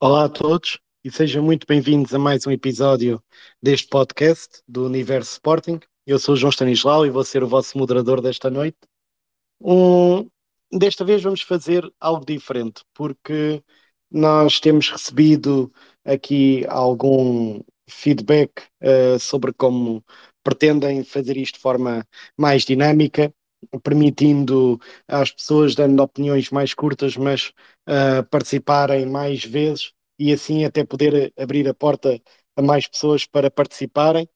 Olá a todos e sejam muito bem-vindos a mais um episódio deste podcast do Universo Sporting. Eu sou o João Stanislau e vou ser o vosso moderador desta noite. Um, desta vez vamos fazer algo diferente, porque nós temos recebido aqui algum feedback uh, sobre como pretendem fazer isto de forma mais dinâmica, permitindo às pessoas, dando opiniões mais curtas, mas uh, participarem mais vezes e assim até poder abrir a porta a mais pessoas para participarem.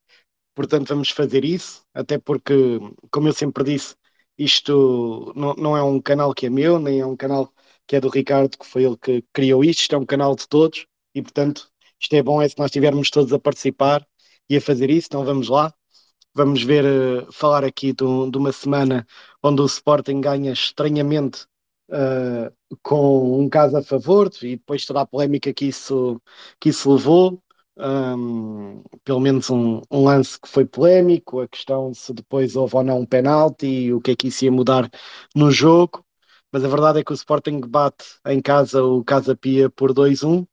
Portanto, vamos fazer isso, até porque, como eu sempre disse, isto não, não é um canal que é meu, nem é um canal que é do Ricardo, que foi ele que criou isto, isto é um canal de todos e, portanto, isto é bom é se nós estivermos todos a participar e a fazer isso, então vamos lá. Vamos ver, uh, falar aqui de, uma semana onde o Sporting ganha estranhamente uh, com um caso a favor e depois toda a polémica que isso, que isso levou. Um, pelo menos um, um, lance que foi polémico, a questão se depois houve ou não um penalti e o que é que isso ia mudar no jogo. Mas a verdade é que o Sporting bate em casa o Casa Pia por 2-1.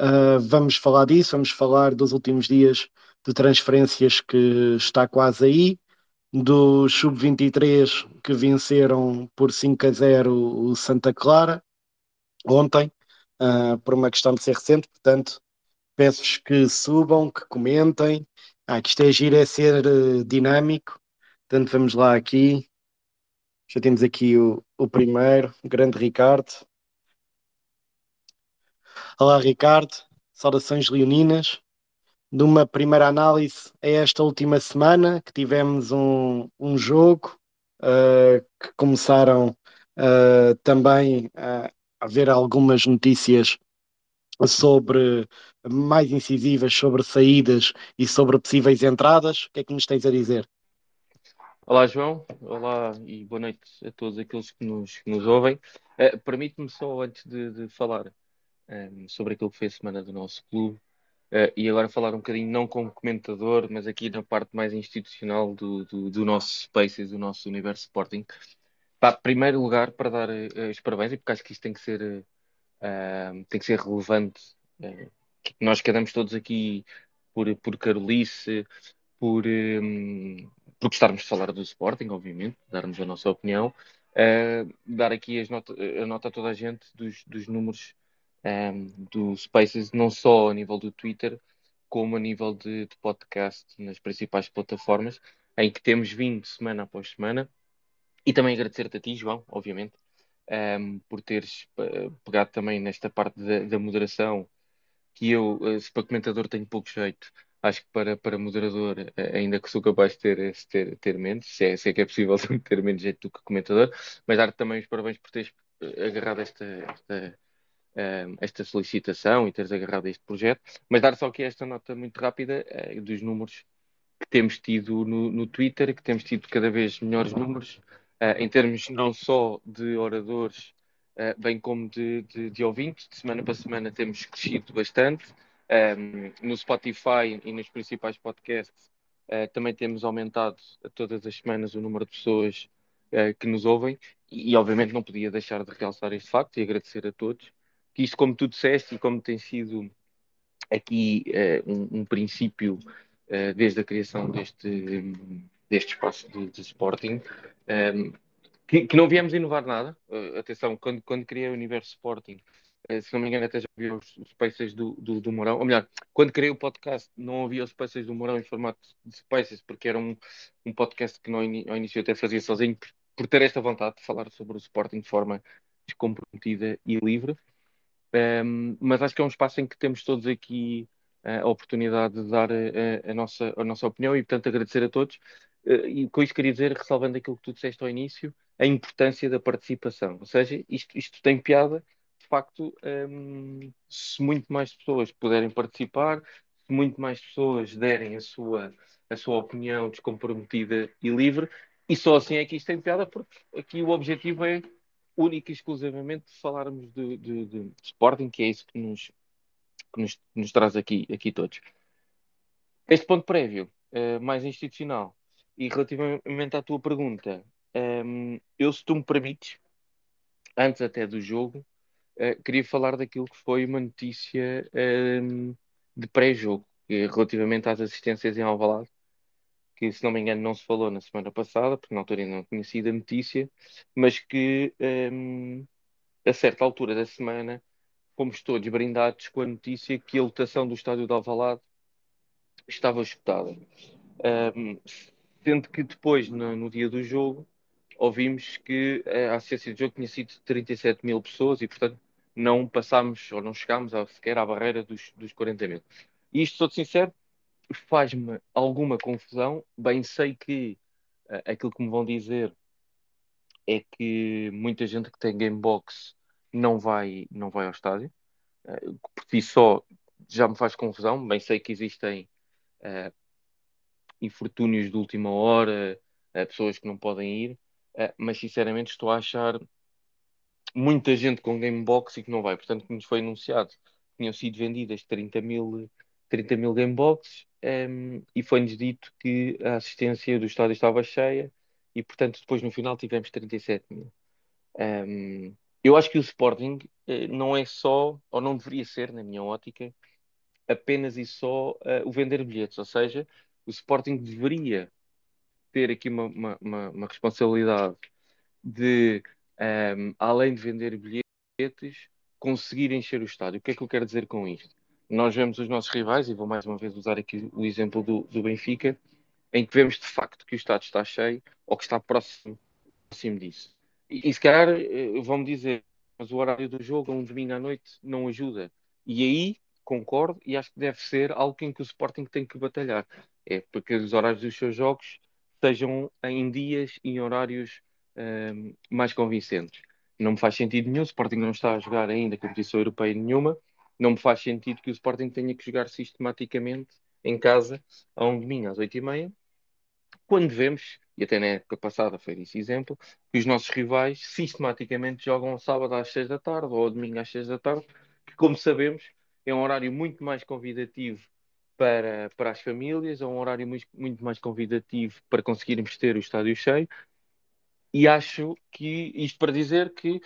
Uh, vamos falar disso, vamos falar dos últimos dias de transferências que está quase aí, do Sub-23 que venceram por 5 a 0 o Santa Clara ontem, uh, por uma questão de ser recente, portanto, peço-vos que subam, que comentem. Ah, que isto é giro, é ser uh, dinâmico. Portanto, vamos lá aqui. Já temos aqui o, o primeiro, o grande Ricardo. Olá, Ricardo. Saudações leoninas de uma primeira análise a esta última semana, que tivemos um, um jogo uh, que começaram uh, também a haver algumas notícias sobre mais incisivas sobre saídas e sobre possíveis entradas. O que é que nos tens a dizer? Olá, João. Olá e boa noite a todos aqueles que nos, que nos ouvem. Uh, Permite-me só, antes de, de falar um, sobre aquilo que foi a semana do nosso clube, Uh, e agora falar um bocadinho, não como comentador, mas aqui na parte mais institucional do, do, do nosso Spaces, do nosso universo Sporting. Pá, primeiro lugar, para dar uh, os parabéns, e porque acho que isto tem que ser, uh, tem que ser relevante, nós quedamos todos aqui por, por Carolice, por, um, por gostarmos de falar do Sporting, obviamente, darmos a nossa opinião, dar aqui nota, a nota a toda a gente dos, dos números um, ehm, do Spaces, não só a nível do Twitter, como a nível de, de podcast nas principais plataformas, em que temos vindo semana após semana. E também agradecer-te a ti, João, obviamente, um, ehm, por teres uh, pegado também nesta parte da, da moderação, que eu, uh, se para comentador tenho pouco jeito, acho que para, para moderador, uh, ainda que sou capaz de ter, ter, ter menos, se é, se é que é possível ter menos jeito do que comentador, mas dar-te também os parabéns por teres agarrado esta, esta uh, esta solicitação e teres agarrado este projeto, mas dar só aqui esta nota muito rápida uh, dos números que temos tido no, no, Twitter, que temos tido cada vez melhores números, uh, em termos não só de oradores, bem como de, de, de, ouvintes. De semana para semana temos crescido bastante. Um, no Spotify e nos principais podcasts também temos aumentado todas as semanas o número de pessoas que nos ouvem e, obviamente não podia deixar de realçar este facto e agradecer a todos isto, como tu disseste, e como tem sido aqui uh, um, um, princípio uh, desde a criação deste, deste espaço de, de Sporting, um, ehm, que, que, não viemos inovar nada. Uh, atenção, quando, quando criei o Universo Sporting, se não me engano, até já havia os, os Spaces do, do, do, Mourão. Ou melhor, quando criei o podcast, não havia os Spaces do Mourão em formato de Spaces, porque era um, um podcast que não, ao início até fazia sozinho, por, por ter esta vontade de falar sobre o Sporting de forma descomprometida e livre. Um, mas acho que é um espaço em que temos todos aqui uh, a oportunidade de dar eh, a, nossa, a nossa opinião e, portanto, agradecer a todos. Uh, e com isto queria dizer, ressalvando aquilo que tu disseste ao início, a importância da participação. Ou seja, isto, isto tem piada, de facto, um, se muito mais pessoas puderem participar, se muito mais pessoas derem a sua, a sua opinião descomprometida e livre, e só assim é que isto tem piada, porque aqui o objetivo é única e exclusivamente falarmos de, de, de, Sporting, que é isso que nos, que nos, nos traz aqui, aqui todos. Este ponto prévio, uh, mais institucional, e relativamente à tua pergunta, um, ehm, eu, se tu me permites, antes até do jogo, uh, queria falar daquilo que foi uma notícia um, de pré-jogo, relativamente às assistências em Alvalade, que, se não me engano, não se falou na semana passada, porque na altura ainda não tinha sido a notícia, mas que um, a certa altura da semana fomos todos brindados com a notícia que a lotação do estádio de Alvalade estava esgotada. Um, sendo que depois, no, no, dia do jogo, ouvimos que a assistência de jogo tinha sido de 37 mil pessoas e, portanto, não passámos ou não chegámos sequer à barreira dos, dos 40 mil. E isto, sou sincero, faz-me alguma confusão. Bem sei que uh, aquilo que me vão dizer é que muita gente que tem Gamebox não vai, não vai ao estádio. Uh, por si só já me faz confusão. Bem sei que existem uh, infortúnios de última hora, uh, pessoas que não podem ir, mas sinceramente estou a achar muita gente com Gamebox e que não vai. Portanto, que nos foi anunciado tinham sido vendidas 30 mil, 30 mil Gameboxes um, ehm, e foi-nos dito que a assistência do estádio estava cheia e, portanto, depois no final tivemos 37 mil. Um, ehm, eu acho que o Sporting uh, não é só, ou não deveria ser, na minha ótica, apenas e só uh, o vender bilhetes, ou seja, o Sporting deveria ter aqui uma, uma, uma, uma responsabilidade de, um, ehm, além de vender bilhetes, conseguir encher o estádio. O que é que eu quero dizer com isto? Nós vemos os nossos rivais, e vou mais uma vez usar aqui o exemplo do, do Benfica, em que vemos de facto que o estádio está cheio ou que está próximo, próximo disso. E, e se calhar eh, vão-me dizer, mas o horário do jogo, um domingo à noite, não ajuda. E aí concordo e acho que deve ser algo em que o Sporting tem que batalhar. É porque os horários dos seus jogos sejam em dias e em horários um, ehm, mais convincentes. Não me faz sentido nenhum, o Sporting não está a jogar ainda competição europeia nenhuma, não me faz sentido que o Sporting tenha que jogar sistematicamente em casa a um domingo às 8h30, quando vemos, e até na época passada foi esse exemplo, que os nossos rivais sistematicamente jogam sábado às 6 da tarde ou domingo às 6 da tarde, que como sabemos é um horário muito mais convidativo para, para as famílias, é um horário muito, muito mais convidativo para conseguirmos ter o estádio cheio. E acho que isto para dizer que uh,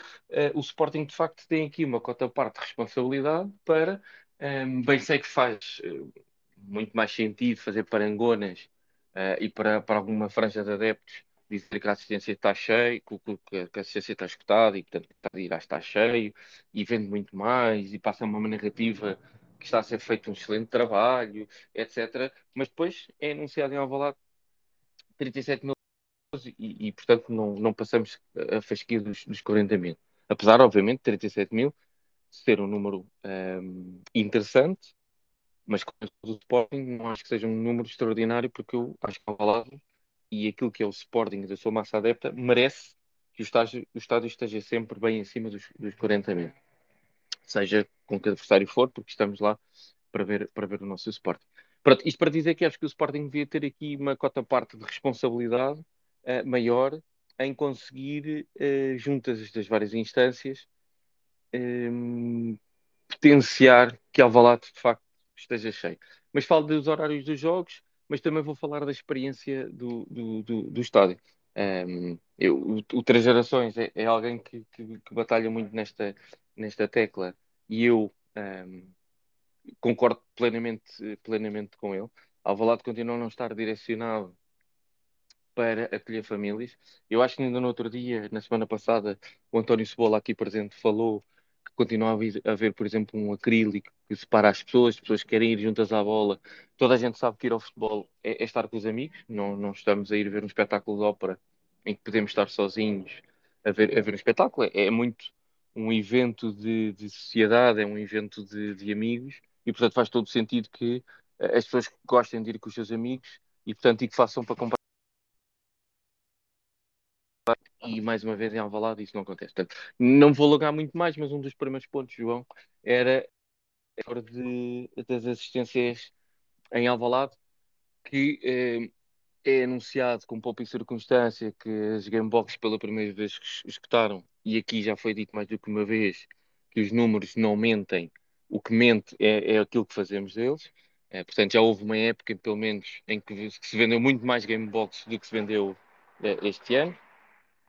o Sporting de facto tem aqui uma cota parte de responsabilidade para, um, ehm, bem sei que faz uh, muito mais sentido fazer parangonas uh, e para, para alguma franja de adeptos dizer que a assistência está cheia, que, que, que, a assistência está escutada e portanto está, irá estar cheio e vende muito mais e passa uma narrativa que está a ser feito um excelente trabalho, etc. Mas depois é anunciado em Alvalade 37 mil e, e portanto não, não passamos a fasquia dos, dos 40 mil. Apesar, obviamente, de 37 mil ser um número um, interessante, mas com o Sporting não acho que seja um número extraordinário, porque eu acho que Alvalade e aquilo que é o Sporting da sua massa adepta merece que o estádio, o estádio esteja sempre bem em cima dos, dos 40 mil. Seja com que adversário for, porque estamos lá para ver, para ver o nosso Sporting. Pronto, isto para dizer que acho que o Sporting devia ter aqui uma cota parte de responsabilidade uh, maior em conseguir, uh, juntas das várias instâncias, um, ehm, potenciar que Alvalade de facto esteja cheio. Mas falo dos horários dos jogos, mas também vou falar da experiência do, do, do, do estádio. Um, eu, o, o Três Gerações é, é alguém que, que, que, batalha muito nesta, nesta tecla e eu um, concordo plenamente, plenamente com ele. Alvalade continua a não estar direcionado para acolher famílias. Eu acho que ainda no outro dia, na semana passada, o António Cebola aqui presente falou continua a haver, a haver, por exemplo, um acrílico que separa as pessoas, as pessoas que querem ir juntas à bola. Toda a gente sabe que ir ao futebol é, é estar com os amigos, não, não estamos a ir ver um espetáculo de ópera em que podemos estar sozinhos a ver, a ver um espetáculo. É, é muito um evento de, de, sociedade, é um evento de, de amigos e, portanto, faz todo sentido que eh, as pessoas gostem de ir com os seus amigos e, portanto, e que façam para comprar e mais uma vez em Alvalade isso não acontece. Portanto, não vou alugar muito mais, mas um dos primeiros pontos, João, era a de, das assistências em Alvalade, que eh, é anunciado com pouca circunstância que as Gamebox pela primeira vez escutaram, e aqui já foi dito mais do que uma vez, que os números não mentem, o que mente é, é aquilo que fazemos deles. É, portanto, já houve uma época, pelo menos, em que se vendeu muito mais Gamebox do que se vendeu é, este ano.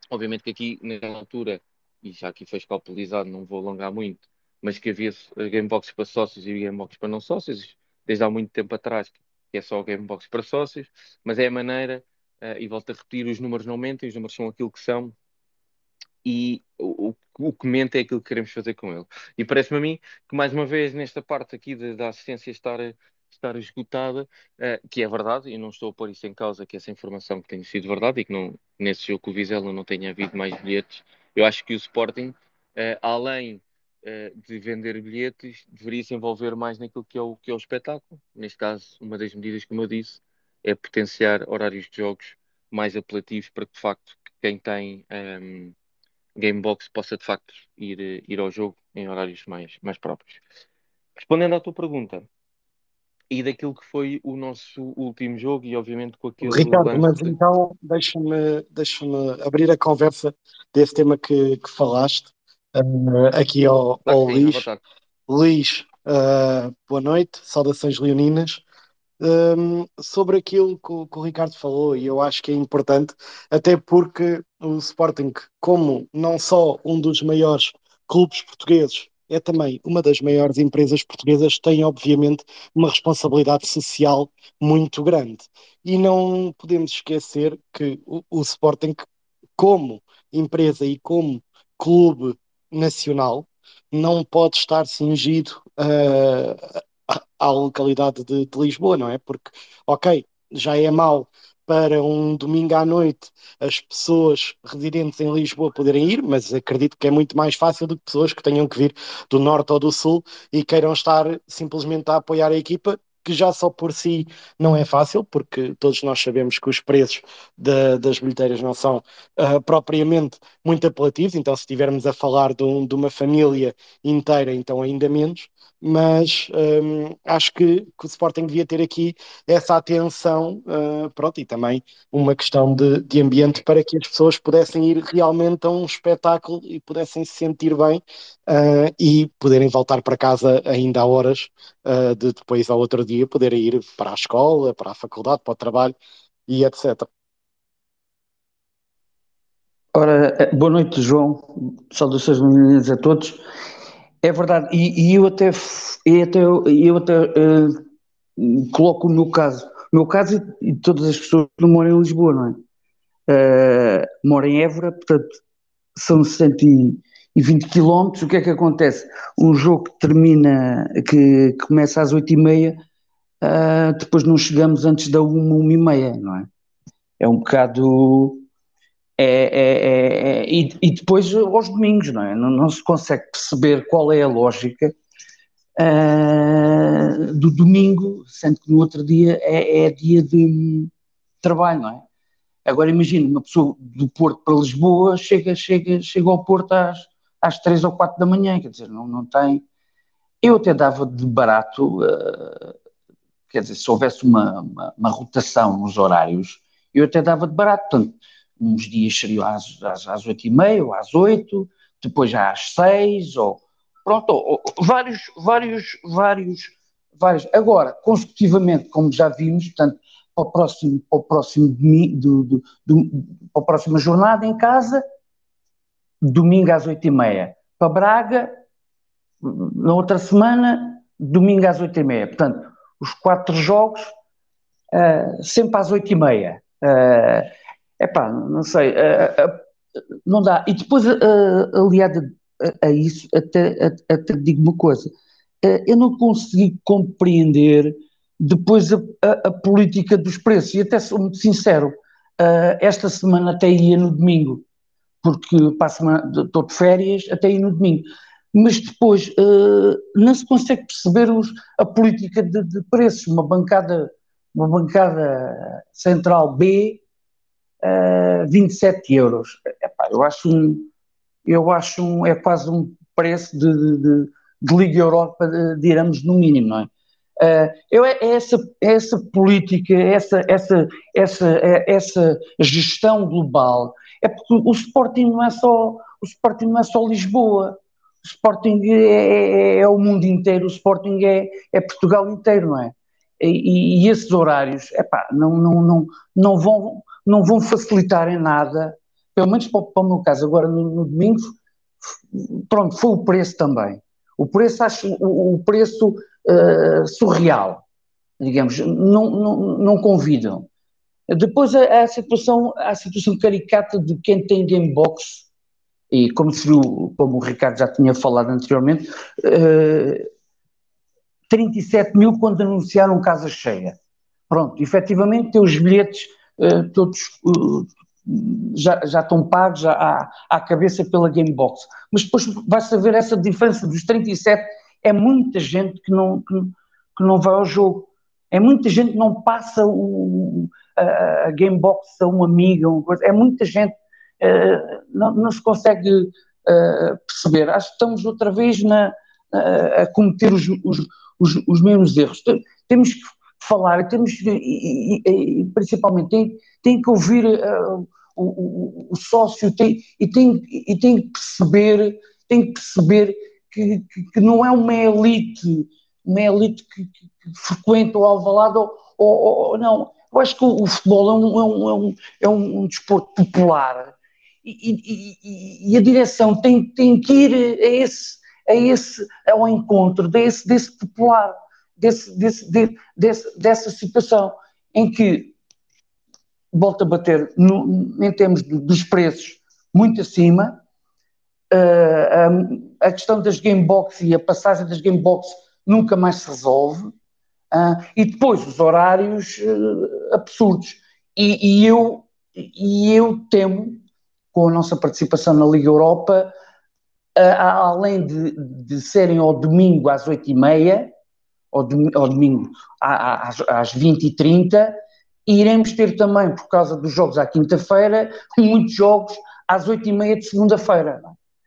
Obviamente que aqui, naquela altura, e já aqui foi escalpelizado, não vou alongar muito, mas que havia Gamebox para sócios e Gamebox para não sócios, desde há muito tempo atrás, que é só o Gamebox para sócios, mas é a maneira, uh, e volto a repetir, os números não aumentam, os números são aquilo que são, e o, o, que mente é aquilo que queremos fazer com ele. E parece-me a mim que, mais uma vez, nesta parte aqui da assistência estar, estar esgotada, uh, que é verdade, e não estou a pôr isso em causa, que essa informação que tem sido verdade, e que não, nesse jogo com o Vizela não tenha havido mais bilhetes, eu acho que o Sporting, uh, além uh, de vender bilhetes, deveria se envolver mais naquilo que é, o, que é o espetáculo. Neste caso, uma das medidas, como eu disse, é potenciar horários de jogos mais apelativos para que, de facto, quem tem... Um, ehm, Gamebox possa de facto ir, ir ao jogo em horários mais, mais próprios. Respondendo à tua pergunta, e daquilo que foi o nosso último jogo, e obviamente com aquele. Ricardo, mas então deixa-me deixa abrir a conversa desse tema que, que falaste uh, aqui ao, ao sim, Luís. Luís, uh, boa noite, saudações leoninas um, sobre aquilo que o, que o, Ricardo falou, e eu acho que é importante, até porque o Sporting, como não só um dos maiores clubes portugueses, é também uma das maiores empresas portuguesas, tem obviamente uma responsabilidade social muito grande. E não podemos esquecer que o, o Sporting, como empresa e como clube nacional, não pode estar cingido uh, à localidade de, de Lisboa, não é? Porque, ok, já é mau para um domingo à noite as pessoas residentes em Lisboa poderem ir, mas acredito que é muito mais fácil do que pessoas que tenham que vir do norte ou do sul e queiram estar simplesmente a apoiar a equipa que já só por si não é fácil, porque todos nós sabemos que os preços de, das bilheteiras não são uh, propriamente muito apelativos, então se estivermos a falar de, um, de, uma família inteira, então ainda menos, mas um, acho que, que, o Sporting devia ter aqui essa atenção, uh, pronto, e também uma questão de, de, ambiente para que as pessoas pudessem ir realmente a um espetáculo e pudessem se sentir bem uh, e poderem voltar para casa ainda há horas uh, de depois ao outro dia poderem ir para a escola, para a faculdade, para o trabalho e etc. Ora, eh, boa noite, João. Saudações meninas a todos. É verdade, e, e eu até, e até, eu até uh, coloco o meu caso, meu caso e, e todas as pessoas que não moram em Lisboa, não é? Uh, moro em Évora, portanto, são 120 quilómetros, o que é que acontece? Um jogo que termina, que começa às 8h30, uh, depois não chegamos antes da 1, 1 e meia, não é? É um bocado é, é, é, é, e, e, depois aos domingos, não é? Não, não, se consegue perceber qual é a lógica uh, do domingo, sendo que no outro dia é, é, dia de trabalho, não é? Agora imagina, uma pessoa do Porto para Lisboa chega, chega, chega ao Porto às, às 3 ou 4 da manhã, quer dizer, não, não tem. Eu até dava de barato, uh, quer dizer, se houvesse uma, uma, uma rotação nos horários, eu até dava de barato, portanto uns dias seriam às, às, às 8 e meia ou às 8, depois já às 6, ou pronto, ou, ou, vários, vários, vários, vários. Agora, consecutivamente, como já vimos, portanto, para o próximo, para o próximo do, do, do, para a próxima jornada em casa, domingo às 8 e meia. Para Braga, na outra semana, domingo às 8 e meia. Portanto, os quatro jogos, uh, sempre às 8 e meia. Uh, Epá, não sei, uh, uh, não dá. E depois, uh, aliado a, isso, até, até digo uma coisa, eu não consegui compreender depois a, a, a, política dos preços, e até sou muito sincero, esta semana até ia no domingo, porque para a estou de férias, até ia no domingo. Mas depois não se consegue perceber os, a política de, de preços, uma bancada, uma bancada central B uh, 27 euros. Epá, eu acho um, eu acho um, é quase um preço de, de, de Liga Europa, diramos, no mínimo, não é? Uh, eu, é, essa, essa política, essa, essa, essa, é, essa gestão global, é porque o Sporting não é só, o Sporting não é só Lisboa, o Sporting é, é, é o mundo inteiro, o Sporting é, é Portugal inteiro, não é? E, e esses horários, epá, não, não, não, não vão não vão facilitar em nada, pelo menos para, para o meu caso, agora no, no domingo pronto, foi o preço também. O preço, acho, o, o preço uh, surreal, digamos, não, não, não convidam. Depois há a situação, a situação caricata de quem tem gamebox, e como se viu, como o Ricardo já tinha falado anteriormente, uh, 37 mil quando anunciaram casa cheia. Pronto, efetivamente os bilhetes uh, todos uh, já, já estão pagos à, à cabeça pela Gamebox. Mas depois vai-se ver essa diferença dos 37, é muita gente que não, que, que não vai ao jogo. É muita gente que não passa o, a, a Gamebox a um amigo, é muita gente, uh, não, não, se consegue perceber. Acho que estamos outra vez na, a cometer os, os, os, os mesmos erros. Temos que falar, temos e, e, e principalmente tem, tem que ouvir uh, o, o, o, sócio tem, e, tem, e tem que perceber, tem que perceber que, que, que não é uma elite, uma elite que, que, que frequenta o Alvalade ou, ou, ou, não. Eu acho que o, o futebol é um, é um, é um, é um, desporto popular e, e, e, a direção tem, tem que ir a esse, a esse ao encontro desse, desse popular desse, desse, de, desse, dessa situação em que volta a bater no, em termos de, dos preços muito acima. Uh, a questão das gamebox e a passagem das gamebox nunca mais se resolve. Uh, e depois os horários uh, absurdos. E, e, eu, e eu temo, com a nossa participação na Liga Europa, além de, de serem ao domingo às oito e meia, ao, domingo às, às 20h30, e iremos ter também, por causa dos jogos à quinta-feira, muitos jogos às 8h30 de segunda-feira.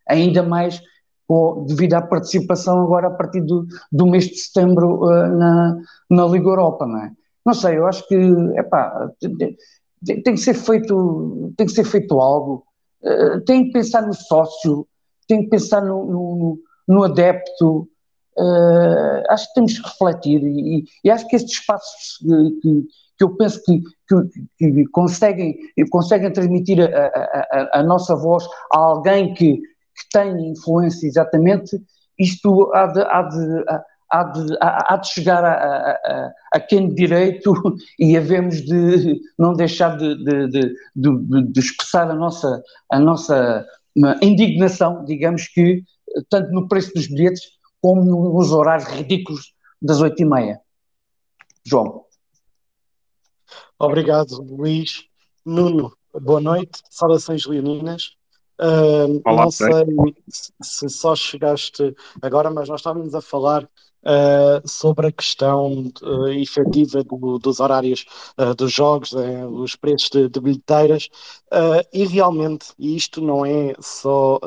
Ainda mais devido à participação agora a partir do, do mês de setembro uh, na, na Liga Europa, não é? Não sei, eu acho que epá, tem, tem que ser feito, tem que ser feito algo, uh, tem que pensar no sócio, tem que pensar no, no, no adepto, uh, acho que temos que refletir e, e acho que estes espaços que, que eu penso que, que, que, conseguem, conseguem transmitir a, a, a, nossa voz a alguém que, que tem influência exatamente, isto há de, há de, há de, há de chegar a, a, a, quem de direito e havemos de não deixar de, de, de, de, expressar a nossa, a nossa indignação, digamos que, tanto no preço dos bilhetes, como nos horários ridículos das oito e meia. João. Obrigado, Luís. Nuno, boa noite. Saudações leoninas. Uh, Olá, não sei se só chegaste agora, mas nós estávamos a falar uh, sobre a questão uh, efetiva do, dos horários uh, dos jogos, os preços de, de bilheteiras, e realmente isto não é só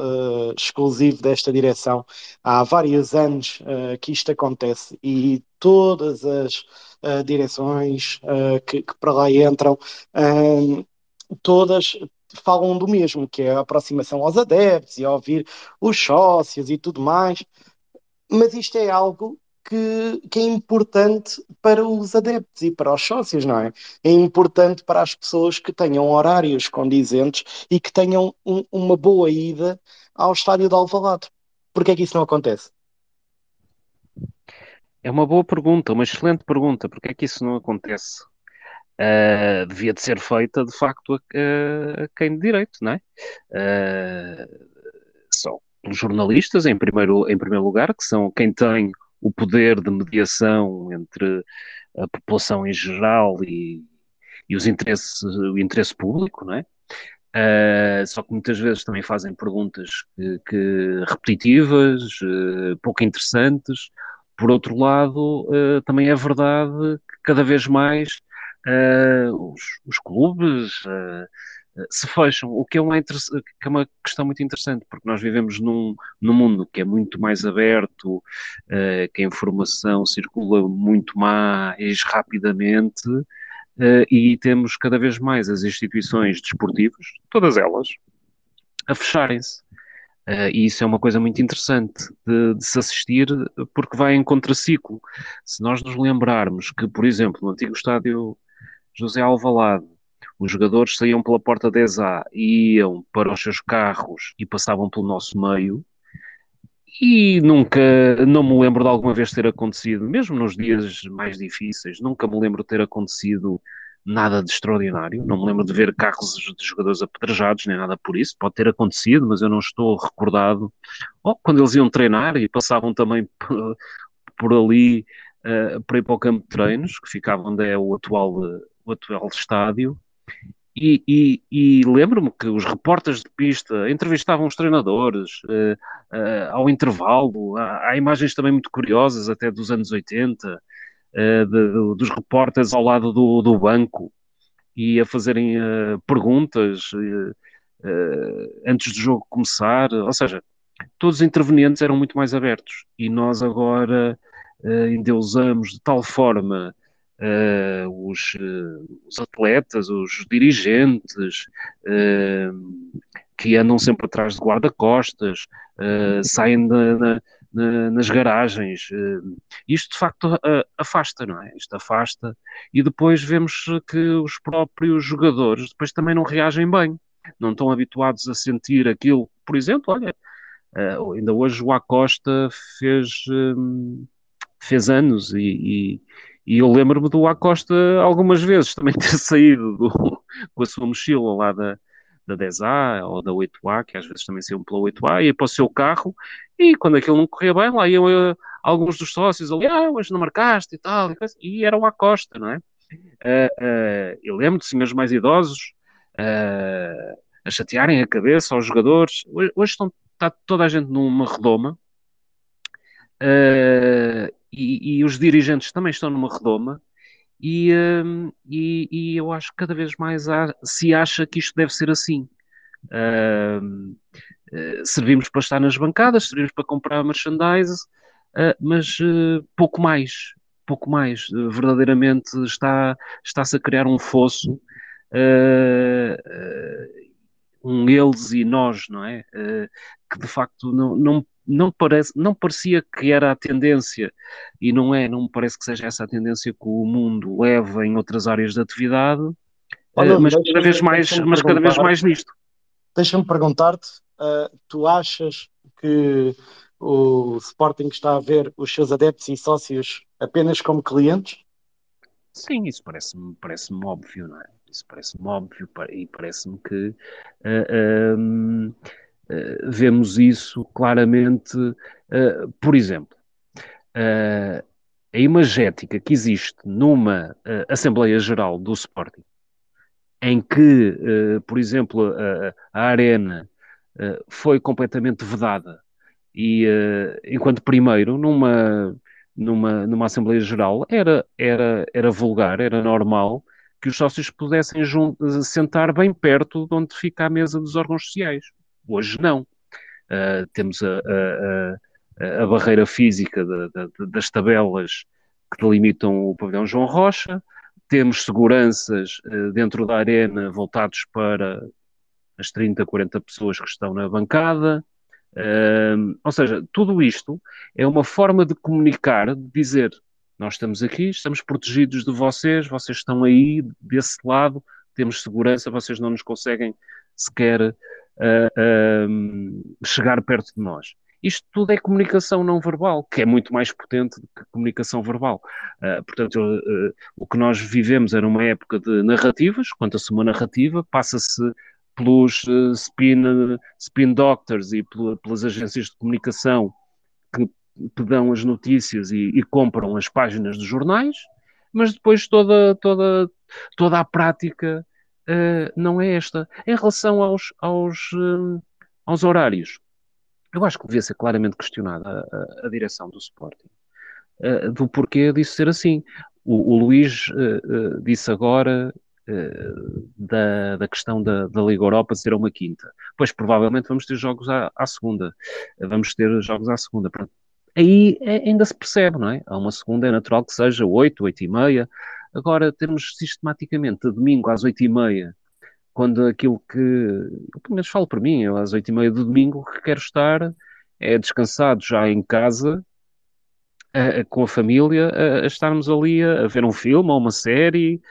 exclusivo desta direção. Há vários anos que isto acontece e todas as direções que, que, para lá entram todas falam do mesmo, que é a aproximação aos adeptos e a ouvir os sócios e tudo mais. Mas isto é algo que, que, é importante para os adeptos e para os sócios, não é? É importante para as pessoas que tenham horários condizentes e que tenham um, uma boa ida ao estádio de Alvalade. Porquê é que isso não acontece? É uma boa pergunta, uma excelente pergunta. Porquê é que isso não acontece? Uh, devia de ser feita, de facto, a, a, quem de direito, não é? Uh, jornalistas, em primeiro, em primeiro lugar, que são quem tem o poder de mediação entre a população em geral e, e os interesses, o interesse público, não é? Uh, só que muitas vezes também fazem perguntas que, que repetitivas, uh, pouco interessantes. Por outro lado, uh, também é verdade que cada vez mais uh, os, os, clubes se fecham, o que é, uma que é uma questão muito interessante, porque nós vivemos num, num mundo que é muito mais aberto, uh, que a informação circula muito mais rapidamente, e temos cada vez mais as instituições desportivas, todas elas, a fecharem-se. Uh, e isso é uma coisa muito interessante de, de, se assistir, porque vai em contraciclo. Se nós nos lembrarmos que, por exemplo, no antigo estádio José Alvalade, os jogadores saíam pela porta 10A e iam para os seus carros e passavam pelo nosso meio. E nunca, não me lembro de alguma vez ter acontecido, mesmo nos dias mais difíceis, nunca me lembro de ter acontecido nada de extraordinário. Não me lembro de ver carros de jogadores apedrejados, nem nada por isso. Pode ter acontecido, mas eu não estou recordado. Ou quando eles iam treinar e passavam também por, ali uh, para ir para o campo de treinos, que ficava onde é o atual, o atual estádio. E, e, e lembro-me que os repórteres de pista entrevistavam os treinadores uh, uh, ao intervalo. Há, há, imagens também muito curiosas, até dos anos 80, uh, de, dos repórteres ao lado do, do banco e a fazerem perguntas antes do jogo começar. Ou seja, todos os intervenientes eram muito mais abertos e nós agora endeusamos de tal forma uh, os, uh, os, atletas, os dirigentes, uh, que andam sempre atrás de guarda-costas, saem na, na, nas garagens. isto de facto afasta, não é? Isto afasta. E depois vemos que os próprios jogadores depois também não reagem bem. Não estão habituados a sentir aquilo. Por exemplo, olha, ainda hoje o Acosta fez, fez anos e, e eu lembro-me do Acosta algumas vezes também ter saído do, com a sua mochila lá da, da 10A ou da 8A, que às vezes também saiam pela 8A, ia para o seu carro e quando aquilo não corria bem, lá iam uh, alguns dos sócios ali, ah, hoje não marcaste e tal, e, e era o Acosta, não é? Uh, uh, eu lembro de senhores mais idosos a chatearem a cabeça aos jogadores. Hoje, hoje estão, está toda a gente numa redoma Uh, e, e, os dirigentes também estão numa redoma e, uh, e, e, eu acho que cada vez mais há, se acha que isto deve ser assim. Uh, servimos para estar nas bancadas, servimos para comprar merchandise, mas pouco mais, pouco mais. verdadeiramente está, está-se a criar um fosso, um eles e nós, não é? que de facto não, não não, parece, não parecia que era a tendência, e não é, não me parece que seja essa a tendência que o mundo leva em outras áreas de atividade, Olha, mas, cada vez mais, mas cada vez mais nisto. Deixa-me perguntar-te, uh, tu achas que o Sporting está a ver os seus adeptos e sócios apenas como clientes? Sim, isso parece-me parece óbvio, não é? Isso parece-me óbvio e parece-me que uh, um, eh, vemos isso claramente, uh, por exemplo, uh, a imagética que existe numa Assembleia Geral do Sporting, em que, por exemplo, a, a Arena foi completamente vedada e, enquanto primeiro, numa, numa, numa Assembleia Geral, era, era, era vulgar, era normal que os sócios pudessem sentar bem perto de onde fica a mesa dos órgãos sociais. Hoje não. Uh, temos a, a, a, barreira física de, de, das tabelas que delimitam o pavilhão João Rocha, temos seguranças uh, dentro da arena voltados para as 30, 40 pessoas que estão na bancada. Uh, ou seja, tudo isto é uma forma de comunicar, de dizer nós estamos aqui, estamos protegidos de vocês, vocês estão aí desse lado, temos segurança, vocês não nos conseguem sequer uh, chegar perto de nós. Isto tudo é comunicação não verbal, que é muito mais potente do que comunicação verbal. Uh, portanto, uh, o que nós vivemos era uma época de narrativas, conta-se uma narrativa, passa-se pelos uh, spin, spin doctors e pelas agências de comunicação que, que as notícias e, e, compram as páginas dos jornais, mas depois toda, toda, toda a prática uh, não é esta. Em relação aos, aos, uh, aos horários, eu acho que devia ser claramente questionada a, a, a direção do Sporting uh, do porquê disso ser assim. O, o Luís disse agora da, da, questão da, da, Liga Europa ser uma quinta. Pois provavelmente vamos ter jogos à, à segunda. Vamos ter jogos à segunda. Aí ainda se percebe, não é? A uma segunda é natural que seja 8, 8 e meia. Agora, termos sistematicamente de domingo às oito e meia, quando aquilo que, eu pelo menos falo para mim, eu às oito e meia do domingo, que quero estar é descansado já em casa, com a família, a, a estarmos ali a, a, ver um filme ou uma série,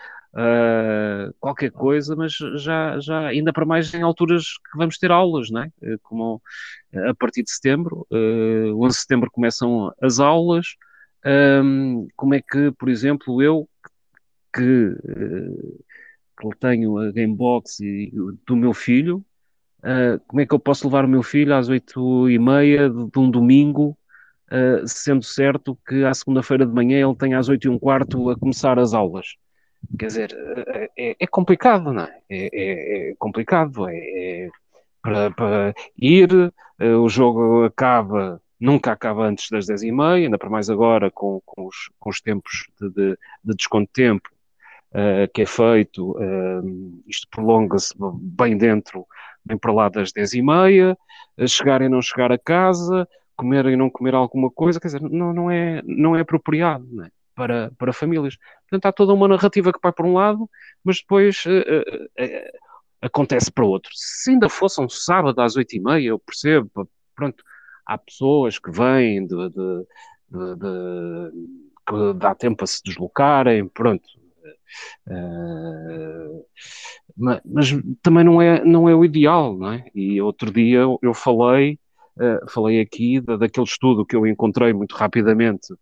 qualquer coisa, mas já, já ainda para mais em alturas que vamos ter aulas, não é? Como a partir de setembro, uh, 11 de setembro começam as aulas. Como é que, por exemplo, eu que, uh, que tenho a Gamebox e, do meu filho, Uh, como é que eu posso levar o meu filho às oito e meia de, de um domingo, uh, sendo certo que à segunda-feira de manhã ele tem às oito e um quarto a começar as aulas? Quer dizer, é, é complicado, não é? É, é, é complicado. É, é para, para, ir, o jogo acaba, nunca acaba antes das dez e meia, ainda para mais agora com, com, os, com os tempos de, de, de desconto de tempo que é feito, isto prolonga-se bem dentro bem para lá das 10 e meia, chegar e não chegar a casa, comer e não comer alguma coisa, quer dizer, não, não, é, não é apropriado não é? Para, para famílias. Portanto, há toda uma narrativa que vai para um lado, mas depois uh, uh, uh, acontece para outro. Se ainda fosse um sábado às 8 e meia, eu percebo, pronto, há pessoas que vêm de, de, de, de que dá tempo a se deslocarem, pronto, Uh, mas, mas, também não é, não é o ideal, não é? E outro dia eu falei, uh, falei aqui da, daquele estudo que eu encontrei muito rapidamente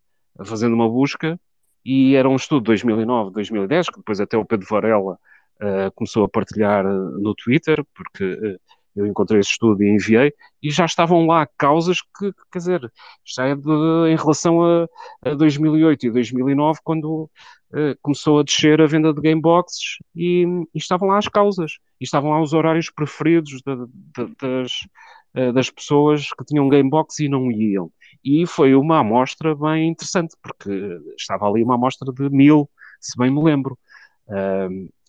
fazendo uma busca, e era um estudo de 2009, 2010, que depois até o Pedro Varela uh, começou a partilhar no Twitter, porque eu encontrei esse estudo e enviei, e já estavam lá causas que, quer dizer, já é de, em relação a, a 2008 e 2009, quando começou a descer a venda de gameboxes e, e, estavam lá as causas, e estavam lá os horários preferidos de, de, das, uh, das pessoas que tinham gamebox e não iam. E foi uma amostra bem interessante, porque estava ali uma amostra de mil, se bem me lembro.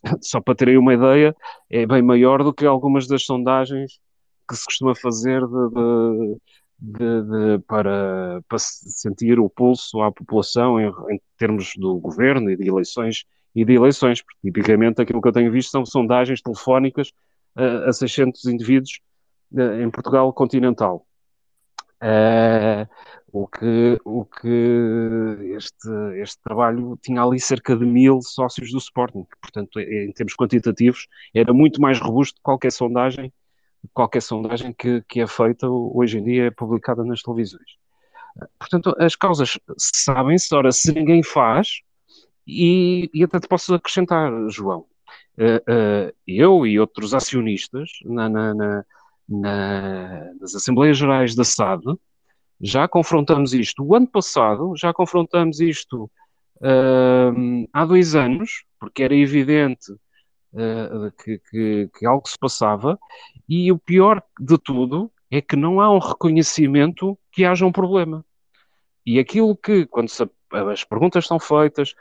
Só para terem uma ideia, é bem maior do que algumas das sondagens que se costuma fazer de, de, de, para, para sentir o pulso à população em, em, termos do governo e de eleições e de eleições, porque tipicamente aquilo que eu tenho visto são sondagens telefónicas a 600 indivíduos uh, em Portugal continental. Uh, o que, o que este, este trabalho tinha ali cerca de mil sócios do Sporting, portanto, em termos quantitativos, era muito mais robusto que qualquer sondagem, qualquer sondagem que, que é feita hoje em dia, é publicada nas televisões. Portanto, as causas sabem-se, ora, se ninguém faz, e, e até te posso acrescentar, João, uh, uh, eu e outros acionistas na, na, na, nas Assembleias Gerais da SAD, já confrontamos isto o ano passado, já confrontamos isto uh, há dois anos, porque era evidente uh, que, que, que, algo se passava, e o pior de tudo é que não há um reconhecimento que haja um problema. E aquilo que, quando se, as perguntas são feitas,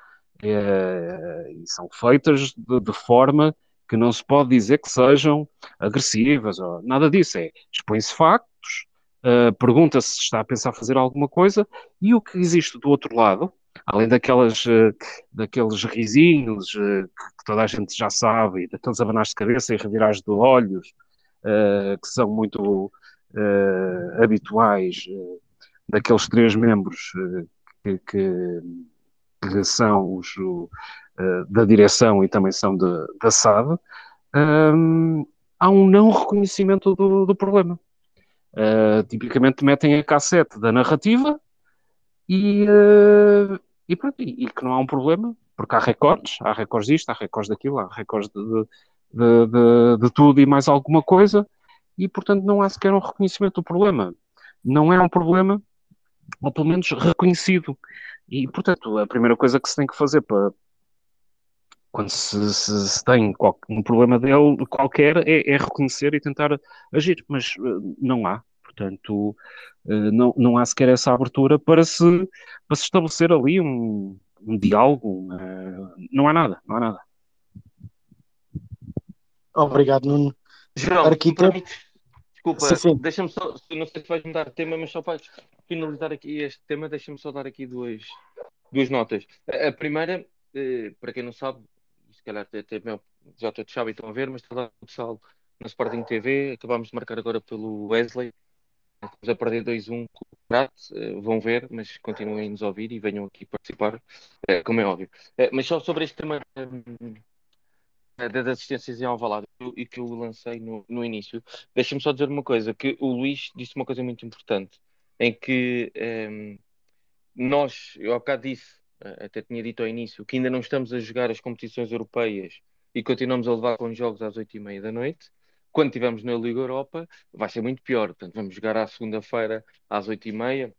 é, são feitas de, de forma que não se pode dizer que sejam agressivas, ou nada disso. É expõe-se factos, uh, pergunta-se se está a pensar fazer alguma coisa, e o que existe do outro lado, além daquelas, uh, daqueles risinhos uh, que toda a gente já sabe, e daqueles abanás de cabeça e revirares de olhos, que são muito habituais daqueles três membros que, que, que, são os da direção e também são de, da SAD, um, há um não reconhecimento do, do problema. Uh, tipicamente metem a cassete da narrativa e, e, pronto, e, e, que não há um problema, porque há recordes, há recordes disto, há recordes daquilo, há recordes de, de, de, de, tudo e mais alguma coisa, e portanto não há sequer um reconhecimento do problema. Não é um problema, ou pelo menos reconhecido. E portanto, a primeira coisa que se tem que fazer para, quando se, se, se, tem um problema dele qualquer, é, é, reconhecer e tentar agir, mas uh, não há. Portanto, uh, não, não há sequer essa abertura para se, para se estabelecer ali um, um diálogo. Não há nada, não há nada. Obrigado, Nuno. João, Arquiteto... desculpa, deixa-me só, não sei se vais mudar de tema, mas só para finalizar aqui este tema, deixa-me só dar aqui duas, duas notas. A primeira, para quem não sabe, se calhar até, já todos sabem estão a ver, mas está lá o pessoal na Sporting TV. Acabámos de marcar agora pelo Wesley. Estamos a perder 2-1 com o Prat. Uh, vem ver, mas continuem a nos ouvir e venham aqui participar, uh, como é óbvio. Uh, mas só sobre este tema das assistências em Alvalade e que eu lancei no, no início, deixa-me só dizer uma coisa, que o Luís disse uma coisa muito importante, em que um, ehm, nós, eu há bocado disse, eh, até tinha dito ao início, que ainda não estamos a jogar as competições europeias e continuamos a levar com jogos às oito e meia da noite. Quando estivermos na Liga Europa, vai ser muito pior. Portanto, vamos jogar à segunda-feira às oito e meia,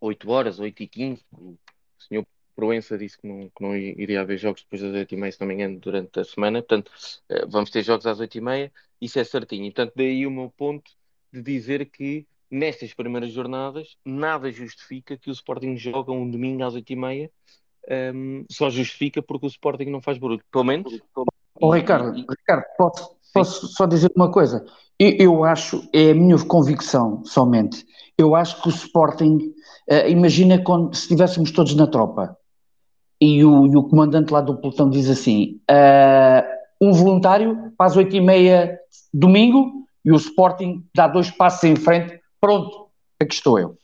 8 horas, 8 e 15. O senhor Proença disse que não, que não iria haver jogos depois das 8 e meia, se não me engano, durante a semana. Portanto, eh, vamos ter jogos às 8 e meia. Isso é certinho. Portanto, daí o meu ponto de dizer que nestas primeiras jornadas nada justifica que o Sporting jogue um domingo às 8 e meia. Um, só justifica porque o Sporting não faz barulho. Pelo menos. Oh, Ricardo, Ricardo posso, posso só dizer uma coisa? Eu, eu, acho, é a minha convicção somente, eu acho que o Sporting, uh, imagina quando, se estivéssemos todos na tropa e o, e o comandante lá do pelotão diz assim, uh, um voluntário para as oito e meia domingo e o Sporting dá dois passos em frente, pronto, aqui estou eu.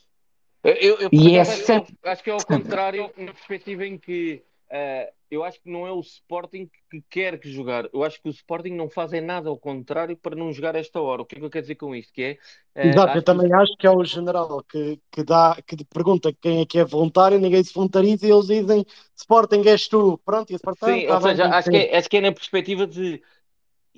Eu, eu, e é sempre... acho que é ao contrário, na perspectiva em que uh, eu acho que não é o Sporting que quer que jogar. Eu acho que o Sporting não faz é nada ao contrário para não jogar esta hora. O que é que eu quero dizer com isto? Que é, uh, Exato, eu que... também acho que é o general que, que, dá, que pergunta quem é que é voluntário, ninguém se voluntariza e eles dizem Sporting és tu. Pronto, e Sporting, Sim, tá ou seja, acho que, é, acho que é na perspectiva de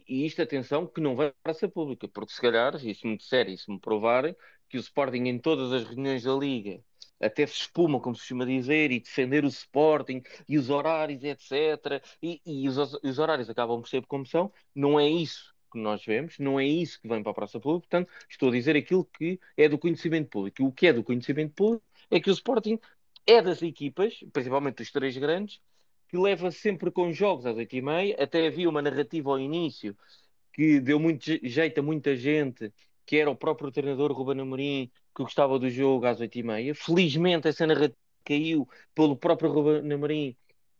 e isto, atenção, que não vai para a praça pública, porque se calhar, se isso me disserem, e se me provarem, que o Sporting em todas as reuniões da Liga até se espuma, como se costuma dizer, e defender o Sporting e os horários, etc. E, e os, os, horários acabam por ser como são. Não é isso que nós vemos, não é isso que vem para a praça pública. Portanto, estou a dizer aquilo que é do conhecimento público. O que é do conhecimento público é que o Sporting é das equipas, principalmente dos três grandes, que leva sempre com jogos às oito e meia. Até havia uma narrativa ao início que deu muito jeito a muita gente, que era o próprio treinador Ruben Amorim, que gostava do jogo às 8h30. Felizmente essa narrativa caiu pelo próprio Ruben Amorim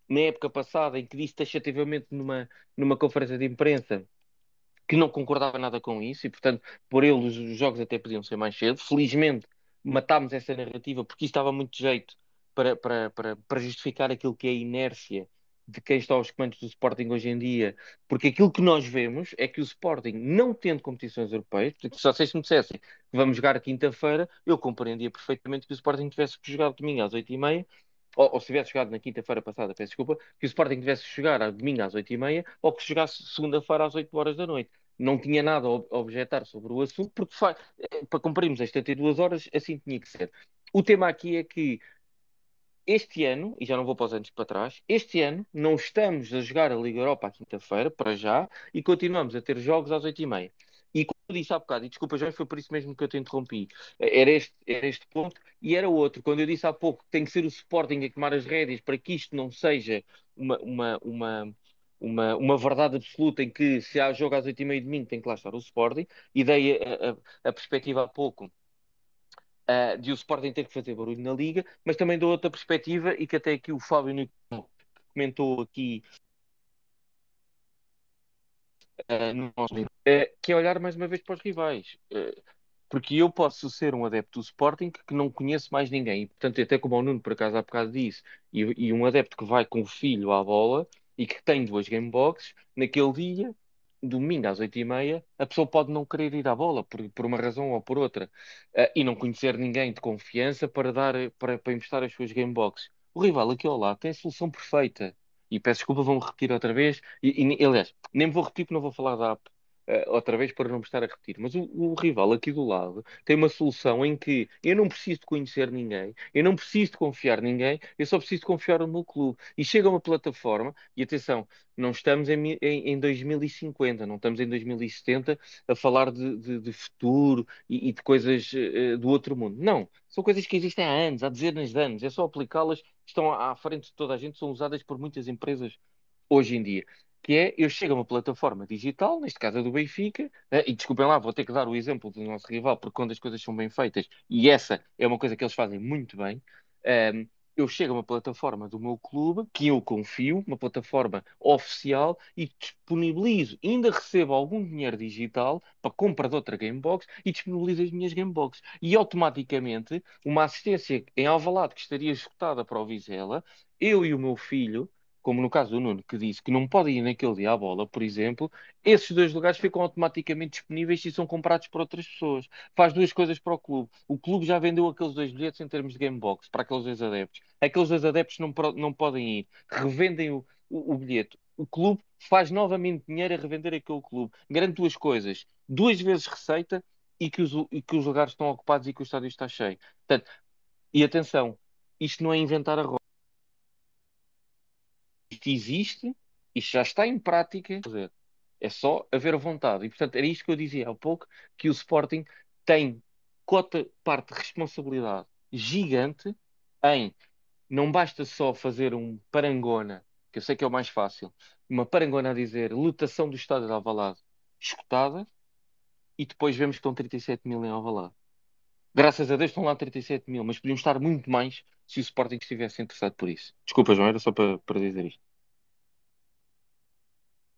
na época passada, em que disse taxativamente numa, numa conferência de imprensa que não concordava nada com isso e, portanto, por ele os jogos até podiam ser mais cedo. Felizmente matámos essa narrativa porque isso estava muito jeito para, para, para, para justificar aquilo que é a inércia de quem está aos comandos do Sporting hoje em dia, porque aquilo que nós vemos é que o Sporting, não tendo competições europeias, porque se vocês me dissessem que vamos jogar quinta-feira, eu compreendia perfeitamente que o Sporting tivesse que jogar domingo às 8h30, ou, ou se tivesse jogado na quinta-feira passada, peço desculpa, que o Sporting tivesse que jogar domingo às 8h30, ou que jogasse segunda-feira às 8 horas da noite. Não tinha nada a objetar sobre o assunto, porque eh, para cumprirmos as 72 horas, assim tinha que ser. O tema aqui é que este ano, e já não vou para os anos para trás, este ano não estamos a jogar a Liga Europa à quinta-feira, para já, e continuamos a ter jogos às oito e meia. E como eu disse há bocado, e desculpa, já foi por isso mesmo que eu te interrompi, era este, era este ponto e era outro. Quando eu disse há pouco que tem que ser o Sporting a tomar as rédeas para que isto não seja uma, uma, uma, uma, uma verdade absoluta em que se há jogo às oito e meia de domingo tem que lá estar o Sporting, e dei a, a, a perspectiva há pouco uh, de o Sporting ter que fazer barulho na Liga, mas também dou outra perspectiva e que até aqui o Fábio comentou aqui uh, no nosso livro, uh, que é olhar mais uma vez para os rivais. porque eu posso ser um adepto do Sporting que não conheço mais ninguém, e portanto, até como o Nuno por acaso há bocado disse, e, e um adepto que vai com o filho à bola e que tem duas gameboxes, naquele dia domingo às oito e meia, a pessoa pode não querer ir à bola por, por uma razão ou por outra uh, e não conhecer ninguém de confiança para dar para, para emprestar as suas gameboxes. O rival aqui ao lado tem a solução perfeita. E peço desculpa, vou-me repetir outra vez. E, e, aliás, nem vou repetir porque não vou falar da app outra vez para não me estar a repetir. Mas o, o, rival aqui do lado tem uma solução em que eu não preciso de conhecer ninguém, eu não preciso de confiar ninguém, eu só preciso de confiar no meu clube. E chega uma plataforma, e atenção, não estamos em, em, em 2050, não estamos em 2070 a falar de, de, de futuro e, e, de coisas uh, do outro mundo. Não, são coisas que existem há anos, há dezenas de anos, é só aplicá-las, estão à, à frente de toda a gente, são usadas por muitas empresas hoje em dia que é, eu chego a uma plataforma digital, neste caso a do Benfica, eh, e desculpem lá, vou ter que dar o exemplo do nosso rival, porque quando as coisas são bem feitas, e essa é uma coisa que eles fazem muito bem, ehm, eu chego a uma plataforma do meu clube, que eu confio, uma plataforma oficial, e disponibilizo, ainda recebo algum dinheiro digital para compra de outra Gamebox e disponibilizo as minhas Gamebox. E automaticamente, uma assistência em Alvalade que estaria escutada para o Vizela, eu e o meu filho como no caso do Nuno, que disse que não pode ir naquele dia à bola, por exemplo, esses dois lugares ficam automaticamente disponíveis e são comprados por outras pessoas. Faz duas coisas para o clube. O clube já vendeu aqueles dois bilhetes em termos de game box para aqueles dois adeptos. Aqueles dois adeptos não, não podem ir, revendem o, o, o bilhete. O clube faz novamente dinheiro a revender aquele clube. Garante duas coisas: duas vezes receita e que os, e que os lugares estão ocupados e que o estádio está cheio. Portanto, e atenção, isto não é inventar a roda existe, isto já está em prática. É só haver vontade. E, portanto, era isto que eu dizia há pouco, que o Sporting tem cota, parte de responsabilidade gigante em não basta só fazer um parangona, que eu sei que é o mais fácil, uma parangona a dizer lotação do estádio de Alvalade escutada, e depois vemos que estão 37 mil em Alvalade. Graças a Deus estão lá 37 mil, mas podiam estar muito mais se o Sporting estivesse interessado por isso. Desculpa, João, era só para, para dizer isto.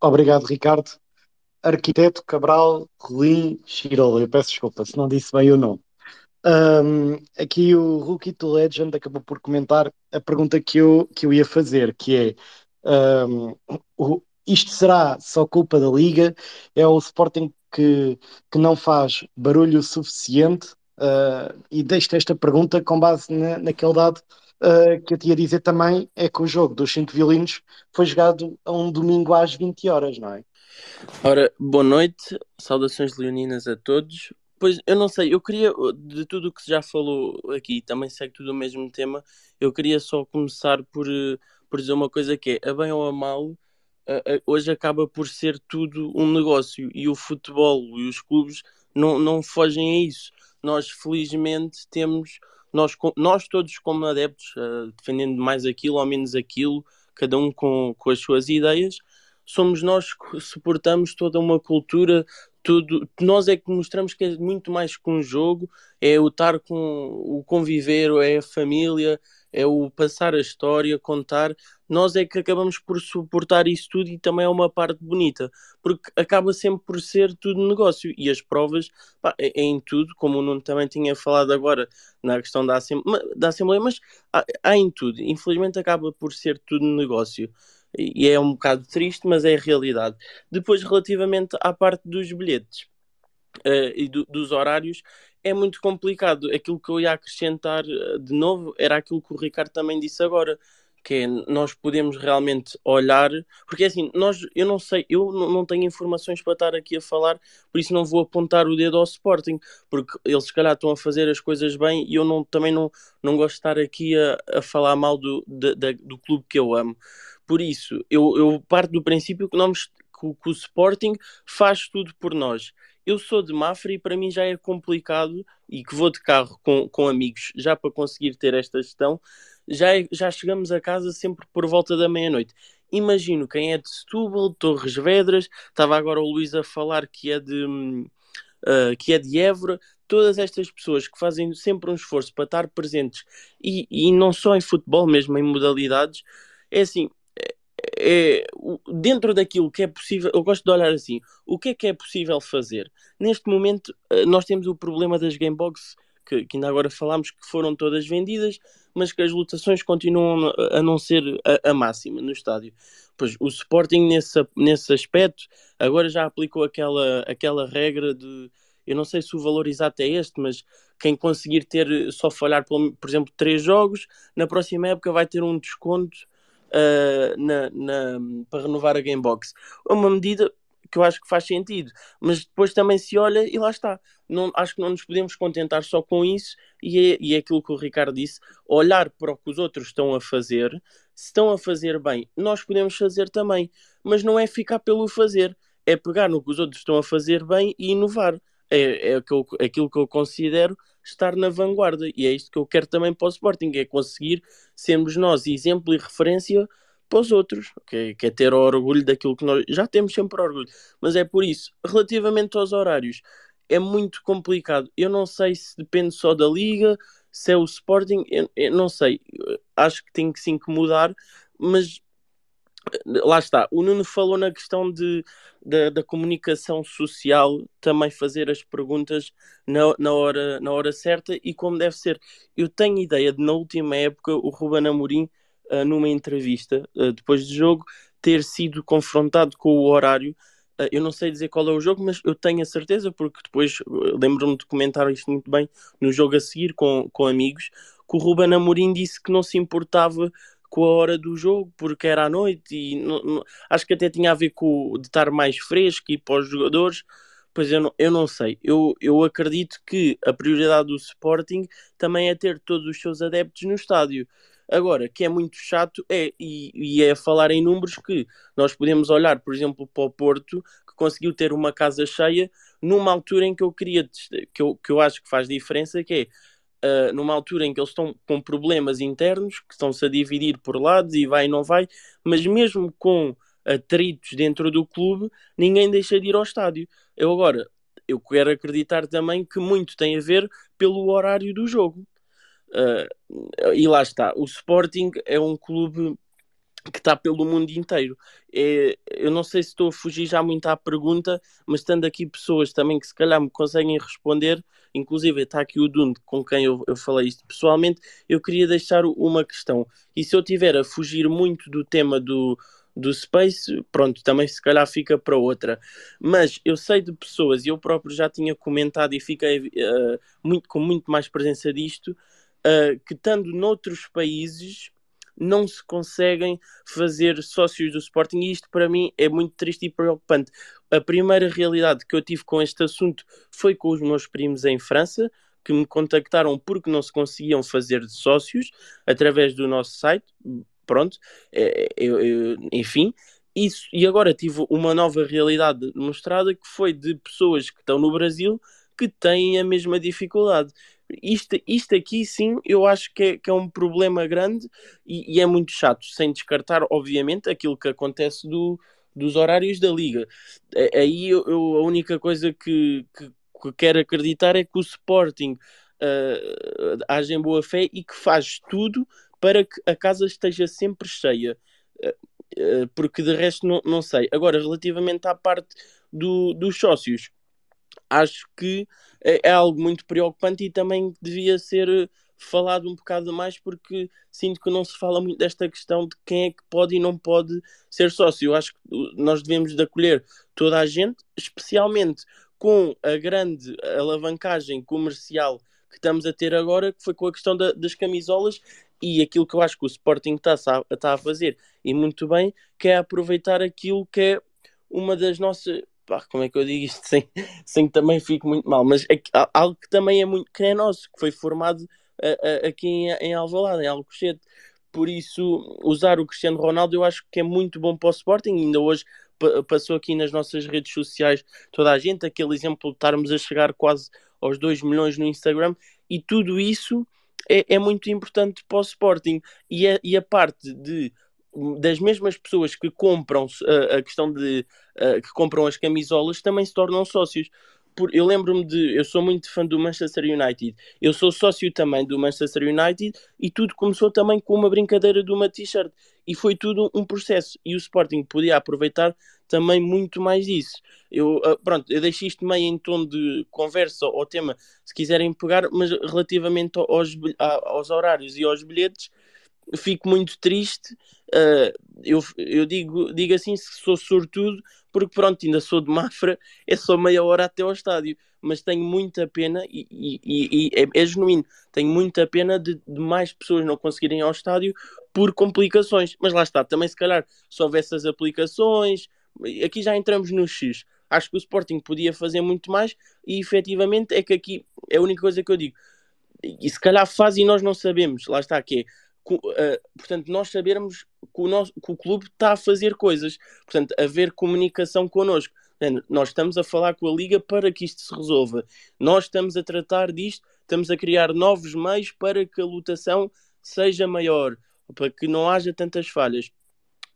Obrigado, Ricardo. Arquiteto Cabral Rolim Chirola. Eu peço desculpa se não disse bem o nome. Um, aqui o Rookie to Legend acabou por comentar a pergunta que eu, que eu ia fazer, que é um, o, isto será só culpa da Liga? É o Sporting que, que não faz barulho suficiente? Uh, e deixo esta pergunta com base na, naquele dado uh, que eu tinha a dizer também é que o jogo dos cinco violinos foi jogado a um domingo às 20 horas, não é? Ora, boa noite, saudações leoninas a todos. Pois eu não sei, eu queria, de tudo o que se já falou aqui, também segue tudo o mesmo tema, eu queria só começar por, por dizer uma coisa que é, a bem ou a mal, hoje acaba por ser tudo um negócio e o futebol e os clubes não, não fogem a isso. Nós felizmente temos nós, nós todos como adeptos, uh, defendendo mais aquilo ou menos aquilo, cada um com, com as suas ideias, somos nós que suportamos toda uma cultura, tudo, nós é que mostramos que é muito mais que um jogo, é o estar com o conviver, é a família, é o passar a história, contar. Nós é que acabamos por suportar isso tudo e também é uma parte bonita, porque acaba sempre por ser tudo negócio e as provas pá, é, é em tudo, como o Nuno também tinha falado agora na questão da, Assembleia, da Assembleia mas há, há em tudo. Infelizmente acaba por ser tudo negócio e é um bocado triste, mas é a realidade. Depois, relativamente à parte dos bilhetes uh, e do, dos horários, é muito complicado. Aquilo que eu ia acrescentar uh, de novo era aquilo que o Ricardo também disse agora. Que é, nós podemos realmente olhar, porque assim, nós, eu não sei, eu não tenho informações para estar aqui a falar, por isso não vou apontar o dedo ao Sporting, porque eles se calhar estão a fazer as coisas bem e eu não, também não, não gosto de estar aqui a, a falar mal do, de, de, do clube que eu amo. Por isso, eu, eu parto do princípio que, nós, que, que o Sporting faz tudo por nós. Eu sou de Mafra e para mim já é complicado e que vou de carro com, com amigos já para conseguir ter esta gestão. Já, é, já chegamos a casa sempre por volta da meia-noite. Imagino quem é de Setúbal, Torres Vedras, estava agora o Luís a falar que é de, uh, que é de Évora, todas estas pessoas que fazem sempre um esforço para estar presentes e, e não só em futebol, mesmo em modalidades, é assim, é, dentro daquilo que é possível, eu gosto de olhar assim, o que é que é possível fazer? Neste momento, eh, nós temos o problema das Gamebox, que, que ainda agora falámos que foram todas vendidas, mas que as lotações continuam a não ser a, a, máxima no estádio. Pois o Sporting, nesse, nesse aspecto, agora já aplicou aquela, aquela regra de. Eu não sei se o valor exato é este, mas quem conseguir ter só falhar, por exemplo, três jogos, na próxima época vai ter um desconto uh, na, na, para renovar a Gamebox. É uma medida que eu acho que faz sentido, mas depois também se olha e lá está. Não, acho que não nos podemos contentar só com isso e é, e é aquilo que o Ricardo disse: olhar para o que os outros estão a fazer. Se estão a fazer bem, nós podemos fazer também, mas não é ficar pelo fazer, é pegar no que os outros estão a fazer bem e inovar. É, é aquilo que eu considero estar na vanguarda. E é isto que eu quero também para o Sporting, é conseguir sermos nós exemplo e referência para os outros, que, que é ter orgulho daquilo que nós já temos sempre orgulho. Mas é por isso, relativamente aos horários, é muito complicado. Eu não sei se depende só da liga, se é o Sporting, eu, eu não sei. Acho que tem que sim que mudar, mas lá está, o Nuno falou na questão de, da, comunicação social, também fazer as perguntas na, na, hora, na hora certa e como deve ser. Eu tenho ideia de, na última época, o Ruben Amorim uh, numa entrevista uh, depois do jogo, ter sido confrontado com o horário. Uh, eu não sei dizer qual é o jogo, mas eu tenho a certeza, porque depois lembro-me de comentar isto muito bem no jogo a seguir com, com amigos, que o Ruben Amorim disse que não se importava com a hora do jogo, porque era à noite e não, não, acho que até tinha a ver com de estar mais fresco e para os jogadores. Pois eu não, eu não sei. Eu, eu acredito que a prioridade do Sporting também é ter todos os seus adeptos no estádio. Agora, que é muito chato é, e, e, é falar em números que nós podemos olhar, por exemplo, para o Porto, que conseguiu ter uma casa cheia numa altura em que eu queria, que eu, que eu acho que faz diferença, que é uh, numa altura em que eles estão com problemas internos, que estão-se a dividir por lados e vai e não vai, mas mesmo com atritos dentro do clube, ninguém deixa de ir ao estádio. Eu agora, eu quero acreditar também que muito tem a ver pelo horário do jogo. Uh, e lá está, o Sporting é um clube que está pelo mundo inteiro. É, eu não sei se estou a fugir já muito à pergunta, mas estando aqui pessoas também que se calhar me conseguem responder, inclusive está aqui o Dund com quem eu, eu falei isto pessoalmente, eu queria deixar uma questão. E se eu tiver a fugir muito do tema do, do Space, pronto, também se calhar fica para outra. Mas eu sei de pessoas, e eu próprio já tinha comentado e fiquei uh, muito, com muito mais presença disto, uh, que estando noutros países não se conseguem fazer sócios do Sporting e isto para mim é muito triste e preocupante. A primeira realidade que eu tive com este assunto foi com os meus primos em França, que me contactaram porque não se conseguiam fazer sócios através do nosso site. Pronto, é, eu, eu, enfim, isso, e agora tive uma nova realidade mostrada que foi de pessoas que estão no Brasil que têm a mesma dificuldade isto, isto aqui sim eu acho que é, que é um problema grande e, e, é muito chato, sem descartar, obviamente, aquilo que acontece do, dos horários da liga. Aí eu, eu a única coisa que, que, que, quero acreditar é que o Sporting uh, age em boa fé e que faz tudo para que a casa esteja sempre cheia. Uh, uh, porque de resto não, não sei. Agora, relativamente à parte do, dos sócios, acho que é, é algo muito preocupante e também devia ser eh, falado um bocado mais porque sinto que não se fala muito desta questão de quem é que pode e não pode ser sócio. Eu acho que nós devemos de acolher toda a gente, especialmente com a grande alavancagem comercial que estamos a ter agora, que foi com a questão da, das camisolas e aquilo que eu acho que o Sporting está está a fazer, e muito bem, que é aproveitar aquilo que é uma das nossas, pá, como é que eu digo isto sem, sem que também fique muito mal, mas é algo que também é muito que é nosso, que foi formado a, a, aqui em, em Alvalade, em Alcochete. Por isso, usar o Cristiano Ronaldo eu acho que é muito bom para o Sporting. Ainda hoje passou aqui nas nossas redes sociais toda a gente, aquele exemplo de estarmos a chegar quase aos 2 milhões no Instagram, e tudo isso é, é muito importante para o Sporting. E a, e a parte de das mesmas pessoas que compram uh, a questão de uh, que compram as camisolas também se tornam sócios. Por, eu lembro-me de. Eu sou muito fã do Manchester United. Eu sou sócio também do Manchester United e tudo começou também com uma brincadeira de uma t-shirt. E foi tudo um processo. E o Sporting podia aproveitar também muito mais disso. Eu, uh, pronto, eu deixo isto meio em tom de conversa ao tema, se quiserem pegar, mas relativamente aos, aos horários e aos bilhetes, fico muito triste. Uh, eu, eu digo, digo assim sou sortudo, porque pronto, ainda sou de Mafra, é só meia hora até ao estádio, mas tenho muita pena e, e, e é, é, genuíno, tenho muita pena de, de, mais pessoas não conseguirem ir ao estádio por complicações. Mas lá está, também se calhar se houvesse as aplicações, aqui já entramos no X. Acho que o Sporting podia fazer muito mais e efetivamente é que aqui é a única coisa que eu digo. E se calhar faz e nós não sabemos, lá está, que é portanto, nós sabermos que o, nosso, que o clube está a fazer coisas, portanto, haver comunicação connosco. Nós estamos a falar com a Liga para que isto se resolva. Nós estamos a tratar disto, estamos a criar novos meios para que a lotação seja maior, para que não haja tantas falhas.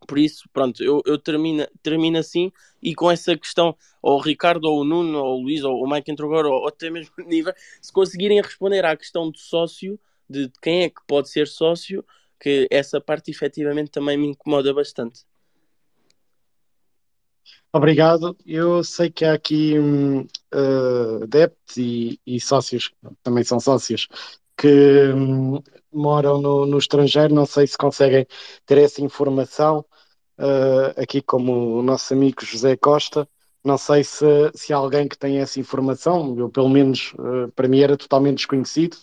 Por isso, pronto, eu, eu termino, termino assim e com essa questão, ou o Ricardo, ou o Nuno, ou o Luís, ou o Mike entrou agora, ou até mesmo o Nível, se conseguirem responder à questão do sócio, de quem é que pode ser sócio, que essa parte efetivamente também me incomoda bastante. Obrigado. Eu sei que há aqui um, uh, adeptos e, e, sócios, também são sócios, que hum, moram no, no, estrangeiro, não sei se conseguem ter essa informação, uh, aqui como o nosso amigo José Costa, não sei se, se há alguém que tem essa informação, eu pelo menos uh, para mim era totalmente desconhecido.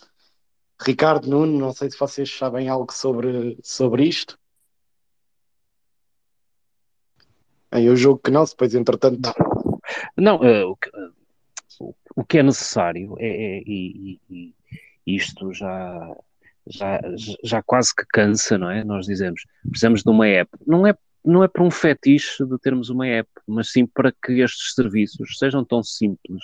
Ricardo Nuno, não sei se vocês sabem algo sobre, sobre isto. Eu julgo que não, depois entretanto. Não, uh, o, que, uh, o, que, é necessário é, é e, e, isto já, já, já quase que cansa, não é? Nós dizemos, precisamos de uma app. Não é, não é para um fetiche de termos uma app, mas sim para que estes serviços sejam tão simples.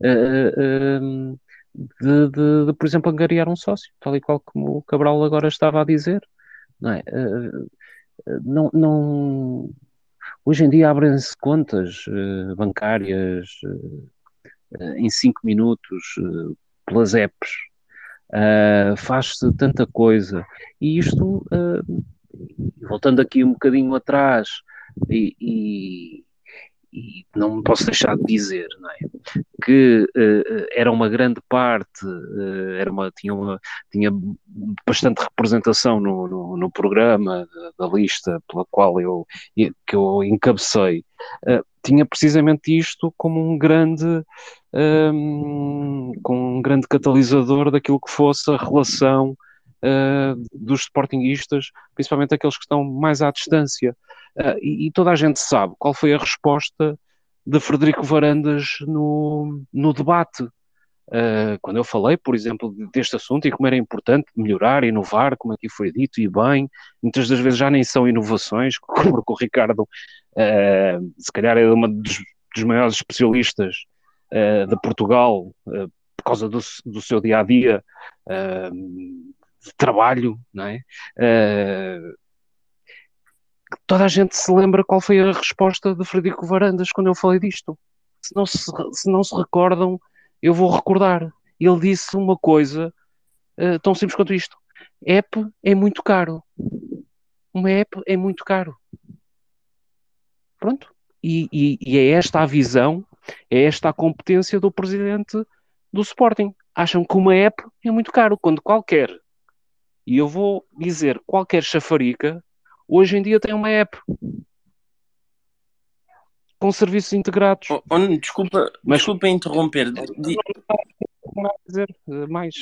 Uh, de, de, de, por exemplo, angariar um sócio, tal e qual como o Cabral agora estava a dizer. Não é? não, não, Hoje em dia abrem-se contas uh, bancárias em 5 minutos pelas apps. Faz-se tanta coisa. E isto, voltando aqui um bocadinho atrás, e, e não posso deixar de dizer, é? que uh, era uma grande parte, uh, era uma, tinha, uma, tinha bastante representação no, no, no programa da, lista pela qual eu, que eu encabecei, uh, tinha precisamente isto como um grande, um, com um grande catalisador daquilo que fosse a relação dos sportinguistas, principalmente aqueles que estão mais à distância. e, e toda a gente sabe qual foi a resposta de Frederico Varandas no, no debate. Uh, quando eu falei, por exemplo, deste assunto e como era importante melhorar, inovar, como aqui foi dito, e bem, muitas das vezes já nem são inovações, como o Ricardo, uh, se calhar é um dos, dos maiores especialistas uh, de Portugal, por causa do, do, seu dia a dia de trabalho, não é? toda a gente se lembra qual foi a resposta de Frederico Varandas quando eu falei disto. Se não se, se, não se recordam, eu vou recordar. Ele disse uma coisa uh, tão simples quanto isto: app é muito caro. Uma app é muito caro. Pronto. E, e, e é esta a visão, é esta a competência do presidente do Sporting. Acham que uma app é muito caro, quando qualquer, e eu vou dizer qualquer chafarica, hoje em dia tem uma app com serviços integrados. Oh, oh, desculpa, Mas, desculpa interromper. mais.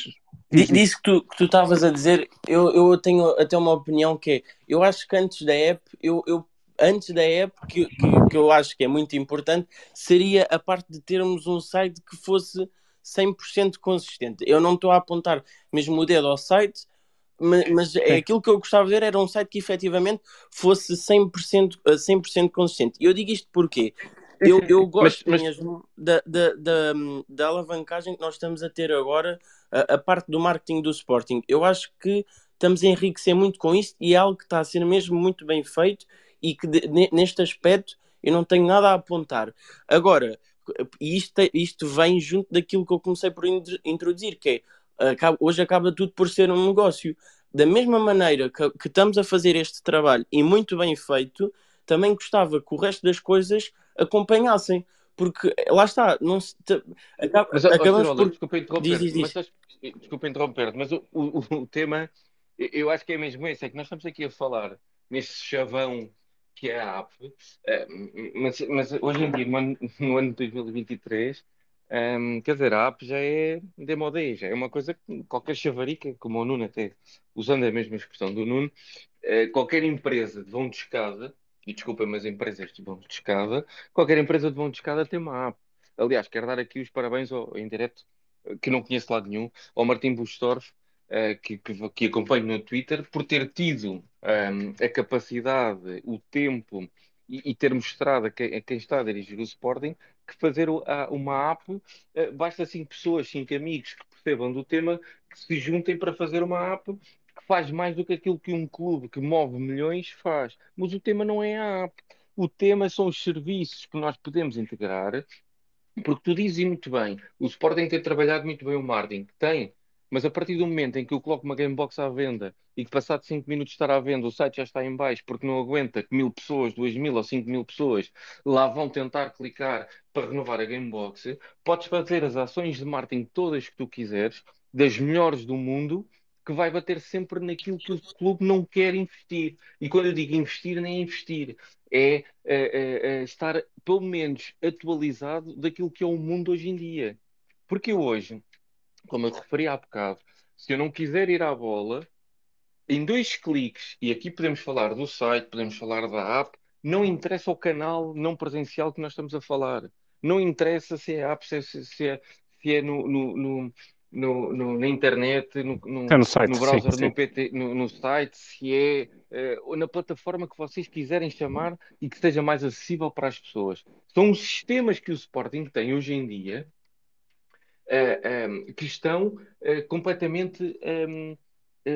Disso que tu, que tu estavas a dizer, eu, eu tenho até uma opinião que é, eu acho que antes da app, eu, eu antes da app, que, que, que, eu acho que é muito importante, seria a parte de termos um site que fosse 100% consistente. Eu não estou a apontar mesmo o dedo ao site, mas, mas é aquilo que eu gostava de ver era um site que efetivamente fosse 100%, 100 consistente. E eu digo isto porque eu, eu gosto mas, mas... mesmo da, da, da, da, alavancagem que nós estamos a ter agora, a, a, parte do marketing do Sporting. Eu acho que estamos a enriquecer muito com isso e é algo que está a ser mesmo muito bem feito e que de, neste aspecto eu não tenho nada a apontar. Agora, isto, isto vem junto daquilo que eu comecei por introduzir, que é acaba, hoje acaba tudo por ser um negócio. Da mesma maneira que, que, estamos a fazer este trabalho e muito bem feito, também gostava que o resto das coisas acompanhassem. Porque lá está, não se, acaba, mas, acabamos por... Desculpa interromper, diz, diz, diz. Mas, desculpa interromper, mas o, o, o, tema, eu acho que é mesmo esse, é que nós estamos aqui a falar neste chavão que é a app, eh, mas, mas hoje em dia, no ano, no ano de 2023, quer dizer, a app já é demodé, já é uma coisa que qualquer chavarica, como o Nuno até, usando a mesma expressão do Nuno, uh, qualquer empresa de vão de escada, e desculpa, mas empresas de vão de escada, qualquer empresa de vão de escada tem uma app. Aliás, quero dar aqui os parabéns ao, em direto, que não conheço lado nenhum, ao Martim Bustorf, uh, que, que, que, acompanho no Twitter, por ter tido a capacidade, o tempo e, e ter mostrado a quem, a quem, está a dirigir o Sporting que fazer uma app, eh, basta cinco pessoas, cinco amigos que percebam do tema, que se juntem para fazer uma app que faz mais do que aquilo que um clube que move milhões faz. Mas o tema não é a app. O tema são os serviços que nós podemos integrar, porque tu dizes muito bem, o Sporting tem trabalhado muito bem o marketing. Tem, mas a partir do momento em que eu coloco uma Gamebox à venda e que passado 5 minutos estar à venda o site já está em baixo porque não aguenta que mil pessoas, duas mil ou cinco mil pessoas lá vão tentar clicar para renovar a Gamebox, podes fazer as ações de marketing todas que tu quiseres, das melhores do mundo que vai bater sempre naquilo que o clube não quer investir. E quando eu digo investir, nem é investir, é, é, é, estar pelo menos atualizado daquilo que é o mundo hoje em dia. Porque hoje, como eu referi há bocado, se eu não quiser ir à bola, em dois cliques, e aqui podemos falar do site, podemos falar da app, não interessa o canal não presencial que nós estamos a falar. Não interessa se é app, se é, se é, se é no, no, no no, na internet, no, no, é site, no browser, sim, no, PT, no, site, se é uh, na plataforma que vocês quiserem chamar e que seja mais acessível para as pessoas. São os sistemas que o Sporting tem hoje em dia eh, eh, que estão uh, completamente um,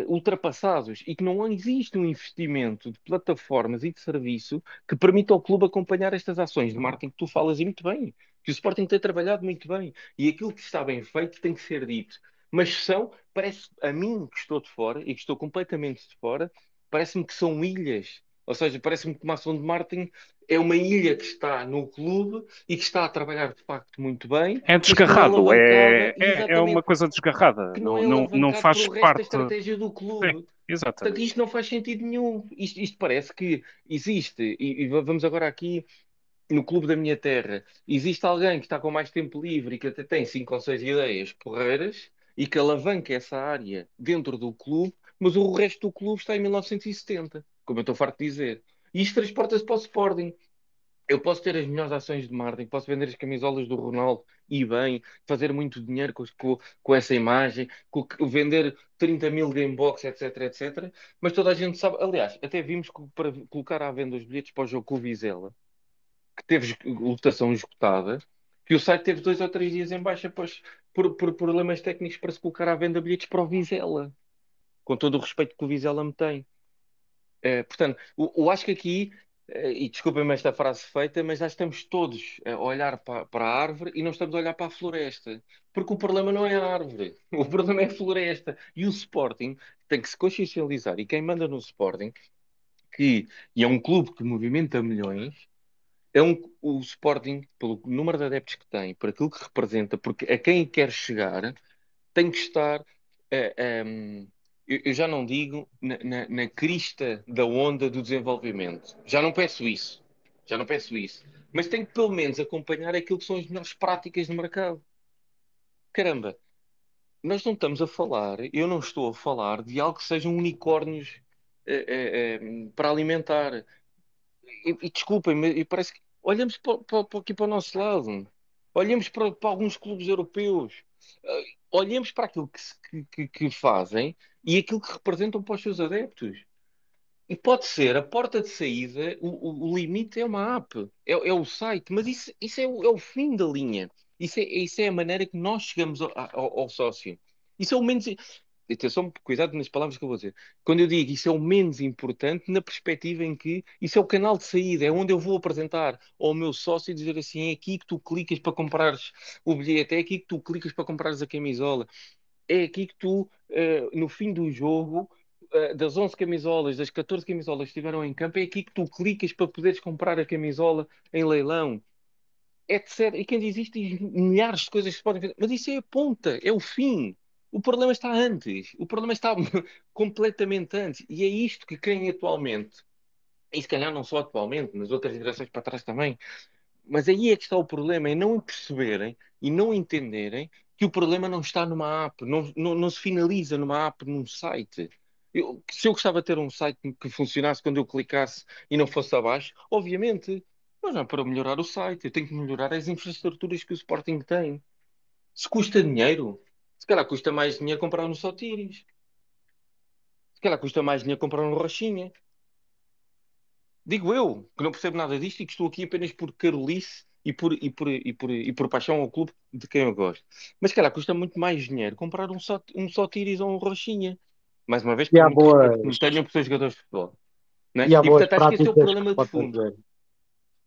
ultrapassados e que não existe um investimento de plataformas e de serviço que permita ao clube acompanhar estas ações de marketing que tu falas e muito bem que o Sporting tem trabalhado muito bem e aquilo que está bem feito tem que ser dito. Mas são, parece a mim que estou de fora e que estou completamente de fora, parece-me que são ilhas. Ou seja, parece-me que uma ação de marketing é uma ilha que está no clube e que está a trabalhar de facto muito bem. É desgarrado, é, é, é, uma coisa desgarrada. Não, é não, não faz parte da estratégia do clube. Sim, exatamente. Portanto, isto não faz sentido nenhum. Isto, isto parece que existe, e, e vamos agora aqui no clube da minha terra existe alguém que está com mais tempo livre e que até tem cinco ou seis ideias porreiras e que alavanca essa área dentro do clube, mas o resto do clube está em 1970, como eu estou farto de dizer. E isto transporta-se para o Sporting. Eu posso ter as melhores ações de marketing, posso vender as camisolas do Ronaldo e bem, fazer muito dinheiro com, com, com essa imagem, com, vender 30 mil gamebox, etc, etc. Mas toda a gente sabe, aliás, até vimos que para colocar à venda os bilhetes para o jogo com o Vizela, que teve lotação esgotada, que o site teve dois ou três dias em baixa pois, por, por problemas técnicos para se colocar à venda bilhetes para o Vizela. Com todo o respeito que o Vizela me tem. É, portanto, eu, acho que aqui, é, e desculpem-me esta frase feita, mas já estamos todos a olhar para, a árvore e não estamos a olhar para a floresta. Porque o problema não é a árvore, o problema é a floresta. E o Sporting tem que se consciencializar. E quem manda no Sporting, que e é um clube que movimenta milhões, é um, o Sporting, pelo número de adeptos que tem, por aquilo que representa, porque a quem quer chegar, tem que estar. Eh, ehm, eu, já não digo na, na, na, crista da onda do desenvolvimento. Já não peço isso. Já não peço isso. Mas tem que pelo menos acompanhar aquilo que são as melhores práticas no mercado. Caramba, nós não estamos a falar, eu não estou a falar de algo que sejam unicórnios uh, uh, para alimentar. E, e desculpem, mas parece que olhamos para, para, aqui para o nosso lado, olhamos para, para alguns clubes europeus, olhamos para aquilo que, que, que, fazem e aquilo que representam para os seus adeptos. E pode ser a porta de saída, o, o, o limite é uma app, é, é, o site, mas isso, isso é, o, é, o, fim da linha. Isso é, isso é a maneira que nós chegamos ao, ao, ao sócio. Isso é o menos atenção, cuidado nas palavras que eu vou dizer. Quando eu digo isso é o menos importante, na perspectiva em que isso é o canal de saída, é onde eu vou apresentar ao meu sócio e dizer assim: é aqui que tu clicas para comprares o bilhete, é aqui que tu clicas para comprares a camisola, é aqui que tu, uh, no fim do jogo, uh, das 11 camisolas, das 14 camisolas que estiveram em campo, é aqui que tu clicas para poderes comprar a camisola em leilão. Etc. E quem diz isto milhares de coisas que se podem fazer, mas isso é a ponta, é o fim. O problema está antes. O problema está completamente antes. E é isto que quem atualmente, e se calhar não só atualmente, nas outras gerações para trás também, mas aí é que está o problema, é não perceberem e não entenderem que o problema não está numa app, não, não, não se finaliza numa app, num site. Eu, se eu gostava de ter um site que funcionasse quando eu clicasse e não fosse abaixo, obviamente, mas não é para melhorar o site, eu tenho que melhorar as infraestruturas que o Sporting tem. Se custa dinheiro, se calhar custa mais dinheiro comprar um Sotiris. Se calhar custa mais dinheiro comprar um Rochinha. Digo eu, que não percebo nada disto e que estou aqui apenas por carolice e por, e por, e por, e por paixão ao clube de quem eu gosto. Mas calhar custa muito mais dinheiro comprar um, só, um Sotiris ou um Rochinha. Mais uma vez, porque boa... não tenham por ser jogadores de futebol. Né? E, e portanto, acho que esse é o problema de fundo.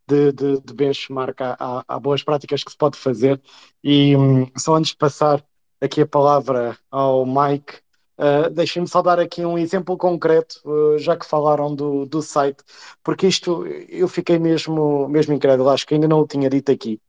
De, de, de benchmark, há, há, há, boas práticas que se pode fazer. E hum, só antes de passar aqui a palavra ao Mike. Uh, Deixem-me só dar aqui um exemplo concreto, uh, já que falaram do, do site, porque isto eu fiquei mesmo, mesmo incrédulo, acho que ainda não o tinha dito aqui.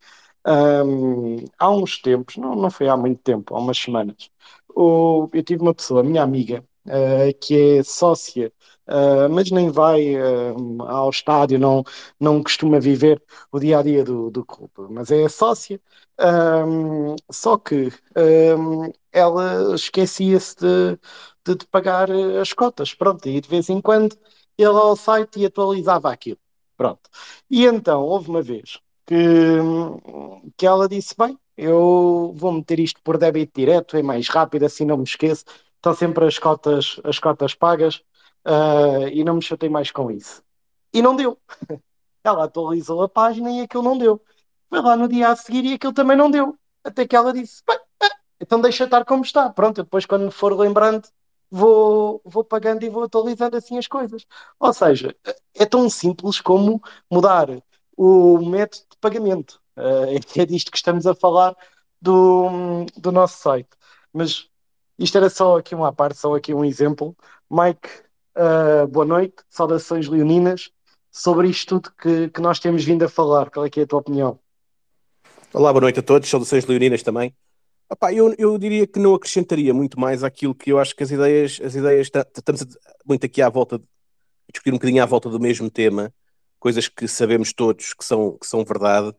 Um, há uns tempos, não, não foi há muito tempo, há umas semanas, o, eu tive uma pessoa, minha amiga, uh, que é sócia, uh, mas nem vai uh, ao estádio, não, não costuma viver o dia a dia do, do clube, mas é sócia. Um, só que um, ela esquecia-se de, de, de, pagar as cotas, pronto, e de vez em quando ele ao site e atualizava aquilo, pronto. E então, houve uma vez que, que ela disse: Bem, eu vou meter isto por débito direto, é mais rápido, assim não me esqueço. Estão sempre as cotas, as cotas pagas uh, e não me chatei mais com isso. E não deu. Ela atualizou a página e aquilo não deu. Foi lá no dia a seguir e aquilo também não deu. Até que ela disse: então deixa estar como está. Pronto, depois quando for lembrando, vou, vou pagando e vou atualizando assim as coisas. Ou seja, é tão simples como mudar o método de pagamento. Uh, é disto que estamos a falar do, do nosso site. Mas isto era só aqui uma parte, só aqui um exemplo. Mike, uh, boa noite, saudações leoninas sobre isto tudo que, que nós temos vindo a falar. Qual é que é a tua opinião? Olá, boa noite a todos, saudações leoninas também. Epá, eu, eu diria que não acrescentaria muito mais àquilo que eu acho que as ideias, as ideias estamos muito aqui à volta, discutir um bocadinho à volta do mesmo tema, coisas que sabemos todos que são, que são verdade,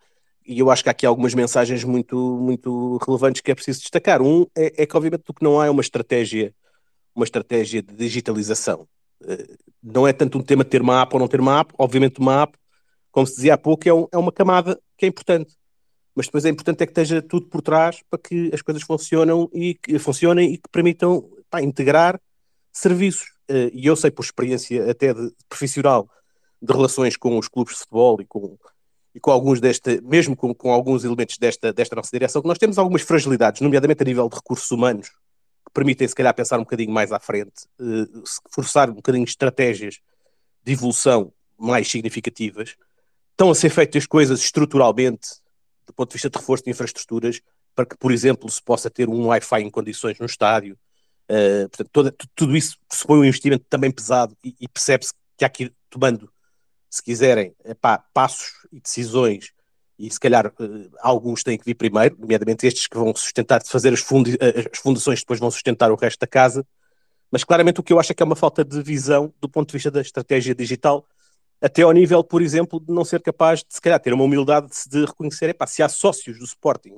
e eu acho que há aqui algumas mensagens muito, muito relevantes que é preciso destacar. Um é, é que, obviamente, o que não há é uma estratégia, uma estratégia de digitalização. Eh, não é tanto um tema de ter uma app ou não ter uma app, obviamente uma app, como se dizia há pouco, é, um, é uma camada que é importante. Mas depois é importante é que esteja tudo por trás para que as coisas funcionem e que funcionem e que permitam pá, integrar serviços. Eh, e eu sei por experiência até de profissional de relações com os clubes de futebol e com, e com alguns desta, mesmo com, com alguns elementos desta, desta nossa direção, que nós temos algumas fragilidades, nomeadamente a nível de recursos humanos, que permitem se calhar pensar um bocadinho mais à frente, uh, forçar um bocadinho estratégias de evolução mais significativas. Estão a ser feitas coisas estruturalmente, do ponto de vista de reforço de infraestruturas, para que, por exemplo, se possa ter um Wi-Fi em condições no estádio. Uh, portanto, toda, tudo isso supõe um investimento também pesado e, e percebe-se que há aqui tomando se quiserem, epá, passos e decisões, e se calhar uh, alguns têm que vir primeiro, nomeadamente estes que vão sustentar, fazer as, fundi eh, as fundações depois vão sustentar o resto da casa, mas claramente o que eu acho é que é uma falta de visão do ponto de vista da estratégia digital, até ao nível, por exemplo, de não ser capaz de, se calhar, ter uma humildade de, de reconhecer, epá, se há sócios do Sporting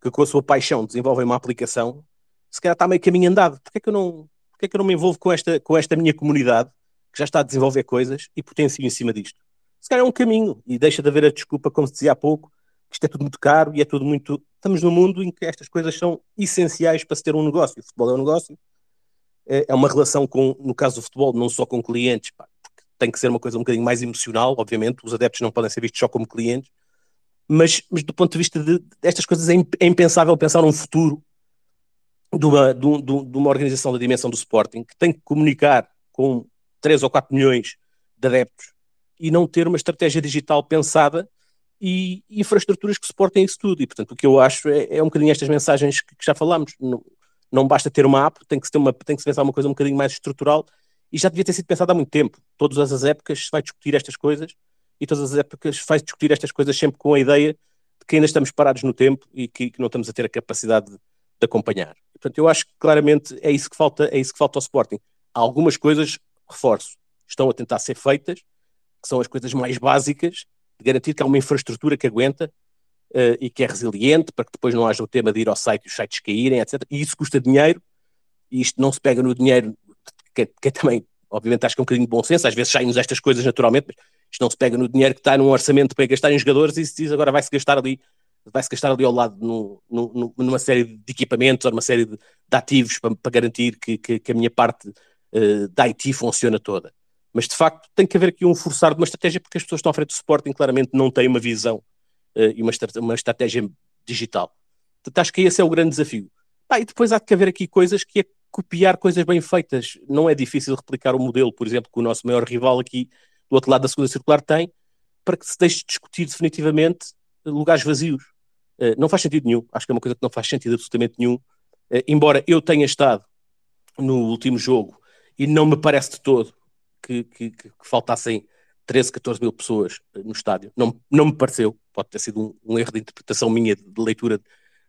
que com a sua paixão desenvolvem uma aplicação, se calhar está meio caminho andado. Porquê é que eu não, porquê é que eu não me envolvo com esta, com esta minha comunidade que já está a desenvolver coisas e potencia em cima disto. Se calhar é um caminho e deixa de haver a desculpa, como se dizia há pouco, que isto é tudo muito caro e é tudo muito. Estamos num mundo em que estas coisas são essenciais para se ter um negócio. O futebol é um negócio, é, é uma relação com, no caso do futebol, não só com clientes, pá, tem que ser uma coisa um bocadinho mais emocional, obviamente. Os adeptos não podem ser vistos só como clientes, mas, mas do ponto de vista de, destas coisas é, é impensável pensar um futuro de uma, de, de uma organização da dimensão do Sporting que tem que comunicar com 3 ou 4 milhões de adeptos e não ter uma estratégia digital pensada e infraestruturas que suportem isso tudo. E, portanto, o que eu acho é, é um bocadinho estas mensagens que, que já falámos. Não, não, basta ter uma app, tem que, ter uma, tem que se pensar uma coisa um bocadinho mais estrutural e já devia ter sido pensado há muito tempo. Todas as épocas se vai discutir estas coisas e todas as épocas se vai discutir estas coisas sempre com a ideia de que ainda estamos parados no tempo e que, que não estamos a ter a capacidade de, de acompanhar. portanto, eu acho que claramente é isso que falta, é isso que falta ao Sporting. Há algumas coisas reforço, estão a tentar ser feitas, que são as coisas mais básicas, de garantir que há uma infraestrutura que aguenta uh, e que é resiliente, para que depois não haja o tema de ir ao site e os sites caírem, etc. E isso custa dinheiro, e isto não se pega no dinheiro, que, que é também, obviamente, acho que é um bocadinho de bom senso, às vezes saem-nos estas coisas naturalmente, mas isto não se pega no dinheiro que está num orçamento para gastar em jogadores e se diz agora vai-se gastar ali vai-se gastar ali ao lado no, no, numa série de equipamentos ou numa série de, de ativos para, para garantir que, que, que, a minha parte uh, da IT funciona toda. Mas de facto tem que haver aqui um forçar de uma estratégia, porque as pessoas que estão à frente do Sporting claramente não têm uma visão uh, e uma, uma estratégia digital. Portanto, acho que esse é o grande desafio. Ah, e depois há de haver aqui coisas que é copiar coisas bem feitas. Não é difícil replicar o modelo, por exemplo, que o nosso maior rival aqui do outro lado da segunda circular tem, para que se deixe de discutir definitivamente lugares vazios. Uh, não faz sentido nenhum. Acho que é uma coisa que não faz sentido absolutamente nenhum. Uh, embora eu tenha estado no último jogo e não me parece de todo que, que, que faltassem 13, 14 mil pessoas no estádio. Não, não me pareceu, pode ter sido um, um erro de interpretação minha, de leitura,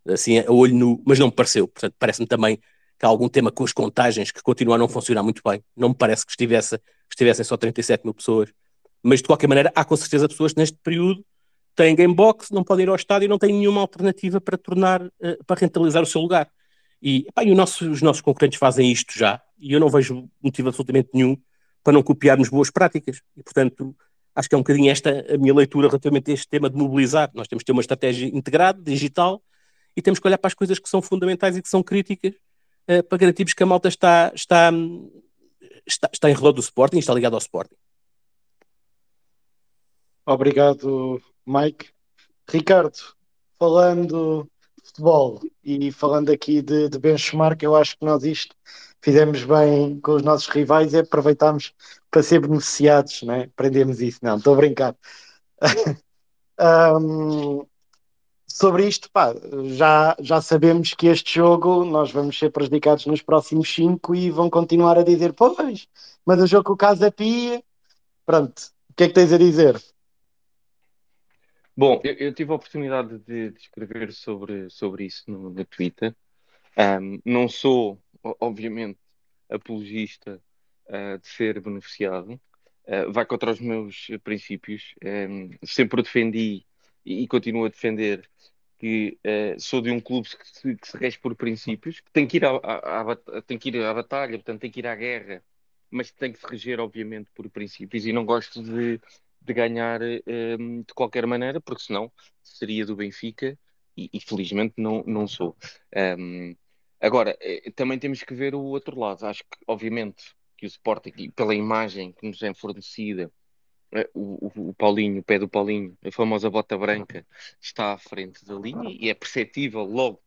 assim, a olho nu, mas não me pareceu. Portanto, parece-me também que há algum tema com as contagens que continuam a não funcionar muito bem. Não me parece que estivesse, que estivessem só 37 mil pessoas. Mas, de qualquer maneira, há com certeza pessoas que neste período têm gamebox, não podem ir ao estádio e não têm nenhuma alternativa para tornar, uh, para rentabilizar o seu lugar. E, e nosso, os nossos concorrentes fazem isto já, e eu não vejo motivo absolutamente nenhum para não copiarmos boas práticas. E, portanto, acho que é um bocadinho esta a minha leitura relativamente a este tema de mobilizar. Nós temos que ter uma estratégia integrada, digital, e temos que olhar para as coisas que são fundamentais e que são críticas uh, para garantirmos que a malta está, está, está, está em redor do Sporting e está ligada ao Sporting. Obrigado, Mike. Ricardo, falando futebol e falando aqui de, de benchmark, eu acho que nós isto fizemos bem com os nossos rivais e aproveitámos para ser beneficiados, né? aprendemos isso. Não, estou a brincar. um, sobre isto, pá, já, já sabemos que este jogo nós vamos ser prejudicados nos próximos cinco e vão continuar a dizer, pois, mas o jogo com o Casa Pia, pronto, o que é que tens a dizer? Bom, eu, eu tive a oportunidade de, de, escrever sobre, sobre isso no, no Twitter. Um, não sou, obviamente, apologista uh, de ser beneficiado. Uh, vai contra os meus princípios. Um, sempre defendi e, e continuo a defender que uh, sou de um clube que se, que se rege por princípios, que tem que, ir à, à, à, tem que ir à batalha, portanto tem que ir à guerra, mas tem que se reger, obviamente, por princípios. E não gosto de de ganhar ehm, de qualquer maneira, porque senão seria do Benfica e, e felizmente não, não sou. Um, ehm, agora, eh, também temos que ver o outro lado. Acho que, obviamente, que o Sporting, pela imagem que nos é fornecida, eh, o, o, o, Paulinho, o pé do Paulinho, a famosa bota branca, está à frente da linha e é perceptível logo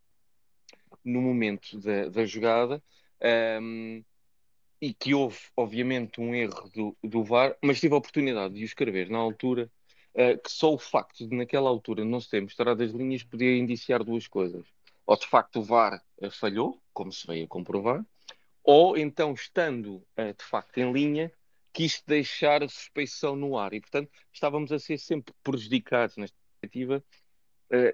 no momento da, da jogada. Um, ehm, e que houve, obviamente, um erro do, do VAR, mas tive a oportunidade de o escrever na altura, uh, que só o facto de, naquela altura, não se ter mostrado as linhas podia indiciar duas coisas. Ou, de facto, o VAR uh, falhou, como se veio a comprovar, ou, então, estando, uh, de facto, em linha, quis deixar a suspeição no ar. E, portanto, estávamos a ser sempre prejudicados nesta perspectiva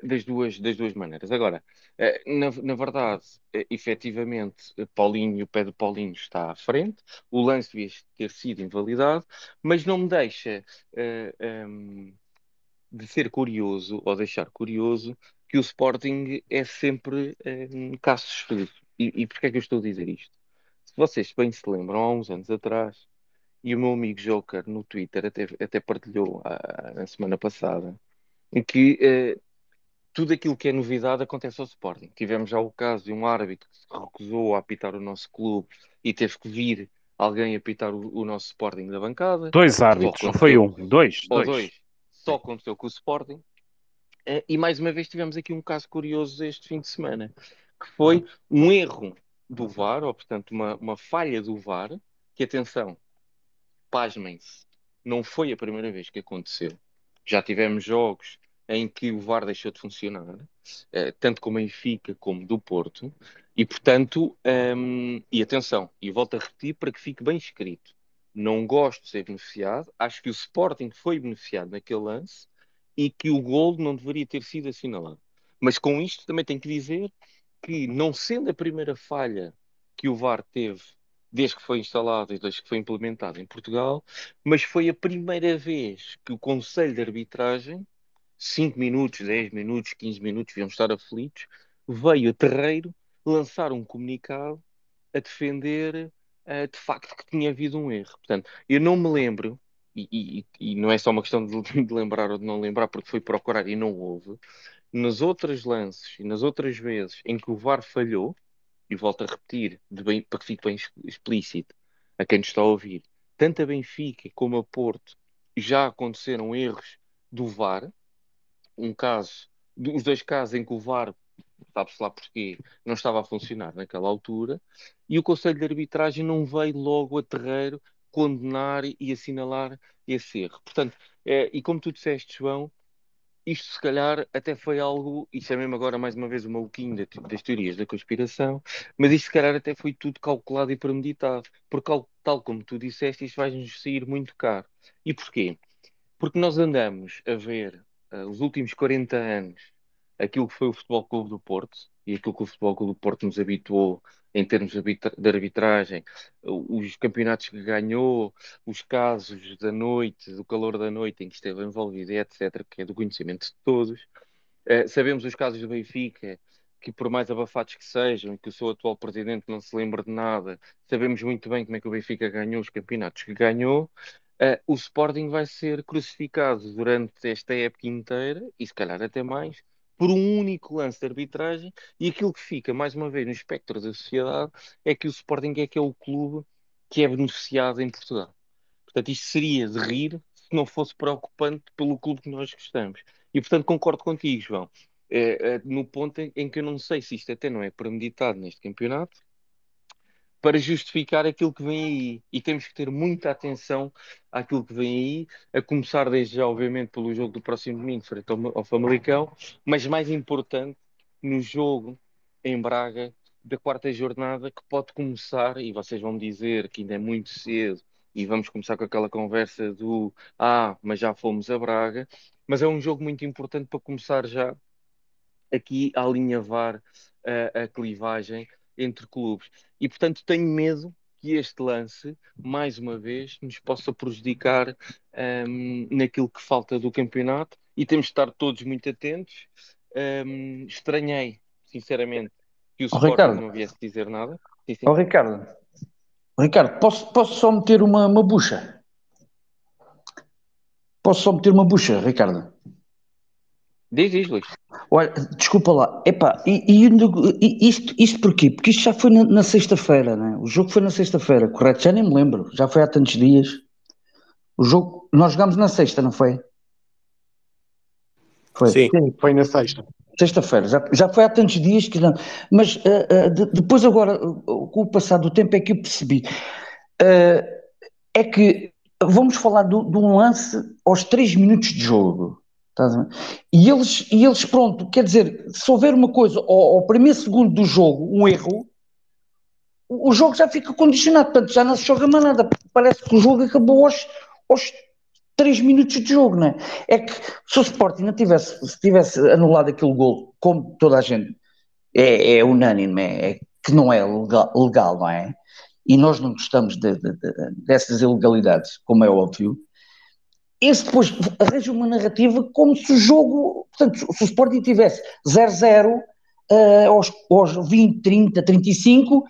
das, duas, das duas maneiras. Agora, eh, na, na verdade, eh, efetivamente, Paulinho, o pé de Paulinho está à frente, o lance devia ter sido invalidado, mas não me deixa um, de ser curioso, ou deixar curioso, que o Sporting é sempre um caso suspeito. E, e porquê é que eu estou a dizer isto? Se vocês bem se lembram, há uns anos atrás, e o meu amigo Joker no Twitter até, até partilhou a, na semana passada, que uh, tudo aquilo que é novidade acontece ao Sporting. Tivemos já o caso de um árbitro que se recusou a apitar o nosso clube e teve que vir alguém apitar o, o nosso Sporting da bancada. Dois árbitros, não foi um, dois. Ou dois. dois. Só aconteceu com o Sporting. Eh, e mais uma vez tivemos aqui um caso curioso este fim de semana, que foi um erro do VAR, ou portanto uma, uma falha do VAR, que atenção, pasmem-se, não foi a primeira vez que aconteceu. Já tivemos jogos em que o VAR deixou de funcionar, eh, tanto como Benfica como do Porto, e portanto, um, ehm, e atenção, e volto a repetir para que fique bem escrito, não gosto de ser beneficiado, acho que o Sporting foi beneficiado naquele lance e que o gol não deveria ter sido assinalado. Mas com isto também tenho que dizer que, não sendo a primeira falha que o VAR teve desde que foi instalado e desde que foi implementado em Portugal, mas foi a primeira vez que o Conselho de Arbitragem 5 minutos, 10 minutos, 15 minutos, devíamos estar aflitos, veio a terreiro lançar um comunicado a defender uh, de facto que tinha havido um erro. Portanto, eu não me lembro, e, e, e não é só uma questão de, de, lembrar ou de não lembrar, porque foi procurar e não houve, nas outras lances e nas outras vezes em que o VAR falhou, e volto a repetir, bem, para que fique bem explícito a quem nos está a ouvir, tanto a Benfica como a Porto já aconteceram erros do VAR, um caso, os dois casos em que o VAR, sabe-se lá porquê, não estava a funcionar naquela altura, e o Conselho de Arbitragem não veio logo a terreiro condenar e assinalar esse erro. Portanto, é, e como tu disseste, João, isto se calhar até foi algo, e chamei-me agora mais uma vez o maluquinho das teorias da conspiração, mas isto se calhar até foi tudo calculado e premeditado, porque tal como tu disseste, isto vai-nos sair muito caro. E porquê? Porque nós andamos a ver uh, os últimos 40 anos aquilo que foi o Futebol Clube do Porto, e aquilo que o Futebol Clube do Porto nos habituou em termos de arbitragem, os campeonatos que ganhou, os casos da noite, do calor da noite em que esteve envolvido, etc., que é do conhecimento de todos. Uh, sabemos os casos do Benfica, que por mais abafados que sejam e que o seu atual presidente não se lembre de nada, sabemos muito bem como é que o Benfica ganhou os campeonatos que ganhou. Uh, o Sporting vai ser crucificado durante esta época inteira, e se calhar até mais, por um único lance de arbitragem, e aquilo que fica, mais uma vez, no espectro da sociedade é que o Sporting é que é o clube que é beneficiado em Portugal. Portanto, isto seria de rir se não fosse preocupante pelo clube que nós gostamos. E, portanto, concordo contigo, João. É, é, no ponto em, em, que eu não sei se isto até não é premeditado neste campeonato, para justificar aquilo que vem aí. E temos que ter muita atenção àquilo que vem aí, a começar desde já, obviamente, pelo jogo do próximo domingo, frente ao, ao Famalicão, mas mais importante, no jogo em Braga da quarta jornada, que pode começar, e vocês vão dizer que ainda é muito cedo, e vamos começar com aquela conversa do ah, mas já fomos a Braga, mas é um jogo muito importante para começar já aqui a alinhavar a, a clivagem entre clubes. E, portanto, tenho medo que este lance, mais uma vez, nos possa prejudicar um, naquilo que falta do campeonato e temos de estar todos muito atentos. Um, estranhei, sinceramente, que o oh, Sporting Ricardo. não viesse dizer nada. Sim, sim. Oh, Ricardo, Ricardo posso, posso só meter uma, uma bucha? Posso só meter uma bucha, Ricardo? Diz, diz, Luís. Olha, desculpa lá. Epá, e, e isto, isto porquê? Porque isto já foi na, na sexta-feira, né? O jogo foi na sexta-feira, correto? Já nem me lembro. Já foi há tantos dias. O jogo, nós jogámos na sexta, não foi? Foi. Sim, Sim foi na sexta. Sexta-feira, já, já foi há tantos dias que não. Mas uh, uh, de, depois, agora, uh, com o passar do tempo, é que eu percebi. é que vamos falar do, de um lance aos 3 minutos de jogo. E eles, e eles, pronto, quer dizer, se houver uma coisa ao, ao, primeiro segundo do jogo, um erro, o, o, jogo já fica condicionado, portanto já não se joga mais nada, parece que o jogo acabou aos, aos 3 minutos de jogo, não é? É que se o Sporting não tivesse, se tivesse anulado aquele gol, como toda a gente é, é unânime, é, é, que não é legal, legal, não é? E nós não gostamos de, de, de, dessas ilegalidades, como é óbvio, esse depois arranja uma narrativa como se o jogo, portanto, se o Sporting tivesse 0-0 uh, aos, aos 20, 30, 35, uh,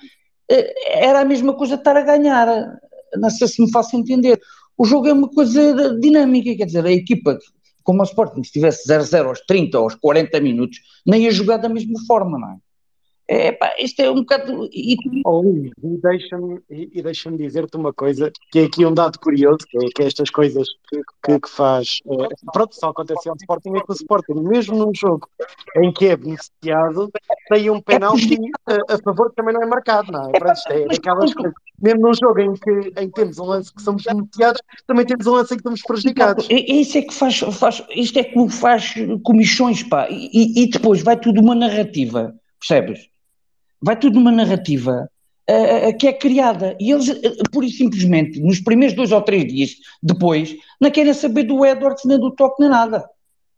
era a mesma coisa de estar a ganhar. Não sei se me faço entender. O jogo é uma coisa dinâmica, quer dizer, a equipa, como o Sporting, se tivesse 0-0 aos 30, aos 40 minutos, nem ia jogar da mesma forma, não é? É, pá, isto é um bocado. E, oh, e deixa-me e deixa dizer-te uma coisa, que é aqui um dado curioso, que é, que é estas coisas que, que faz. É, pronto, só acontece ao Sporting é que o Sporting, mesmo num jogo em que é beneficiado, tem um penalti a, a favor que também não é marcado, não é? Pronto, isto é aquelas coisas. Mesmo num jogo em que, em que temos um lance que somos beneficiados, também temos um lance em que estamos prejudicados. Isso é que faz, faz isto é que faz comissões, pá, e, e depois vai tudo uma narrativa, percebes? Vai tudo numa narrativa uh, que é criada. E eles, uh, pura e simplesmente, nos primeiros dois ou três dias depois, não querem saber do Edwards, nem do toque, nem nada.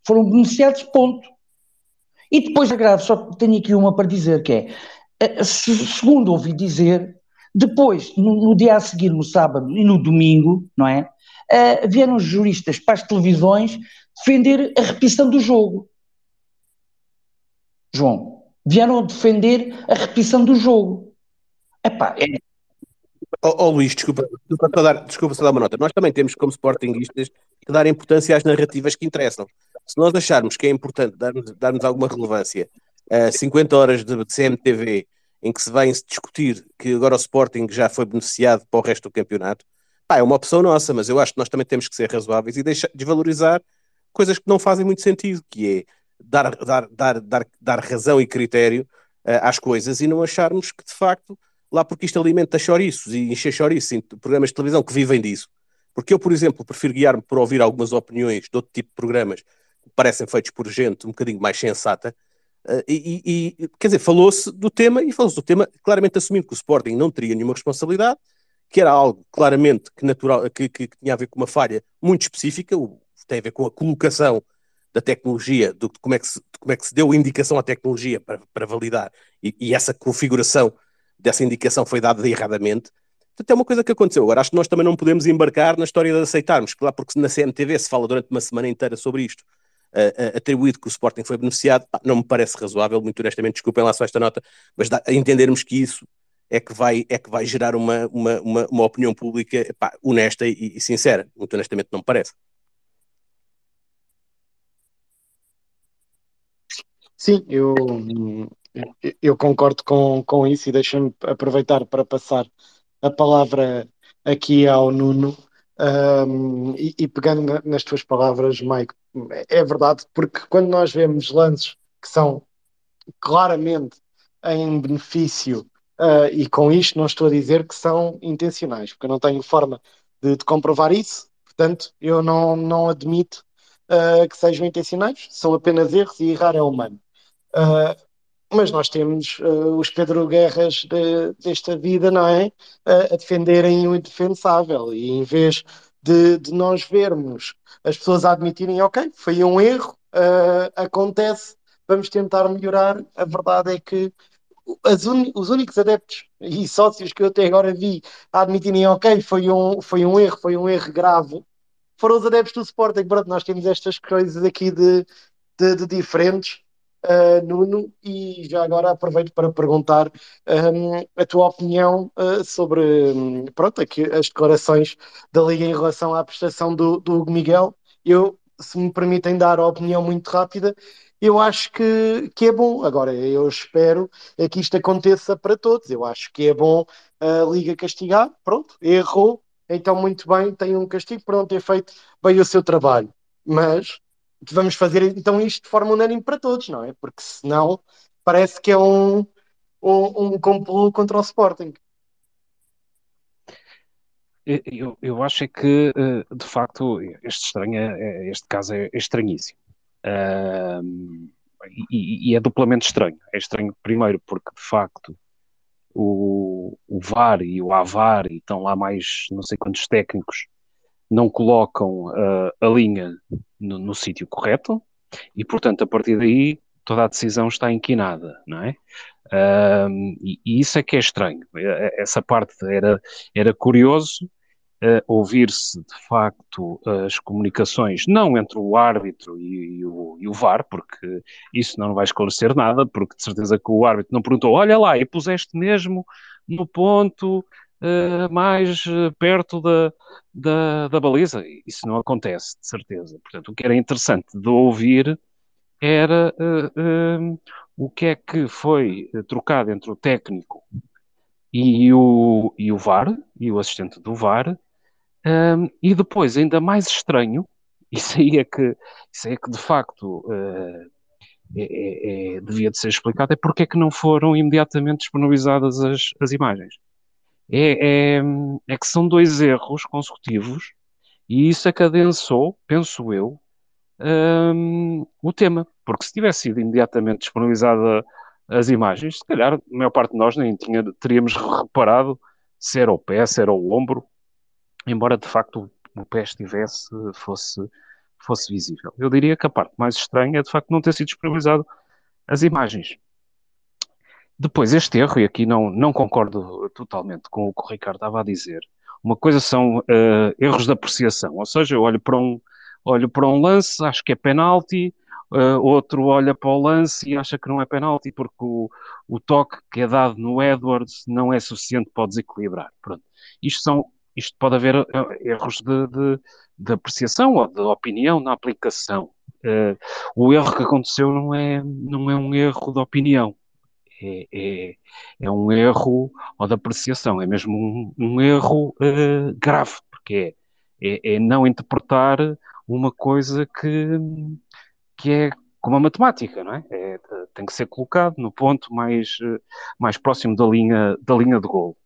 Foram beneficiados, ponto. E depois, grave, só tenho aqui uma para dizer, que é, uh, segundo ouvi dizer, depois, no, no, dia a seguir, no sábado e no domingo, não é? Uh, vieram os juristas para as televisões defender a repetição do jogo. João, vieram defender a repetição do jogo. Epá, é... Oh, oh Luís, desculpa, desculpa só, dar, desculpa só dar uma nota. Nós também temos, como sportinguistas, que dar importância às narrativas que interessam. Se nós acharmos que é importante darmos, darmos alguma relevância a 50 horas de, CMTV em que se -se discutir que agora o Sporting já foi beneficiado para o resto do campeonato, pá, é uma opção nossa, mas eu acho que nós também temos que ser razoáveis e deixar, desvalorizar coisas que não fazem muito sentido, que é dar, dar, dar, dar, dar razão e critério uh, às coisas e não acharmos que de facto, lá porque isto alimenta chouriços e encher chouriços em programas de televisão que vivem disso. Porque eu, por exemplo, prefiro guiar-me por ouvir algumas opiniões de outro tipo de programas que parecem feitos por gente um bocadinho mais sensata. Uh, e, e, quer dizer, falou-se do tema e falou-se do tema claramente assumindo que o Sporting não teria nenhuma responsabilidade, que era algo claramente que, natural, que, que, que tinha a ver com uma falha muito específica, tem a ver com a colocação da tecnologia, do, como é que se, como é que se deu indicação à tecnologia para, para validar e, e, essa configuração dessa indicação foi dada erradamente. Portanto, é uma coisa que aconteceu. Agora, acho que nós também não podemos embarcar na história de aceitarmos, claro, porque na CMTV se fala durante uma semana inteira sobre isto, uh, uh, atribuído que o Sporting foi beneficiado, não me parece razoável, muito honestamente, desculpem lá só esta nota, mas dá, entendermos que isso é que vai, é que vai gerar uma, uma, uma, uma opinião pública honesta e, e sincera. Muito honestamente, não me parece. Sim, eu, eu concordo com, com isso e deixa-me aproveitar para passar a palavra aqui ao Nuno. Um, e, e, pegando na, nas tuas palavras, Mike, é verdade, porque quando nós vemos lances que são claramente em benefício, uh, e com isto não estou a dizer que são intencionais, porque eu não tenho forma de, de comprovar isso, portanto, eu não, não admito uh, que sejam intencionais, são apenas erros e errar é humano. Uh, mas nós temos uh, os Pedro Guerras de, desta vida, não é? Uh, a defenderem o indefensável. E em vez de, de, nós vermos as pessoas a admitirem, ok, foi um erro, uh, acontece, vamos tentar melhorar. A verdade é que un, os únicos adeptos e sócios que eu até agora vi admitirem, ok, foi um, foi um erro, foi um erro grave, foram os adeptos do Sporting. Pronto, nós temos estas coisas aqui de, de, de diferentes uh, Nuno, e já agora aproveito para perguntar um, a tua opinião uh, sobre um, pronto, aqui, as declarações da Liga em relação à prestação do, do Hugo Miguel. Eu, se me permitem dar a opinião muito rápida, eu acho que, que é bom. Agora, eu espero é que isto aconteça para todos. Eu acho que é bom a Liga castigar. Pronto, errou, então muito bem, tem um castigo por não ter feito bem o seu trabalho. Mas vamos fazer então isto de forma unânime para todos, não é? Porque senão parece que é um, um, um complô contra o Sporting. Eu, eu acho é que, eh, de facto, este, estranho é, é, este caso é estranhíssimo. Uh, e, e, é duplamente estranho. É estranho, primeiro, porque, de facto, o, o VAR e o AVAR, e estão lá mais não sei quantos técnicos, não colocam uh, a linha no, no sítio correto e, portanto, a partir daí toda a decisão está inquinada, não é? E, e, isso é que é estranho. Essa parte era, era curioso uh, ouvir-se de facto as comunicações, não entre o árbitro e, e, o, e, o, VAR, porque isso não vai esclarecer nada, porque de certeza que o árbitro não perguntou: olha lá, e puseste mesmo no ponto uh, mais uh, perto da, da, da, baliza. Isso não acontece, de certeza. Portanto, o que era interessante de ouvir era uh, o que é que foi trocado entre o técnico e o, e o VAR, e o assistente do VAR, um, e depois, ainda mais estranho, isso aí é que, isso é que de facto é, é, é, devia de ser explicado, é porque é que não foram imediatamente disponibilizadas as, as imagens é, é, é que são dois erros consecutivos e isso acadensou, penso eu, um, o tema. Porque se tivesse sido imediatamente disponibilizada as imagens, se calhar a maior parte de nós nem tinha, teríamos reparado se era o pé, se era o ombro, embora de facto o pé estivesse, fosse, fosse visível. Eu diria que a parte mais estranha é de facto não ter sido disponibilizado as imagens. Depois, este erro, e aqui não, não concordo totalmente com o que o Ricardo estava a dizer, uma coisa são uh, erros de apreciação, ou seja, eu olho para um, olho para um lance, acho que é penalti, uh, outro olha para o lance e acha que não é penalti porque o, o toque que é dado no Edwards não é suficiente para desequilibrar. Pronto. Isto, são, isto pode haver uh, erros de, de, de, apreciação ou de opinião na aplicação. o erro que aconteceu não é, não é um erro de opinião, é, é, é um erro ou de apreciação, é mesmo um, um erro uh, grave, porque é, é, é, não interpretar uma coisa que, que é como a matemática, não é? é? tem que ser colocado no ponto mais, mais próximo da linha, da linha de gol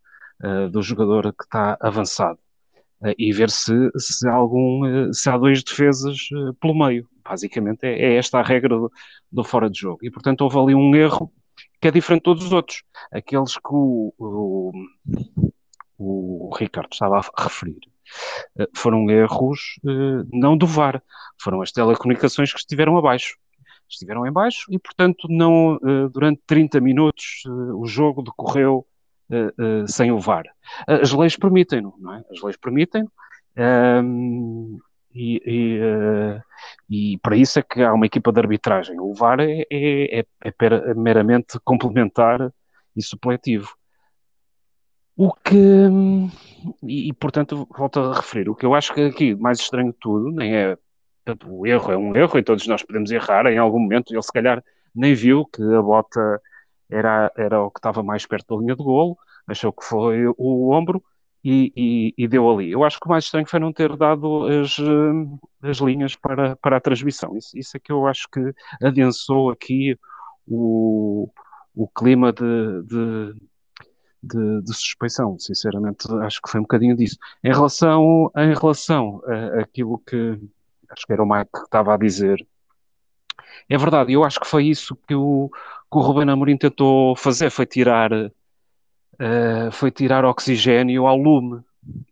uh, do jogador que está avançado e ver se, se, algum, se há dois defesas pelo meio. Basicamente é, é esta a regra do, do fora de jogo. E portanto houve ali um erro que é diferente de todos os outros. Aqueles que o, o, o Ricardo estava a referir. uh, foram erros uh, não do VAR, foram as telecomunicações que estiveram abaixo. Estiveram em baixo e, portanto, não, durante 30 minutos o jogo decorreu sem o VAR. As leis permitem-no, não é? As leis permitem-no. Um, e, e, uh, e, para isso é que há uma equipa de arbitragem. O VAR é, é, é, é meramente complementar e supletivo. O que, e, e, portanto, volto a referir, o que eu acho que aqui mais estranho de tudo, nem é o erro, é um erro e todos nós podemos errar em algum momento. Ele se calhar nem viu que a bota era, era o que estava mais perto da linha de golo, achou que foi o ombro e, e, e, deu ali. Eu acho que o mais estranho foi não ter dado as, eh, as linhas para, para a transmissão. Isso, isso é que eu acho que adensou aqui o, o clima de, de, de, de, suspeição. Sinceramente, acho que foi um bocadinho disso. Em relação, em relação àquilo que acho que era o Mike que estava a dizer. É verdade, eu acho que foi isso que o, que o Ruben Amorim tentou fazer, foi tirar uh, foi tirar oxigênio ao lume.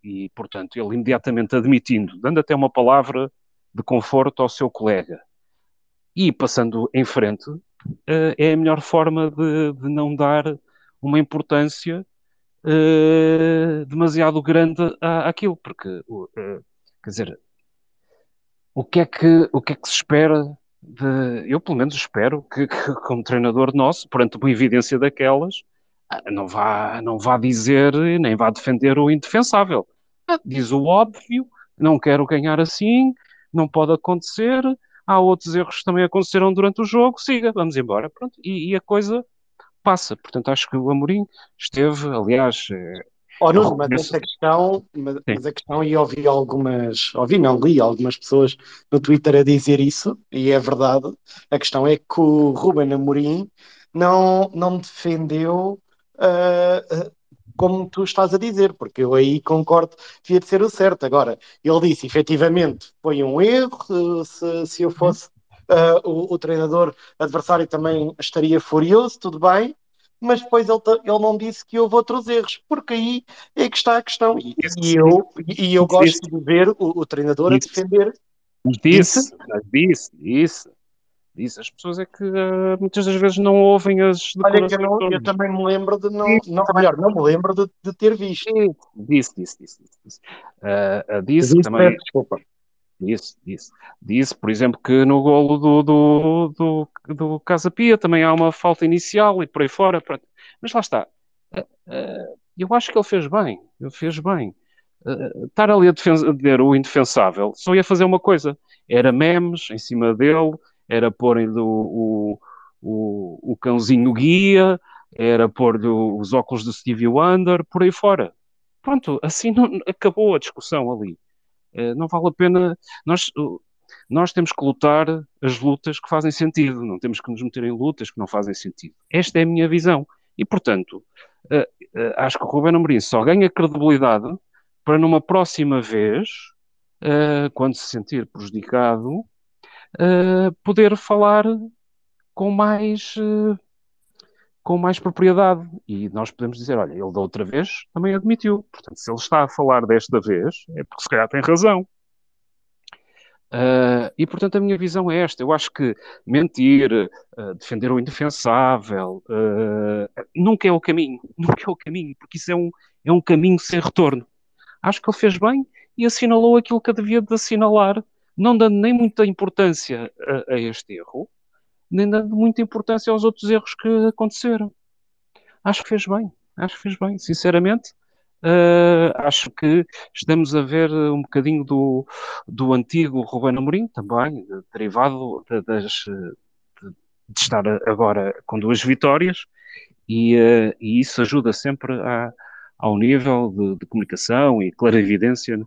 E, portanto, ele imediatamente admitindo, dando até uma palavra de conforto ao seu colega e passando em frente, uh, é a melhor forma de, de não dar uma importância uh, demasiado grande à, àquilo, porque, quer dizer, o que é que, o que é que se espera de, eu pelo menos espero que, que como treinador nosso, perante uma evidência daquelas, não vá, não vá dizer nem vá defender o indefensável. Ah, diz o óbvio, não quero ganhar assim, não pode acontecer, há outros erros que também aconteceram durante o jogo, siga, vamos embora. Pronto, e, e a coisa passa. Portanto, acho que o Amorim esteve, aliás. Oh, não, mas essa questão, mas, mas, a questão, e ouvi algumas, ouvi não, li algumas pessoas no Twitter a dizer isso, e é verdade, a questão é que o Ruben Amorim não, não defendeu uh, como tu estás a dizer, porque eu aí concordo devia de ser o certo. Agora, ele disse, efetivamente, foi um erro, se, se eu fosse uh, o, o, treinador adversário também estaria furioso, tudo bem, mas depois ele, ele não disse que houve outros erros, porque aí é que está a questão. E, e eu, e eu gosto de ver o, o treinador a defender. Disse, disse, disse disse. As pessoas é que uh, muitas das vezes não ouvem as Olha, que eu, não, eu também me lembro de não, não melhor, não me lembro de, de ter visto. Disse, disse, disse, disse. Uh, uh, disse, disse também. Desculpa. Disse, disse. Disse, por exemplo, que no golo do, do, do, do Casa Pia também há uma falta inicial e por aí fora. Pronto. Mas lá está. eu acho que ele fez bem. Ele fez bem. estar ali a defender o indefensável só ia fazer uma coisa. Era memes em cima dele, era pôr-lhe o, o, o, cãozinho guia, era pôr-lhe os óculos do Stevie Wonder, por aí fora. Pronto, assim não, acabou a discussão ali. Uh, não vale a pena. Nós, nós temos que lutar as lutas que fazem sentido, não temos que nos meter em lutas que não fazem sentido. Esta é a minha visão. E, portanto, uh, acho que o Ruben Amorim só ganha credibilidade para numa próxima vez, quando se sentir prejudicado, uh, poder falar com mais, uh, com mais propriedade. E nós podemos dizer, olha, ele da outra vez também admitiu. Portanto, se ele está a falar desta vez, é porque se calhar tem razão. Uh, e portanto a minha visão é esta. Eu acho que mentir, uh, defender o indefensável, uh, nunca é o caminho. Nunca é o caminho, porque isso é um, é um caminho sem retorno. Acho que ele fez bem e assinalou aquilo que devia de assinalar não dando nem muita importância a, a este erro, nem dando muita importância aos outros erros que aconteceram. Acho que fez bem, acho que fez bem, sinceramente. Uh, acho que estamos a ver um bocadinho do, do antigo Ruben Amorim também, derivado de, de, de, estar agora com duas vitórias e, uh, e isso ajuda sempre a, ao nível de, de comunicação e clarividência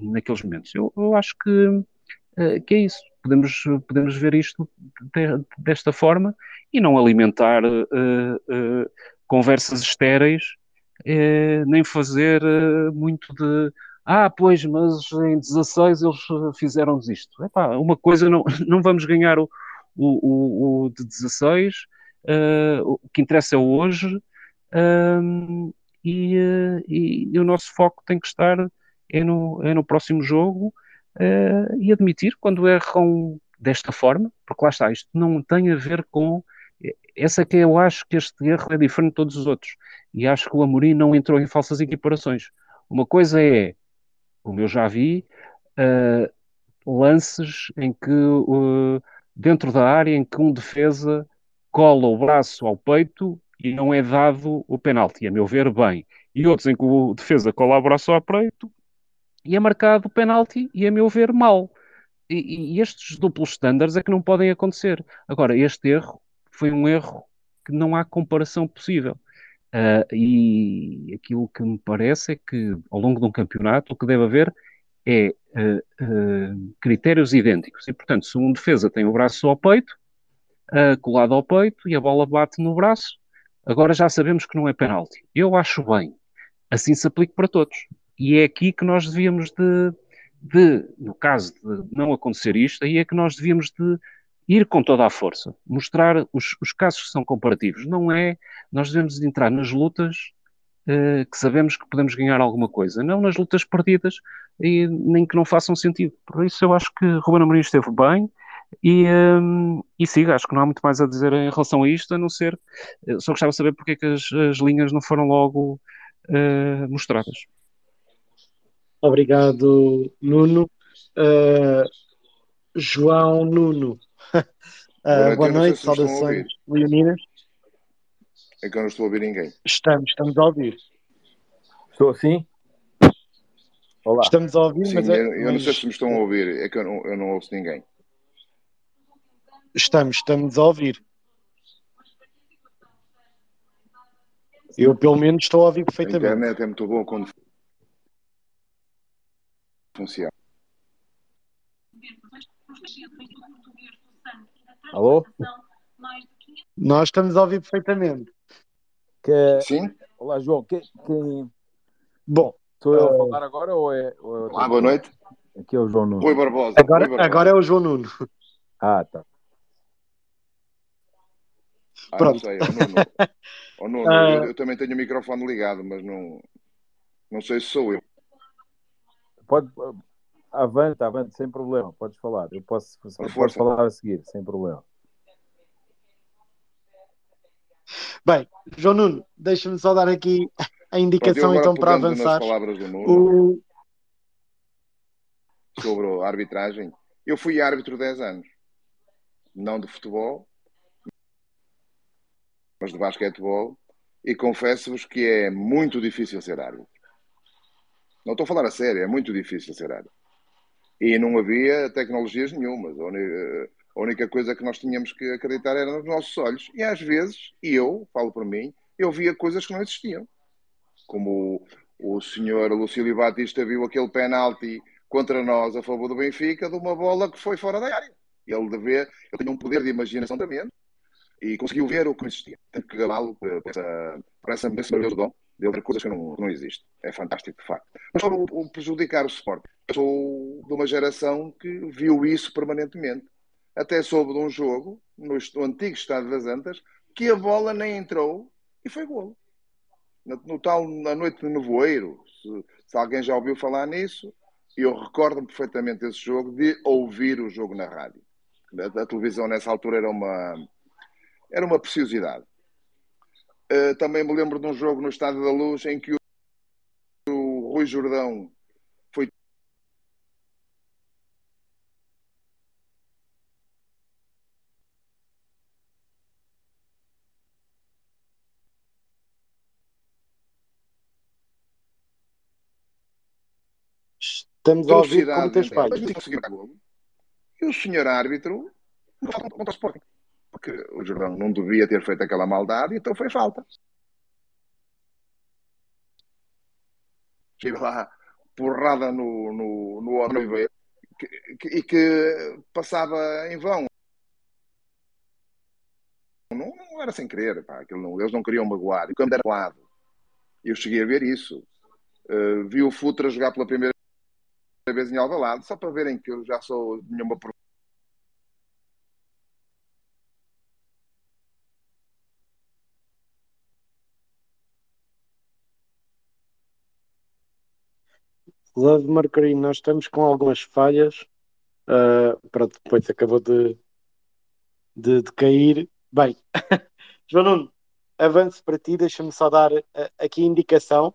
naqueles momentos. Eu, eu acho que, eh, que é isso. Podemos, podemos ver isto de, desta forma e não alimentar uh, conversas estéreis, nem fazer muito de ah, pois, mas em 16 eles fizeram-nos isto. Epá, uma coisa, não, não vamos ganhar o, o, o, o de 16, uh, o que interessa é hoje, uh, e, e, e, o nosso foco tem que estar é no, é no próximo jogo uh, e admitir quando erram desta forma, porque lá está, isto não tem a ver com. Essa que eu acho que este erro é diferente de todos os outros. E acho que o Amorim não entrou em falsas equiparações. Uma coisa é, como eu já vi, uh, lances em que, uh, dentro da área, em que um defesa cola o braço ao peito e não é dado o penalti, a meu ver, bem. E outros em que o defesa cola o braço ao peito e é marcado o penalti e, a meu ver, mal. E, e estes duplos estándares é que não podem acontecer. Agora, este erro foi um erro que não há comparação possível. Uh, e aquilo que me parece é que, ao longo de um campeonato, o que deve haver é uh, uh, critérios idênticos. E, portanto, se um defesa tem o braço ao peito, colado ao peito, e a bola bate no braço, agora já sabemos que não é penalti. Eu acho bem. Assim se aplica para todos. E é aqui que nós devíamos de, de, no caso de não acontecer isto, aí é que nós devíamos de ir com toda a força, mostrar os, os casos que são comparativos. Não é, nós devemos de entrar nas lutas uh, que sabemos que podemos ganhar alguma coisa, não nas lutas perdidas e nem que não façam sentido. Por isso eu acho que Ruben Amorim esteve bem e, um, e siga, acho que não há muito mais a dizer em relação a isto, a não ser, só gostava de saber porque é que as, as linhas não foram logo uh, mostradas. Obrigado, Nuno. Uh, João Nuno. Uh, boa, boa noite, saudações leoninas. É que eu não estou a ouvir ninguém. Estamos, estamos a ouvir. Estou assim? Olá. Estamos a ouvir, Sim, mas... É, eu, eu não sei se me estão a ouvir, é que eu não, eu não ouço ninguém. Estamos, estamos a ouvir. Eu, pelo menos, estou a ouvir perfeitamente. A internet é muito boa quando funciona. Alô? Nós estamos a ouvir perfeitamente. Que... Sim? Olá, João. Que, que... Bom. Estou eu a eh, falar agora ou é. Ou é Olá, boa noite. Aqui é o João Nuno. Rui Barbosa. Agora, Rui Barbosa. agora é o João Nuno. Ah, tá. Ah, Pronto. não sei. Oh, Nuno. Oh, Nuno, uh... eu, eu, também tenho o microfone ligado, mas não, não sei se sou eu. Pode, avante, avante, sem problema, podes falar. Eu posso, eu posso falar a seguir, sem problema. Bem, João Nuno, deixa-me só dar aqui a indicação então para avançar. palavras do Nuno, o... Sobre a arbitragem. Eu fui árbitro 10 anos. Não de futebol, mas de basquetebol. E confesso-vos que é muito difícil ser árbitro. Não estou a falar a sério, é muito difícil árbitro. E não havia tecnologias nenhumas. A única coisa que nós tínhamos que acreditar era nos nossos olhos. E às vezes, e eu, falo por mim, eu via coisas que não existiam. Como o, o senhor Lucílio Batista viu aquele penalti contra nós a favor do Benfica de uma bola que foi fora da área. Ele, deve, ele tinha um poder de imaginação também e conseguiu ver o que existia. Tenho que gabá-lo por essa, por essa maravilhoso dom de outra coisas que não, não existe. É fantástico, de facto. Mas só o, prejudicar o Sport. Eu sou de uma geração que viu isso permanentemente. Até soube de um jogo, no, no antigo Estado das Antas, que a bola nem entrou e foi golo. No, no tal, na noite de nevoeiro, se, se alguém já ouviu falar nisso, eu recordo-me perfeitamente desse jogo, de ouvir o jogo na rádio. A, a televisão nessa altura era uma, era uma preciosidade. Uh, também me lembro de um jogo no Estádio da Luz em que o, o Rui Jordão foi. Estamos a ouvir como tens pai. E o senhor árbitro contra o Sporting porque o Jordão não devia ter feito aquela maldade, então foi falta. Chega lá, porrada no, no, no Oliveira e que passava em vão. Não, não era sem querer, pá, não, eles não queriam magoar. E quando era lado, eu cheguei a ver isso. Uh, vi o Futra jogar pela primeira vez em Alvalade, só para verem que eu já sou nenhuma Love Mercury, nós estamos com algumas falhas. Uh, pronto, depois acabou de, de, de cair. Bem, João Nuno, avanço para ti, deixa-me só dar uh, aqui indicação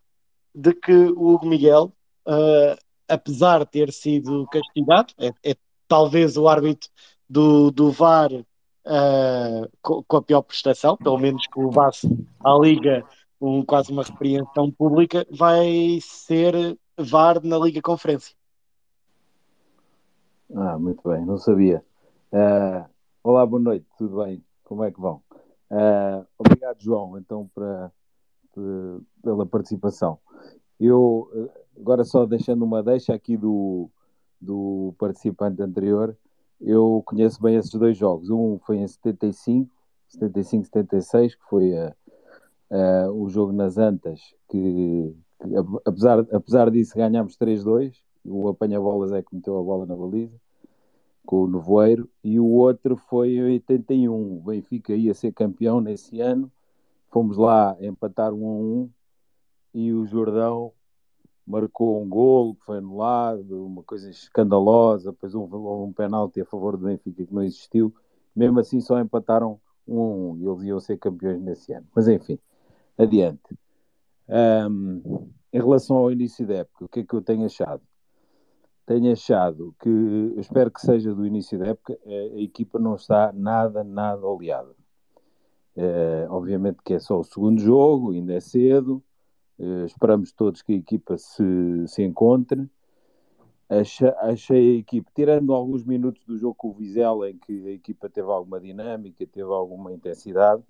de que o Hugo Miguel, uh, apesar de ter sido castigado, é, é talvez o árbitro do, do VAR com, com, a pior prestação, pelo menos que levasse à Liga um, quase uma repreensão pública, vai ser VAR na Liga Conferência. Ah, muito bem, não sabia. Uh, olá, boa noite, tudo bem? Como é que vão? Uh, obrigado, João, então, para, pela participação. Eu, agora só deixando uma deixa aqui do, do participante anterior, eu conheço bem esses dois jogos. Um foi em 75, 75, 76, que foi uh, o jogo nas Antas, que, apesar, apesar disso ganhámos 3-2. O apanha-bolas é que meteu a bola na baliza, com o Nevoeiro. E o outro foi em 81. O Benfica ia ser campeão nesse ano. Fomos lá empatar 1 a 1 e o Jordão marcou um gol que foi anulado, uma coisa escandalosa, depois houve um, um penalti a favor do Benfica que não existiu. Mesmo assim só empataram um a um e eles iam ser campeões nesse ano. Mas enfim, adiante. Um, em relação ao início da época, o que é que eu tenho achado? Tenho achado que, eu espero que seja do início da época, a, a equipa não está nada, nada oleada. Uh, obviamente que é só o segundo jogo, ainda é cedo, Uh, esperamos todos que a equipa se, se encontre. Achei, a equipa, tirando alguns minutos do jogo com o Vizela, em que a equipa teve alguma dinâmica, teve alguma intensidade,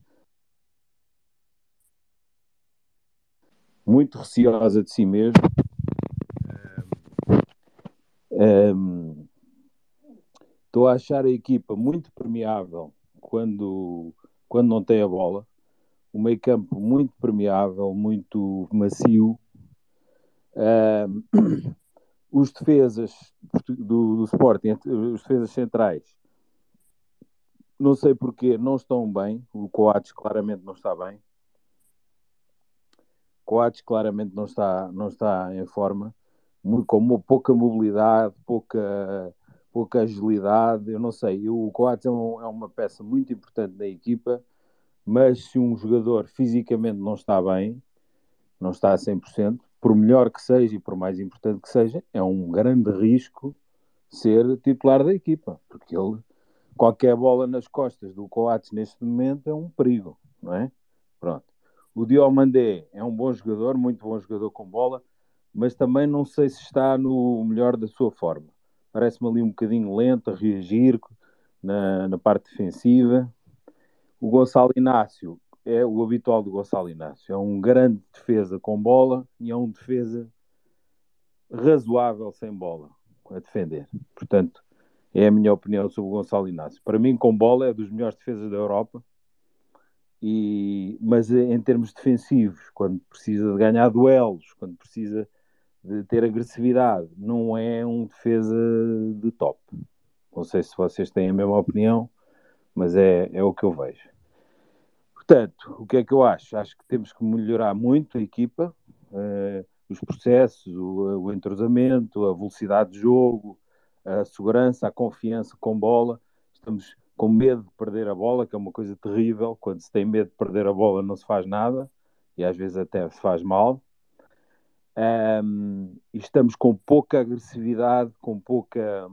muito receosa de si mesmo. Um, estou a achar a equipa muito permeável quando, quando não tem a bola um meio campo muito permeável, muito macio. Uh, os defesas do, do Sporting, os defesas centrais, não sei porquê, não estão bem. O Coates claramente não está bem. Coates claramente não está, não está em forma, com pouca mobilidade, pouca, pouca agilidade. Eu não sei. O Coates é, um, é uma peça muito importante da equipa mas se um jogador fisicamente não está bem, não está a 100%, por melhor que seja e por mais importante que seja, é um grande risco ser titular da equipa, porque ele, qualquer bola nas costas do Coates neste momento é um perigo, não é? Pronto. O Diomandé é um bom jogador, muito bom jogador com bola, mas também não sei se está no melhor da sua forma. Parece-me ali um bocadinho lento a reagir na, na parte defensiva, o Gonçalo Inácio é o habitual do Gonçalo Inácio. É um grande defesa com bola e é um defesa razoável sem bola a defender. Portanto, é a minha opinião sobre o Gonçalo Inácio. Para mim, com bola, é dos melhores defesas da Europa. E, mas em termos defensivos, quando precisa de ganhar duelos, quando precisa de ter agressividade, não é um defesa de top. Não sei se vocês têm a mesma opinião, mas é, é o que eu vejo. Portanto, o que é que eu acho? Acho que temos que melhorar muito a equipa, uh, os processos, o, o, entrosamento, a velocidade de jogo, a segurança, a confiança com bola. Estamos com medo de perder a bola, que é uma coisa terrível. Quando se tem medo de perder a bola, não se faz nada e às vezes até se faz mal. Um, estamos com pouca agressividade, com pouca,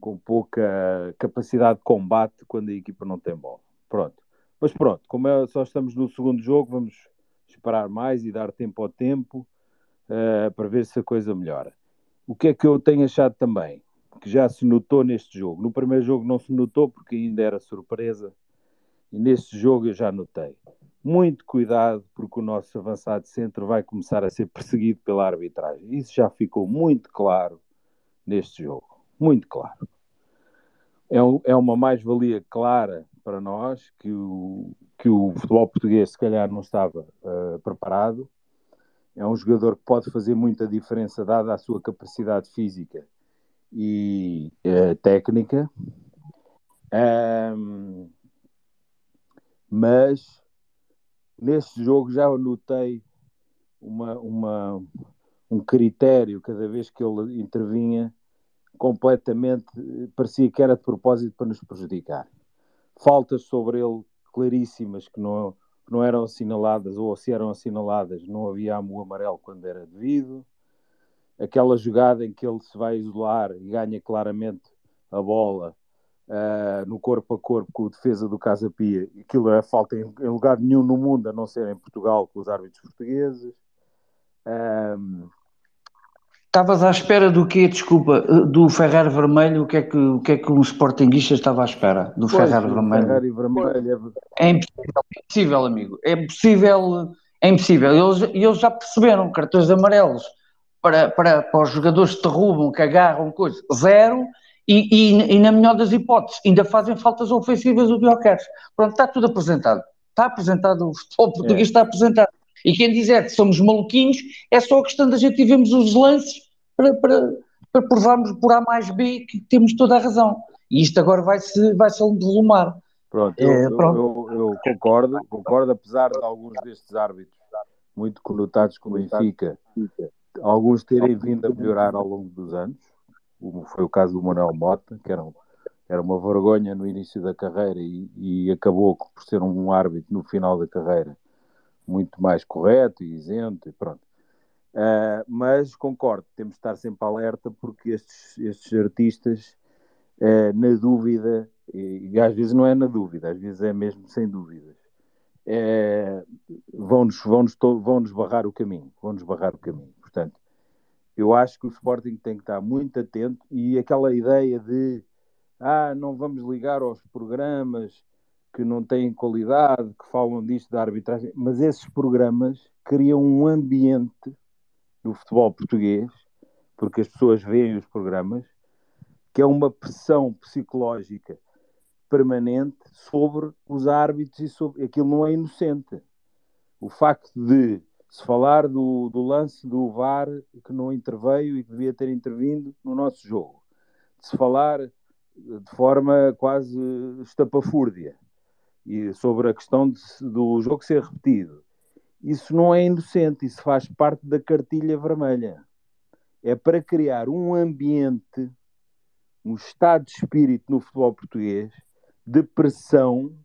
com pouca capacidade de combate quando a equipa não tem bola. Pronto. Mas pronto, como é, só estamos no segundo jogo, vamos esperar mais e dar tempo ao tempo uh, para ver se a coisa melhora. O que é que eu tenho achado também? Que já se notou neste jogo. No primeiro jogo não se notou porque ainda era surpresa. E neste jogo eu já notei. Muito cuidado, porque o nosso avançado centro vai começar a ser perseguido pela arbitragem. Isso já ficou muito claro neste jogo. Muito claro. É, um, é uma mais-valia clara para nós, que o, que o futebol português se calhar não estava uh, preparado. É um jogador que pode fazer muita diferença, dada a sua capacidade física e uh, técnica. Um, mas neste jogo já notei uma, uma, um critério cada vez que ele intervinha completamente, parecia que era de propósito para nos prejudicar. Faltas sobre ele claríssimas que não, não eram assinaladas, ou se eram assinaladas, não havia amo amarelo quando era devido. Aquela jogada em que ele se vai isolar e ganha claramente a bola uh, no corpo a corpo com o defesa do Casa Pia, aquilo é falta em, em, lugar nenhum no mundo, a não ser em Portugal, com os árbitros portugueses. Um, Estavas à espera do quê? Desculpa, do Ferrar Vermelho? O que é que, o que, é que um Sportingista estava à espera do pois, Ferrar Vermelho? Ferrar e Vermelho é... é impossível, é impossível, amigo. É impossível, é impossível. Eles, eles já perceberam cartões amarelos para, para, para os jogadores que derrubam, que agarram, coisa, zero. E, e, e, na melhor das hipóteses, ainda fazem faltas ofensivas o Bioqueres. Pronto, está tudo apresentado. Está apresentado, o futebol português é. está apresentado. E quem dizer que somos maluquinhos é só a questão da gente vermos os lances para, para, para provarmos por A mais B que temos toda a razão. E isto agora vai-se vai -se derrumar. Pronto, eu, é, pronto. Eu, eu, eu, concordo, concordo, apesar de alguns destes árbitros muito conotados com o Benfica, alguns terem vindo a melhorar ao longo dos anos. Foi o caso do Manuel Mota, que era, um, era uma vergonha no início da carreira e, e acabou por ser um árbitro no final da carreira muito mais correto e isento e pronto. Uh, mas concordo, temos de estar sempre alerta porque estes, estes artistas, uh, na dúvida, e, e, às vezes não é na dúvida, às vezes é mesmo sem dúvidas, uh, vão-nos vão -nos vão -nos barrar o caminho, vão-nos barrar o caminho. Eu acho que o Sporting tem que estar muito atento e aquela ideia de ah, não vamos ligar aos programas que não têm qualidade, que falam disto da arbitragem, mas esses programas criam um ambiente do futebol português, porque as pessoas veem os programas, que é uma pressão psicológica permanente sobre os árbitros e sobre. Aquilo não é inocente. O facto de se falar do, do lance do VAR que não interveio e que devia ter intervindo no nosso jogo, de se falar de forma quase estapafúrdia e sobre a questão de, do jogo ser repetido, isso não é inocente, isso faz parte da cartilha vermelha. É para criar um ambiente, um estado de espírito no futebol português de pressão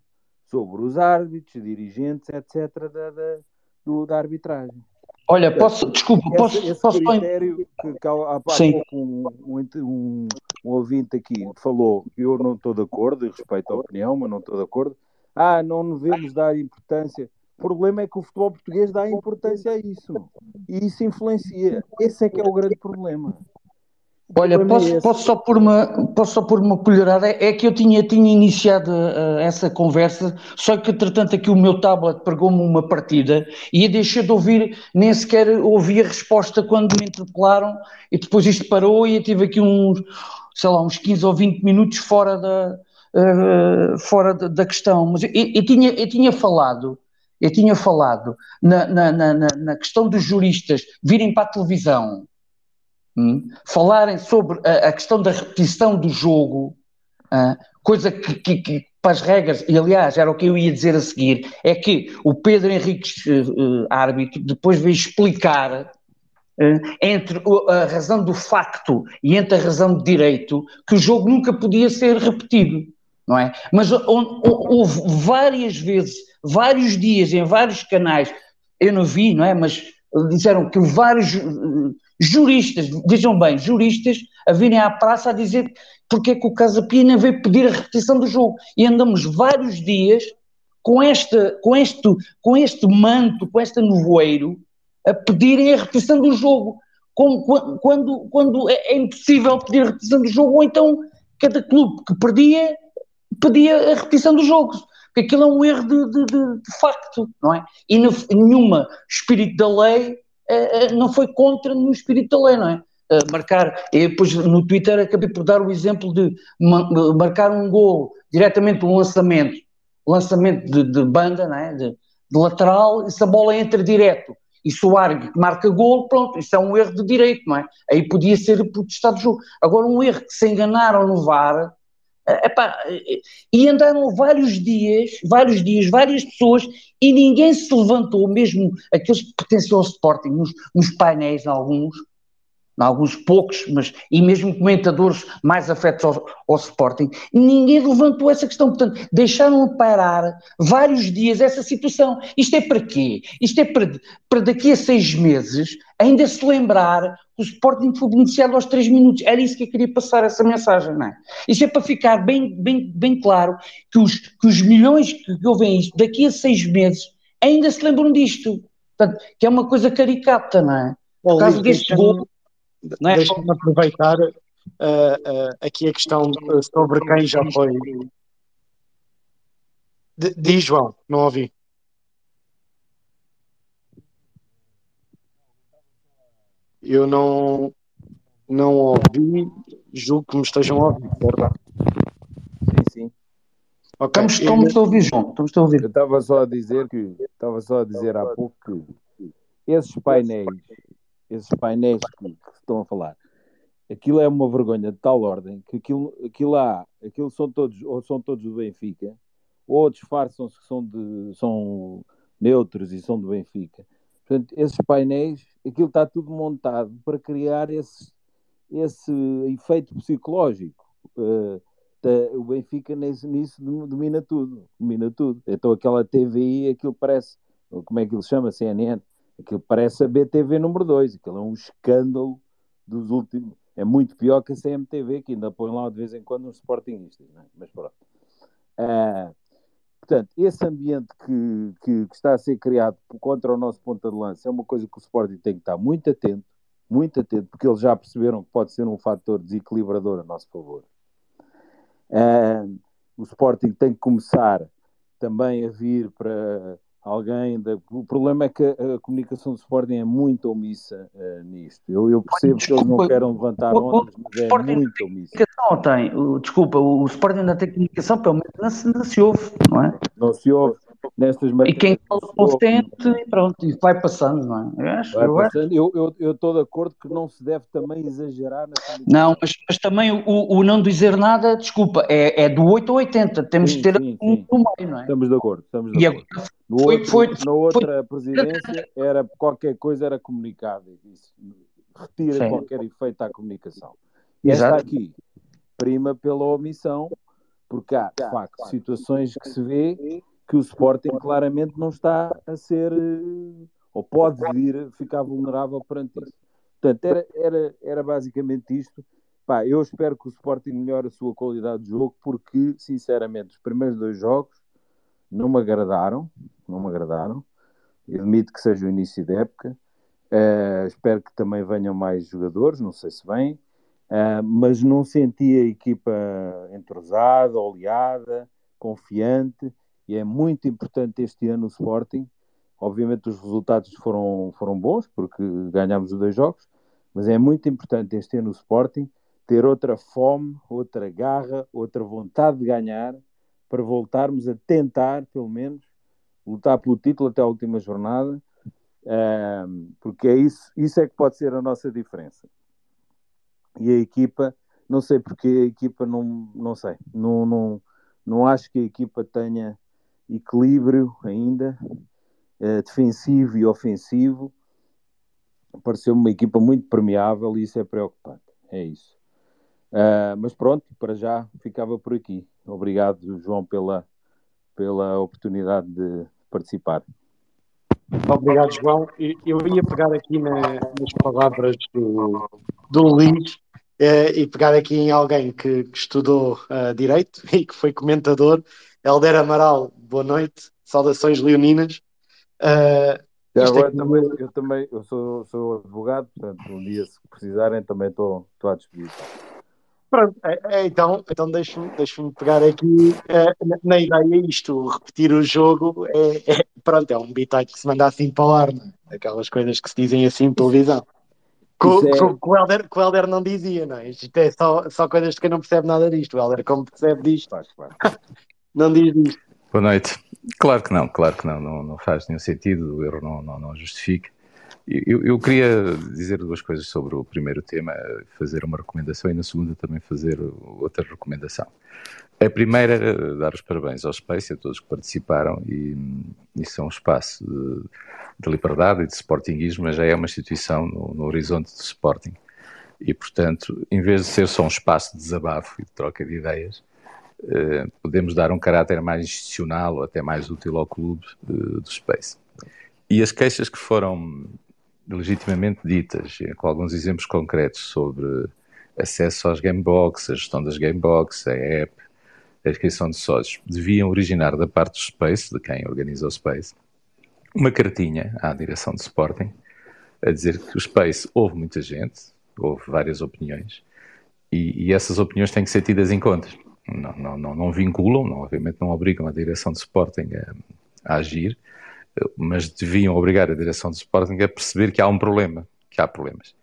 sobre os árbitros, dirigentes, etc., da, da, do, da arbitragem. Olha, posso, desculpa, esse, posso. Esse posso critério que, que há, há pouco um, um, um, ouvinte aqui falou, eu não estou de acordo, e respeito a opinião, mas não estou de acordo. Ah, não devemos dar importância. O problema é que o futebol português dá importância a isso. E isso influencia. Esse é que é o grande problema. Olha, é posso, é posso, só pôr uma, posso só pôr uma colherada? É que eu tinha, tinha iniciado uh, essa conversa, só que, entretanto, aqui o meu tablet pregou-me uma partida e eu deixei de ouvir, nem sequer ouvi a resposta quando me interpelaram e depois isto parou e eu tive aqui uns, sei lá, uns 15 ou 20 minutos fora da, uh, fora da, da, questão. Mas eu, eu, tinha, eu tinha falado eu tinha falado na, na, na, na questão dos juristas virem para a televisão, hum, falarem sobre a, a, questão da repetição do jogo, uh, coisa que, que, que, para as regras, e aliás era o que eu ia dizer a seguir, é que o Pedro Henriques, uh, árbitro, depois veio explicar entre a razão do facto e entre a razão de direito que o jogo nunca podia ser repetido não é? Mas houve várias vezes, vários dias, em vários canais, eu não vi, não é? Mas disseram que vários eh, juristas, vejam bem, juristas, a virem à praça a dizer porque é que o Casa Pina veio pedir a repetição do jogo. E andamos vários dias com, esta, com, este, com este manto, com este nevoeiro, a pedirem a repetição do jogo. Como, quando, quando é, é impossível pedir a repetição do jogo, ou então cada clube que perdia pedia a repetição dos jogos, porque aquilo é um erro de, de, de, de facto, não é? E nenhuma espírito da lei não foi contra nenhum espírito da lei, não é? Uh, marcar, e depois no Twitter acabei por dar o exemplo de marcar um gol diretamente um lançamento, lançamento de, de banda, não é? de, de lateral, e se a bola entra direto e se o árbitro marca gol, pronto, isso é um erro de direito, não é? Aí podia ser protestado o jogo. Agora, um erro que se enganaram no VAR, Epá, e andaram vários dias, vários dias, várias pessoas, e ninguém se levantou, mesmo aqueles que pertenciam ao Sporting, nos, nos painéis, alguns, alguns poucos, mas e mesmo comentadores mais afetos ao, ao, Sporting, ninguém levantou essa questão. Portanto, deixaram parar vários dias essa situação. Isto é para quê? Isto é para, para daqui a seis meses ainda se lembrar que o Sporting foi beneficiado aos três minutos. Era isso que eu queria passar, essa mensagem, não é? Isto é para ficar bem, bem, bem claro que os, que os milhões que ouvem isto daqui a seis meses ainda se lembram disto. Portanto, que é uma coisa caricata, não é? Por causa deste gol é? Deixa-me aproveitar uh, uh, aqui a questão sobre quem já foi. Diz, João, não ouvi. Eu não, não ouvi, julgo que me estejam a ouvir, certo? Sim, sim. Okay. Estamos, estamos a ouvir, João. Estamos a ouvir. Eu estava só a dizer que estava só a dizer há pouco que esses painéis esses painéis que, que estão a falar, aquilo é uma vergonha de tal ordem que aquilo, aquilo há, aquilo são todos, ou são todos do Benfica, ou disfarçam-se que são, de, são neutros e são do Benfica. Portanto, esses painéis, aquilo está tudo montado para criar esse, esse efeito psicológico. Uh, o Benfica nisso, nisso domina tudo, domina tudo. Então aquela TVI, aquilo parece, como é que ele chama, CNN, Aquilo parece a BTV número 2, aquilo é um escândalo dos últimos. É muito pior que a CMTV, que ainda põe lá de vez em quando uns sportingistas, é? mas pronto. Ah, portanto, esse ambiente que, que, que, está a ser criado contra o nosso ponta de lança é uma coisa que o Sporting tem que estar muito atento, muito atento, porque eles já perceberam que pode ser um fator desequilibrador a nosso favor. Ah, o Sporting tem que começar também a vir para alguém. Da... O problema é que a, comunicação do Sporting é muito omissa uh, nisto. Eu, eu percebo desculpa, que eles não querem levantar ondas, mas é muito omissa. Tem, o, desculpa, o, o Sporting ainda tem comunicação, pelo menos não se, não se ouve, não é? Não se ouve. Nestas e quem fala consciente e pronto, e vai passando, não é? Eu, acho, vai eu, passando. eu, eu estou de acordo que não se deve também exagerar na Não, mas, mas também o, o, não dizer nada, desculpa, é, é do 8 ao 80, temos sim, de ter sim, um sim. no meio, não é? Estamos de acordo, estamos de acordo. Agora, no foi, outro, foi, na outra foi, presidência era qualquer coisa era comunicado. Isso retira Sim. qualquer efeito à comunicação. E esta aqui prima pela omissão, porque há, de facto, situações que se vê que o Sporting claramente não está a ser, eh, ou pode vir ficar vulnerável perante isso. Portanto, era, era, era basicamente isto. Pá, eu espero que o Sporting melhore a sua qualidade de jogo, porque, sinceramente, os primeiros dois jogos não me agradaram, não me agradaram. Eu admito que seja o início da época. Uh, espero que também venham mais jogadores, não sei se vêm, uh, mas não senti a equipa entrosada, oleada, confiante, e é muito importante este ano o Sporting. Obviamente os resultados foram, foram bons, porque ganhámos os dois jogos, mas é muito importante este ano o Sporting ter outra fome, outra garra, outra vontade de ganhar, para voltarmos a tentar, pelo menos, lutar pelo título até a última jornada, porque é isso, isso é que pode ser a nossa diferença. E a equipa, não sei porque a equipa não, não sei, não, não, não acho que a equipa tenha equilíbrio ainda, uh, defensivo e ofensivo. Pareceu uma equipa muito permeável e isso é preocupante. É isso. Uh, mas pronto, para já ficava por aqui. Obrigado, João, pela, pela oportunidade de participar. Obrigado, João. Eu ia pegar aqui na, nas palavras do, do Luís eh, e pegar aqui em alguém que, que estudou uh, Direito e que foi comentador. Helder Amaral, boa noite. Saudações leoninas. Uh, agora, é também, eu também eu sou, sou advogado, portanto, um dia, se precisarem, também estou à disposição. Pronto, é, é, então, então deixa-me deixa pegar aqui é, na, ideia isto, repetir o jogo é, pronto, é um bitite que se manda assim para o ar, não é? aquelas coisas que se dizem assim em televisão. Com, o Helder, não dizia, não é? Isto é só, só coisas de quem não percebe nada disto. O Helder, como percebe disto, faz, claro. não diz isto. Boa noite. Claro que não, claro que não, não, não faz nenhum sentido, o erro não, não, não justifica. Eu, eu, queria dizer duas coisas sobre o primeiro tema, fazer uma recomendação e na segunda também fazer outra recomendação. A primeira dar os parabéns ao Space a todos que participaram e isso é um espaço de, de liberdade e de sportinguismo, mas já é uma instituição no, no horizonte do Sporting. E, portanto, em vez de ser só um espaço de desabafo e de troca de ideias, podemos dar um caráter mais institucional ou até mais útil ao clube eh, do Space. E as queixas que foram legitimamente ditas, com alguns exemplos concretos sobre acesso às gamebox, a gestão das gamebox, a app, a inscrição de sócios, deviam originar da parte do Space, de quem organiza o Space, uma cartinha à direção de Sporting a dizer que o Space houve muita gente, houve várias opiniões, e, e essas opiniões têm que ser tidas em conta. Não, não, não, não vinculam, não, obviamente não obrigam a direção de Sporting a, a agir, mas deviam obrigar a direção de Sporting a perceber que há um problema, que há problemas,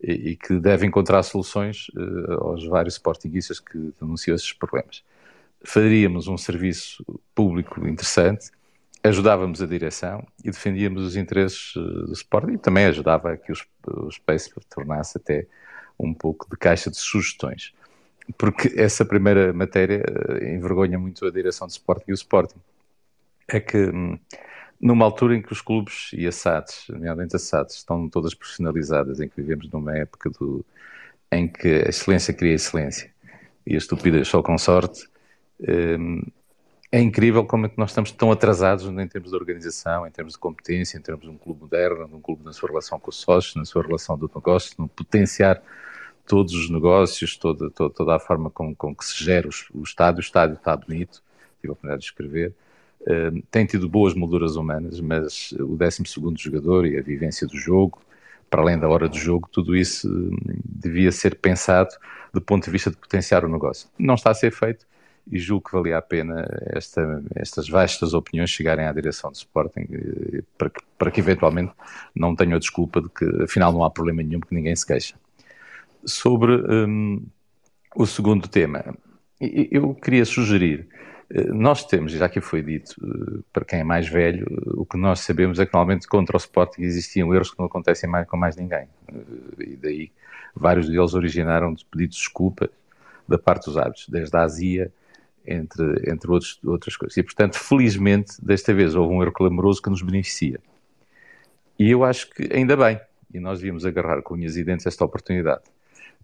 e, que deve encontrar soluções uh, aos vários Sportingistas que denunciam esses problemas. Faríamos um serviço público interessante, ajudávamos a direção e defendíamos os interesses uh, do Sporting e também ajudava a que o, o tornasse até um pouco de caixa de sugestões. Porque essa primeira matéria uh, envergonha muito a direção de Sporting e o Sporting. É que hum, numa altura em que os clubes e as SADs, nomeadamente as SADs, estão todas profissionalizadas, em que vivemos numa época do, em que a excelência cria excelência e a estupidez só com sorte, hum, é incrível como é que nós estamos tão atrasados em termos de organização, em termos de competência, em termos de um clube moderno, de um clube na sua relação com os sócios, na sua relação do negócio, no potenciar todos os negócios, toda, toda, toda a forma com, com que se gera o, o estádio. O estádio está bonito, tive a oportunidade de escrever, tem tido boas molduras humanas, mas o 12 jogador e a vivência do jogo, para além da hora do jogo, tudo isso hum, devia ser pensado do ponto de vista de potenciar o negócio. Não está a ser feito e julgo que valia a pena esta, estas vastas opiniões chegarem à direção do Sporting eh, para que, para que eventualmente não tenham a desculpa de que afinal não há problema nenhum porque ninguém se queixa. Sobre um, o segundo tema, eu queria sugerir eh, nós temos, já que foi dito, eh, para quem é mais velho, eh, o que nós sabemos é que normalmente contra o Sporting existiam erros que não acontecem mais com mais ninguém. E daí vários deles originaram de pedidos de desculpa da parte dos árbitros, desde a azia, entre, entre outros, outras coisas. E, portanto, felizmente, desta vez houve um erro clamoroso que nos beneficia. E eu acho que ainda bem, e nós devíamos agarrar com unhas e dentes esta oportunidade.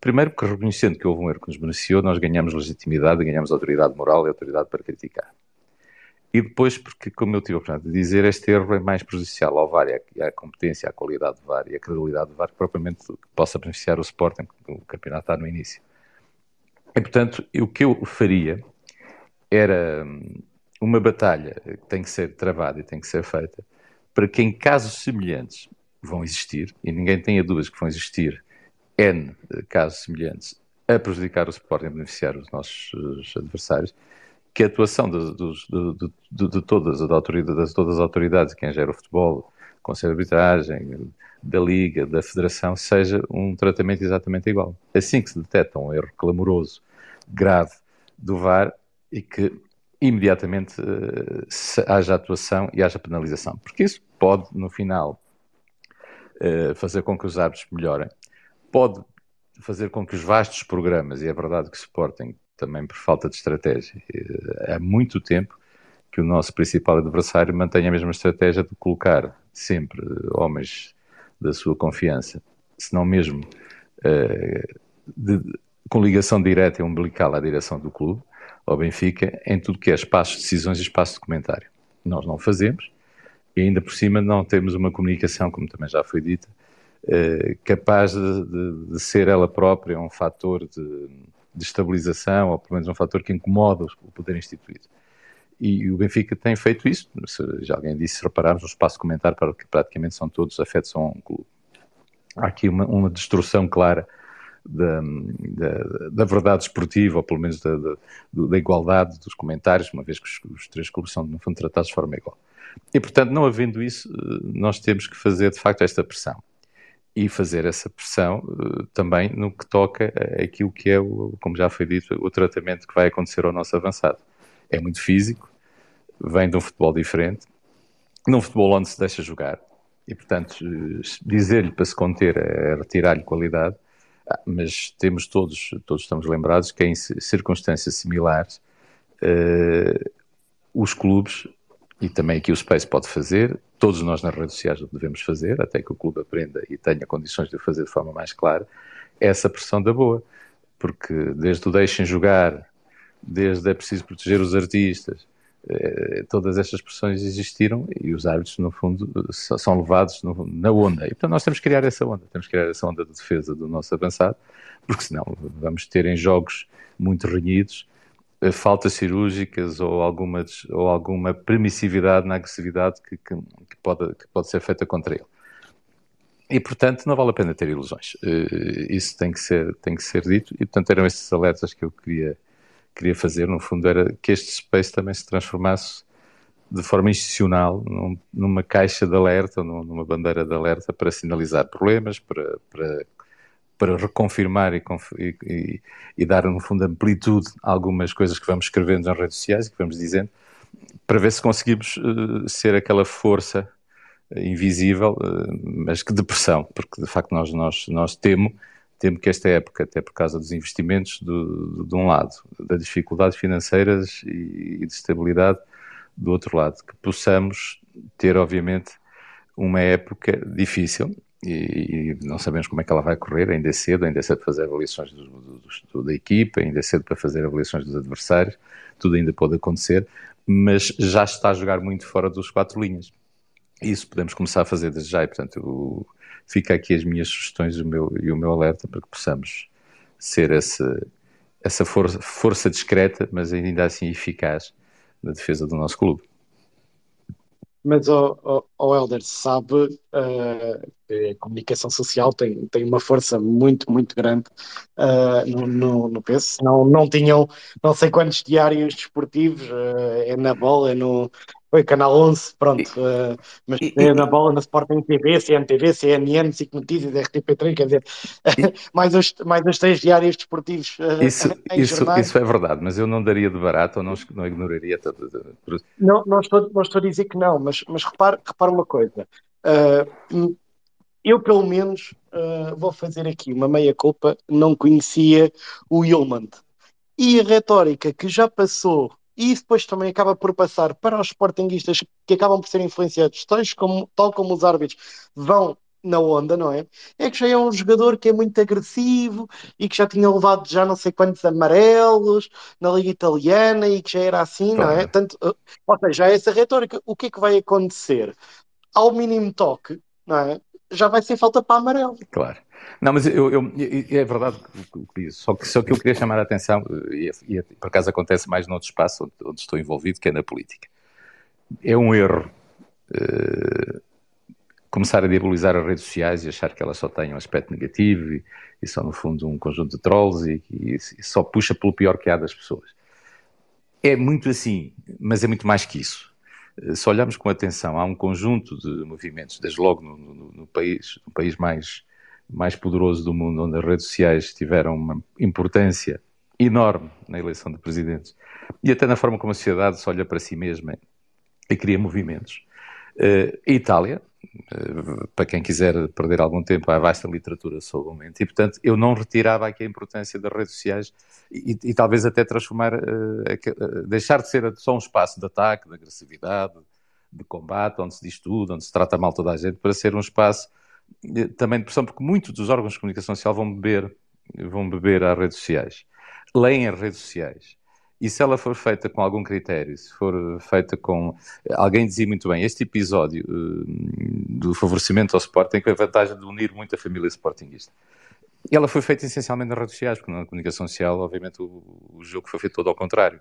Primeiro, porque reconhecendo que houve um erro que nos beneficiou, nós ganhamos legitimidade, ganhamos autoridade moral e autoridade para criticar. E depois, porque, como eu tive a oportunidade de dizer, este erro é mais prejudicial ao VAR e à competência, à qualidade do VAR e à credibilidade do VAR, que propriamente possa beneficiar o Sporting, porque o campeonato está no início. E, portanto, o que eu faria era hum, uma batalha que tem que ser travada e tem que ser feita para que, em casos semelhantes, vão existir, e ninguém tenha dúvidas que vão existir N casos semelhantes a prejudicar o Sporting, a beneficiar os nossos adversários, que a atuação de, de, de, de todas, autoridades, todas as autoridades, quem gera o futebol, Conselho de Arbitragem, da Liga, da Federação, seja um tratamento exatamente igual. Assim que se detecta um erro clamoroso, grave do VAR e que imediatamente uh, haja atuação e haja penalização. Porque isso pode, no final, fazer com que os árbitros melhorem pode fazer com que os vastos programas, e é verdade que suportem também por falta de estratégia, há muito tempo que o nosso principal adversário mantenha a mesma estratégia de colocar sempre homens da sua confiança, se não mesmo uh, de, com ligação direta e umbilical à direção do clube, ao Benfica, em tudo que é espaço de decisões e espaço de comentário. Nós não fazemos e ainda por cima não temos uma comunicação, como também já foi dita, eh, capaz de, de, de, ser ela própria um fator de, de, estabilização, ou pelo menos um fator que incomoda o poder instituído. E, o Benfica tem feito isso. Se já alguém disse, se repararmos, o espaço de comentário para que praticamente são todos afetos a um clube. Há aqui uma, uma destrução clara da, da, da, verdade esportiva, ou pelo menos da, da, igualdade dos comentários, uma vez que os, os, três clubes são, no fundo, tratados de forma igual. E, portanto, não havendo isso, eh, nós temos que fazer, de facto, esta pressão e fazer essa pressão uh, também no que toca aquilo que é, o, como já foi dito, o tratamento que vai acontecer ao nosso avançado. É muito físico, vem de um futebol diferente, num futebol onde se deixa jogar, E, portanto, dizer-lhe para se conter é retirar-lhe qualidade, ah, mas temos todos, todos estamos lembrados que em circunstâncias similares, uh, os clubes, e também aqui o Space pode fazer, todos nós nas redes sociais o devemos fazer, até que o clube aprenda e tenha condições de o fazer de forma mais clara, é essa pressão da boa. Porque desde o deixem jogar, desde é preciso proteger os artistas, eh, todas estas pressões existiram e os árbitros, no fundo, são levados no, na onda. E, portanto, nós temos que criar essa onda, temos que criar essa onda de defesa do nosso avançado, porque senão vamos ter em jogos muito renhidos faltas cirúrgicas ou alguma, ou alguma permissividade na agressividade que, que, que, pode, que pode ser feita contra ele. E, portanto, não vale a pena ter ilusões. Uh, isso tem que, ser, tem que ser dito. E, portanto, eram esses alertas que eu queria, queria fazer. No fundo, era que este space também se transformasse de forma institucional num, numa caixa de alerta, numa bandeira de alerta para sinalizar problemas, para, para, para reconfirmar e, e, e, dar, no fundo, amplitude a algumas coisas que vamos escrevendo nas redes sociais e que vamos dizendo, para ver se conseguimos uh, ser aquela força invisível, uh, mas que de pressão, porque de facto nós, nós, nós temo temo que esta época, até por causa dos investimentos, do, de um lado, das dificuldades financeiras e, e de estabilidade, do outro lado, que possamos ter, obviamente, uma época difícil e, e, não sabemos como é que ela vai correr, ainda é cedo, ainda é cedo para fazer avaliações do, do, do, da equipa, ainda é cedo para fazer avaliações dos adversários, tudo ainda pode acontecer, mas já está a jogar muito fora dos quatro linhas. Isso podemos começar a fazer desde já, e portanto o, fica aqui as minhas sugestões o meu, e o meu alerta para que possamos ser essa, essa força, força discreta, mas ainda assim eficaz na defesa do nosso clube. Mas o oh, oh, Helder sabe uh, a comunicação social tem, tem uma força muito, muito grande uh, no, no, no peso. Não, não tinham não sei quantos diários desportivos, uh, é na bola, é no, foi Canal 11, pronto. Uh, mas é na bola, na Sporting TV, CMTV, CNN, SIC Notícias, RTP3, quer dizer, mais, os, mais os três diários desportivos. Isso, isso, isso, é verdade, mas eu não daria de barato ou não, não ignoraria. Tudo. Não, não estou, não estou a dizer que não, mas, mas repare, repare uma coisa. Uh, eu, pelo menos, vou fazer aqui uma meia-culpa, não conhecia o Ilmand. E a retórica que já passou e depois também acaba por passar para os sportinguistas que acabam por ser influenciados, tais como, tal como os árbitros vão na onda, não é? É que já é um jogador que é muito agressivo e que já tinha levado já não sei quantos amarelos na Liga Italiana e que já era assim, claro. não é? Tanto, eh, ou seja, essa retórica, o que é que vai acontecer? Ao mínimo toque, não é? Já vai ser falta para amarelo. Claro. Não, mas eu, eu, é verdade o que disse, só que, só que eu queria chamar a atenção, e, e por acaso acontece mais noutro espaço onde, onde, estou envolvido, que é na política. É um erro uh, começar a diabolizar as redes sociais e achar que elas só têm um aspecto negativo e, e são, no fundo, um conjunto de trolls e, e, e só puxa pelo pior que há das pessoas. É muito assim, mas é muito mais que isso se olharmos com atenção, há um conjunto de movimentos, desde logo no, no, no país, no país mais mais poderoso do mundo, onde as redes sociais tiveram uma importância enorme na eleição de presidentes e até na forma como a sociedade se olha para si mesma e cria movimentos. Uh, a Itália, para quem quiser perder algum tempo, há vasta literatura sobre o momento e, portanto, eu não retirava aqui a importância das redes sociais e, e talvez até transformar, uh, deixar de ser só um espaço de ataque, de agressividade, de combate, onde se diz tudo, onde se trata mal toda a gente, para ser um espaço também de pressão, porque muitos dos órgãos de comunicação social vão beber, vão beber às redes sociais, leem as redes sociais. E se ela for feita com algum critério, se for feita com. Alguém dizia muito bem, este episódio uh, do favorecimento ao Sporting tem a vantagem de unir muito a família Sportingista. E ela foi feita essencialmente nas redes sociais, porque na comunicação social, obviamente, o, o jogo foi feito todo ao contrário.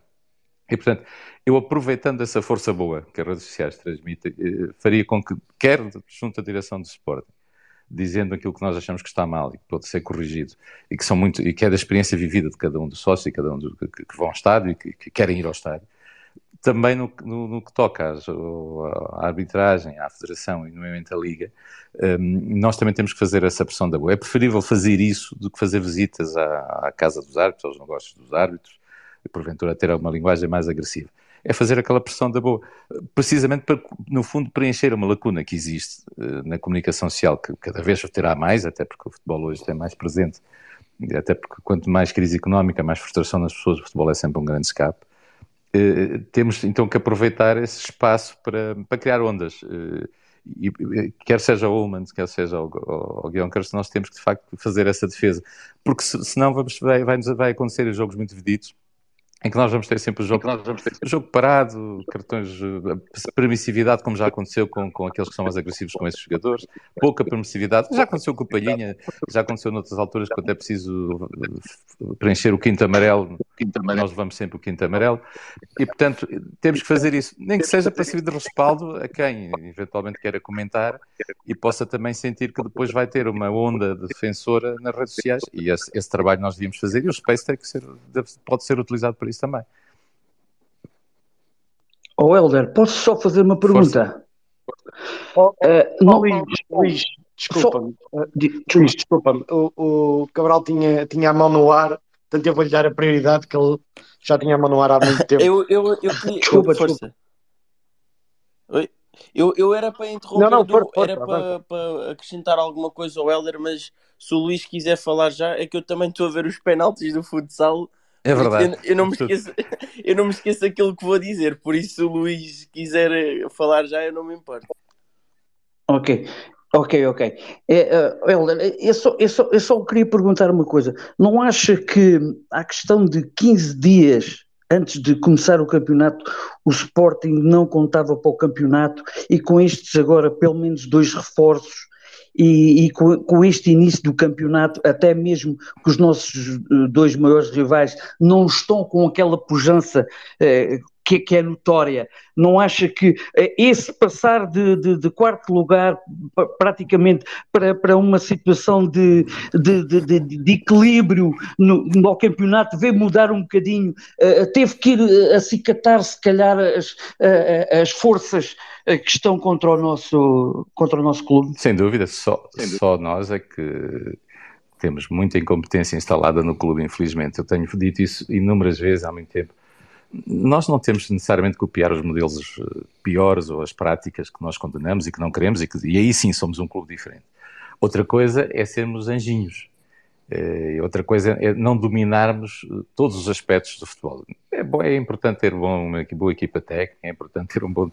E, portanto, eu aproveitando essa força boa que as redes sociais transmitem, eh, faria com que, quer junto à direção do Sporting, dizendo aquilo que nós achamos que está mal e que pode ser corrigido e que são muito e que é da experiência vivida de cada um dos sócios e cada um dos que, que, vão ao estádio e que, que, querem ir ao estádio. Também no, no, no que toca às, à arbitragem, à federação e, nomeadamente, à liga, um, nós também temos que fazer essa pressão da boa. É preferível fazer isso do que fazer visitas à, à casa dos árbitros, aos negócios dos árbitros, e porventura ter uma linguagem mais agressiva. É fazer aquela pressão da boa, precisamente para, no fundo, preencher uma lacuna que existe uh, na comunicação social, que cada vez terá mais, até porque o futebol hoje tem mais presente, até porque quanto mais crise económica, mais frustração nas pessoas, o futebol é sempre um grande escape. Uh, temos então que aproveitar esse espaço para, para criar ondas. Uh, e, quer seja o Ullman, quer seja o, o, o Guionkers, nós temos que de facto fazer essa defesa, porque se, senão vamos, vai, vai, vai acontecer jogos muito vedidos em que nós vamos ter sempre o jogo, ter... jogo parado, cartões, eh, permissividade, como já aconteceu com, com aqueles que são mais agressivos com esses jogadores, pouca permissividade, já aconteceu com o Palhinha, já aconteceu noutras alturas, quando é preciso eh, preencher o quinto amarelo, quinto amarelo. nós levamos sempre o quinto amarelo, e portanto temos que fazer isso, nem que seja para servir de respaldo a quem eventualmente queira comentar e possa também sentir que depois vai ter uma onda defensora nas redes sociais, e esse, esse trabalho nós devíamos fazer, e o Space tem que ser, pode ser utilizado para isso também. Ó oh, Helder, posso só fazer uma pergunta? Oh, uh, não, Luís, Luís desculpa-me. Só... Uh, Luís, desculpa-me. O, o, Cabral tinha, tinha a mão no ar, portanto eu vou-lhe dar a prioridade que ele já tinha a mão no ar há muito tempo. eu, eu, eu, desculpa, desculpa. Oi? Eu, eu era para interromper, não, não, for, for, era para, para, acrescentar alguma coisa ao Helder, mas se o Luís quiser falar já, é que eu também estou a ver os penaltis do futsal é verdade. Eu, eu, não me esqueço, eu não me esqueço daquilo que vou dizer, por isso se o Luís quiser eh, falar já, eu não me importo. Ok, ok, ok. É, uh, eu, só, eu, só, eu só queria perguntar uma coisa. Não acha que a questão de 15 dias antes de começar o campeonato, o Sporting não contava para o campeonato e com estes agora pelo menos dois reforços e, e com, com, este início do campeonato, até mesmo que os nossos eh, dois maiores rivais não estão com aquela pujança eh, que, que, é notória. Não acha que eh, esse passar de, de, de quarto lugar praticamente para, para uma situação de, de, equilíbrio no, no, campeonato vê mudar um bocadinho? Uh, teve que ir acicatar, se calhar, as, uh, as forças que estão contra o nosso, contra o nosso clube? Sem dúvida, só, Sem dúvida. só nós é que temos muita incompetência instalada no clube, infelizmente. Eu tenho dito isso inúmeras vezes há muito tempo nós não temos necessariamente que copiar os modelos eh, piores ou as práticas que nós condenamos e que não queremos, e, que, e aí sim somos um clube diferente. Outra coisa é sermos anjinhos. É, outra coisa é não dominarmos eh, todos os aspectos do futebol. É, bom, é importante ter uma boa equipa técnica, é importante ter um bom,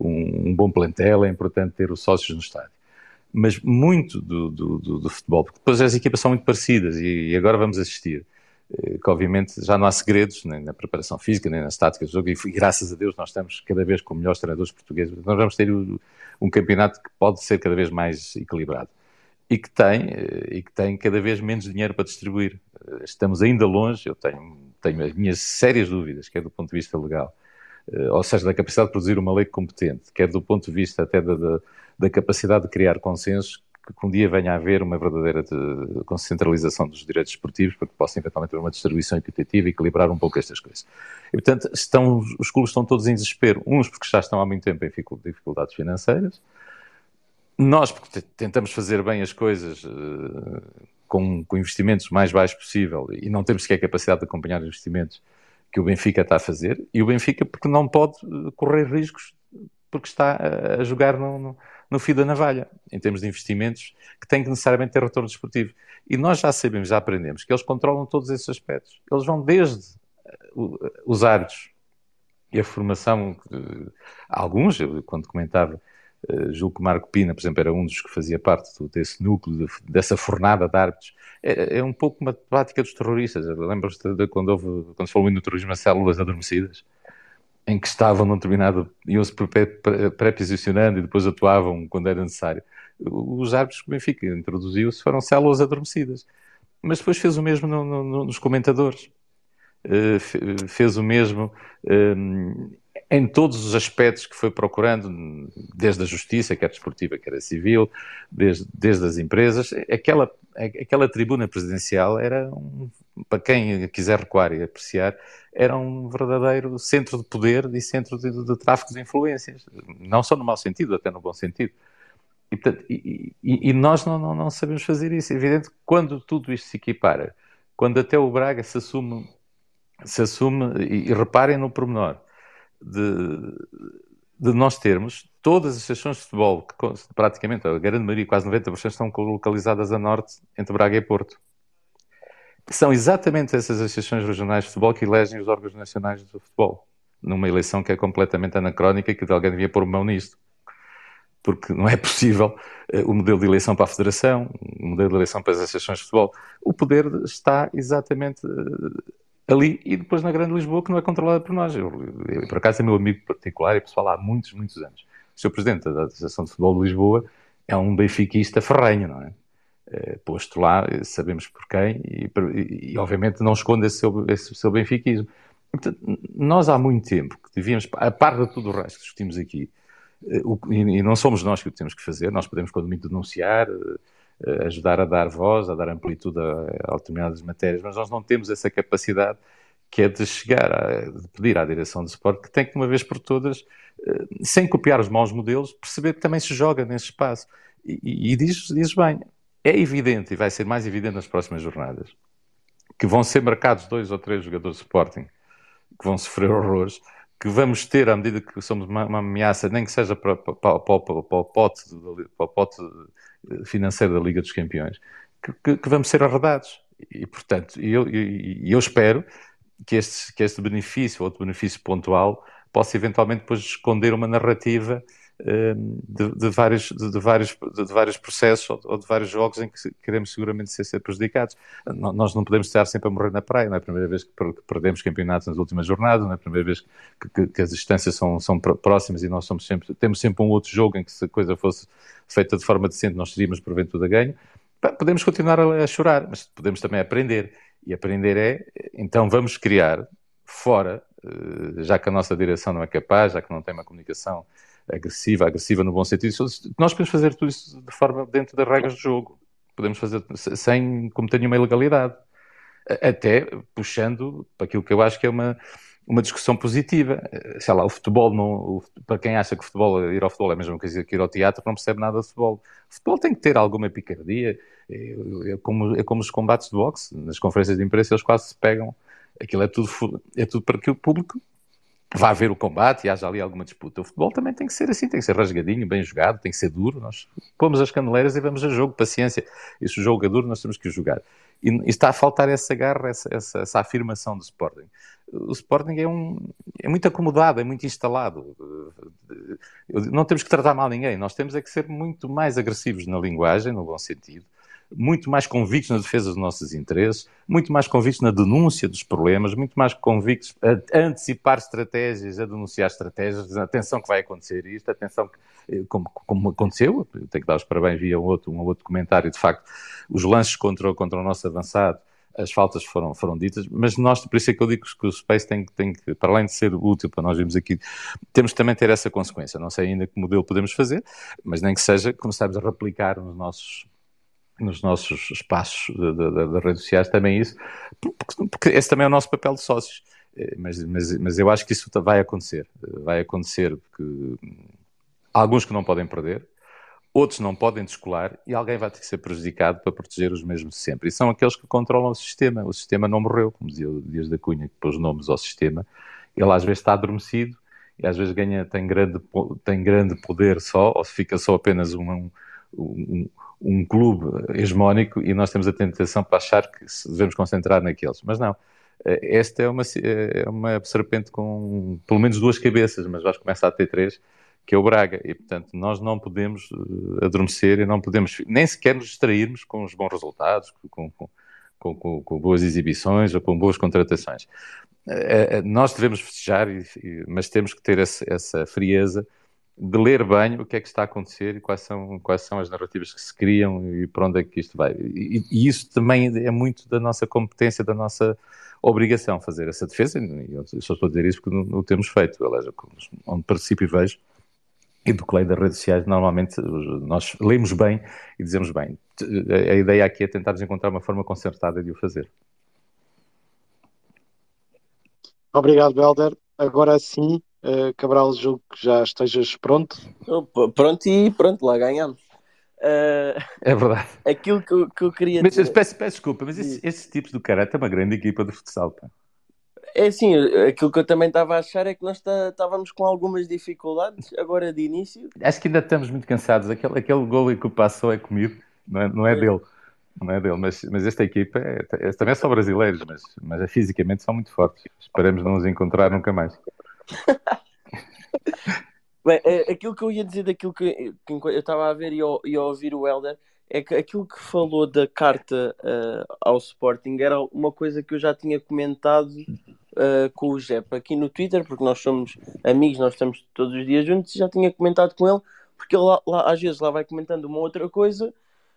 um, um bom plantel, é importante ter os sócios no estádio. Mas muito do, do, do, do futebol, porque depois as equipas são muito parecidas e, e agora vamos assistir eh, que obviamente já não há segredos nem na preparação física, nem nas táticas do jogo, e graças a Deus nós estamos cada vez com melhores treinadores portugueses. Nós vamos ter um campeonato que pode ser cada vez mais equilibrado e que tem, eh, e que tem cada vez menos dinheiro para distribuir. Eh, estamos ainda longe, eu tenho, tenho as minhas sérias dúvidas, quer do ponto de vista legal, ou seja, da capacidade de produzir uma lei competente, quer do ponto de vista até da, da, da capacidade de criar consensos que um dia venha a haver uma verdadeira concentralização dos direitos esportivos para que possa eventualmente haver uma distribuição equitativa e equilibrar um pouco estas coisas. E, portanto, estão, os clubes estão todos em desespero, uns porque já estão há muito tempo em dificuldades financeiras, nós porque tentamos fazer bem as coisas uh, com, com, investimentos mais baixos possível e não temos sequer capacidade de acompanhar os investimentos que o Benfica está a fazer, e o Benfica porque não pode eh, correr riscos porque está a jogar no, no no fio da navalha, em termos de investimentos, que têm que necessariamente ter retorno desportivo. E nós já sabemos, já aprendemos, que eles controlam todos esses aspectos. Eles vão desde os árbitros e a formação, alguns, eu, quando comentava, uh, julgo que Marco Pina, por exemplo, era um dos que fazia parte desse núcleo, de, dessa fornada de árbitros. É, é, um pouco uma prática dos terroristas. Lembras-te de quando, houve, quando se falou no terrorismo a células adormecidas? em que estavam num determinado, iam-se pré-posicionando e depois atuavam quando era necessário. Os árbitros que o Benfica introduziu-se foram células adormecidas. Mas depois fez o mesmo no, no, nos comentadores. Uh, fez o mesmo uh, em todos os aspectos que foi procurando, desde a justiça, quer desportiva, quer a civil, desde, desde as empresas. Aquela, aquela tribuna presidencial era, um, para quem quiser recuar e apreciar, era um verdadeiro centro de poder e centro de, de, de tráfico de influências. Não só no mau sentido, até no bom sentido. E, portanto, e, e, e nós não, não, não, sabemos fazer isso. É evidente que quando tudo isto se equipara, quando até o Braga se assume, se assume e, e reparem no pormenor, de, de nós termos todas as estações de futebol, que praticamente a grande maioria, quase 90%, estão localizadas a norte, entre Braga e Porto. São exatamente essas associações regionais de futebol que elegem os órgãos nacionais do futebol, numa eleição que é completamente anacrónica e que alguém devia pôr mão nisto. Porque não é possível uh, o modelo de eleição para a Federação, o modelo de eleição para as associações de futebol. O poder está exatamente uh, ali e depois na Grande Lisboa, que não é controlada por nós. Eu, eu, por acaso, é meu amigo particular e pessoal há muitos, muitos anos. O seu presidente da Associação de Futebol de Lisboa é um benfiquista ferrenho, não é? é posto lá, sabemos por quem, e, e, e, obviamente não esconde esse seu, esse seu benfiquismo. Portanto, nós há muito tempo que devíamos, a par de tudo o resto que discutimos aqui, eh, o, e, não somos nós que o temos que fazer, nós podemos, quando muito, denunciar, eh, ajudar a dar voz, a dar amplitude a, a determinadas matérias, mas nós não temos essa capacidade que é de chegar a de pedir à direção de suporte que tem que, uma vez por todas, eh, sem copiar os maus modelos, perceber que também se joga nesse espaço. E, e diz, diz bem, é evidente, e vai ser mais evidente nas próximas jornadas, que vão ser marcados dois ou três jogadores de Sporting que vão sofrer horrores, que vamos ter, à medida que somos uma, uma ameaça, nem que seja para, para, para, para, o pote, para o pote financeiro da Liga dos Campeões, que, que, que vamos ser arredados. E, portanto, eu, eu, eu espero que este, que este benefício, outro benefício pontual, possa eventualmente depois esconder uma narrativa de, de, vários, de, de vários, de, vários processos ou, ou, de vários jogos em que queremos seguramente ser, ser prejudicados. Nós não podemos estar sempre a morrer na praia, não é a primeira vez que perdemos campeonatos nas últimas jornadas, não é a primeira vez que, que, que as distâncias são, são próximas e nós somos sempre, temos sempre um outro jogo em que se a coisa fosse feita de forma decente nós teríamos porventura ganho. Podemos continuar a, a chorar, mas podemos também aprender. E aprender é, então vamos criar fora, eh, já que a nossa direção não é capaz, já que não tem uma comunicação agressiva, agressiva no bom sentido. Nós podemos fazer tudo isso de forma dentro das regras do jogo. Podemos fazer sem cometer nenhuma ilegalidade. Até puxando para aquilo que eu acho que é uma, uma discussão positiva. Sei lá, o futebol, não, para quem acha que o futebol, ir ao futebol é a mesma coisa que ir ao teatro, não percebe nada de futebol. O futebol tem que ter alguma picardia. É, é como, é como os combates de boxe. Nas conferências de imprensa eles quase se pegam. Aquilo é tudo, é tudo para que o público vá haver o combate e haja ali alguma disputa. O futebol também tem que ser assim, tem que ser rasgadinho, bem jogado, tem que ser duro. Nós pomos as caneleiras e vamos a jogo, paciência. E se o jogo é duro, nós temos que jogar. E, e está a faltar essa garra, essa, essa, essa, afirmação do Sporting. O Sporting é, um, é muito acomodado, é muito instalado. Não temos que tratar mal ninguém, nós temos é que ser muito mais agressivos na linguagem, no bom sentido, muito mais convictos na defesa dos nossos interesses, muito mais convictos na denúncia dos problemas, muito mais convictos a antecipar estratégias, a denunciar estratégias. Atenção que vai acontecer isto, atenção que, eh, como, como aconteceu, tenho que dar os parabéns via um outro, um outro comentário, de facto, os lances contra, contra o nosso avançado, as faltas foram, foram ditas, mas nós, por isso é que eu digo que o Space tem, tem que, para além de ser útil para nós vermos aqui, temos que também ter essa consequência. Não sei ainda que modelo podemos fazer, mas nem que seja começarmos a replicar nos nossos nos nossos espaços das redes sociais também isso, porque, porque, esse também é o nosso papel de sócios. Eh, mas, mas, mas eu acho que isso vai acontecer. Vai acontecer porque alguns que não podem perder, outros não podem descolar e alguém vai ter que ser prejudicado para proteger os mesmos sempre. E são aqueles que controlam o sistema. O sistema não morreu, como dizia o Dias da Cunha, que pôs nomes ao sistema. Ele às vezes está adormecido e às vezes ganha, tem, grande, tem grande poder só, ou fica só apenas um, um, um clube hegemónico e nós temos a tentação para achar que devemos concentrar naqueles. Mas não. Eh, esta é uma, é uma serpente com pelo menos duas cabeças, mas vais começar a ter três, que é o Braga. E, portanto, nós não podemos eh, adormecer e não podemos nem sequer nos distrairmos com os bons resultados, com, com, com, com boas exibições ou com boas contratações. Eh, nós devemos festejar, mas temos que ter essa, essa frieza de ler bem o que é que está a acontecer e quais são, quais são as narrativas que se criam e para onde é que isto vai. E, e isso também é muito da nossa competência, da nossa obrigação fazer essa defesa, e eu só estou a dizer isso porque não, o temos feito. Aliás, onde participo e vejo, e do que leio das redes sociais, normalmente nós lemos bem e dizemos bem. A ideia aqui é tentarmos encontrar uma forma concertada de o fazer. Obrigado, Belder. Agora sim, Uh, Cabral, julgo que já estejas pronto. Pronto e pronto, lá ganhamos. Uh, é verdade. Aquilo que, que eu queria mas, dizer... Peço, peço desculpa, mas esses, esses tipos do Karate é uma grande equipa de futsal. Pá. É assim, aquilo que eu também estava a achar é que nós estávamos com algumas dificuldades agora de início. Acho que ainda estamos muito cansados. Aquele, aquele gol que passou é comido, não é, não é dele. Não é dele, mas, mas esta equipa é, é, também são brasileiros, mas, mas é fisicamente são muito fortes. Esperamos não os encontrar nunca mais. Bem, é, aquilo que eu ia dizer daquilo que, que eu estava a ver e a, e a ouvir o Helder é que aquilo que falou da carta uh, ao Sporting era uma coisa que eu já tinha comentado uh, com o Jep aqui no Twitter, porque nós somos amigos, nós estamos todos os dias juntos, e já tinha comentado com ele, porque ele lá, lá, às vezes lá vai comentando uma outra coisa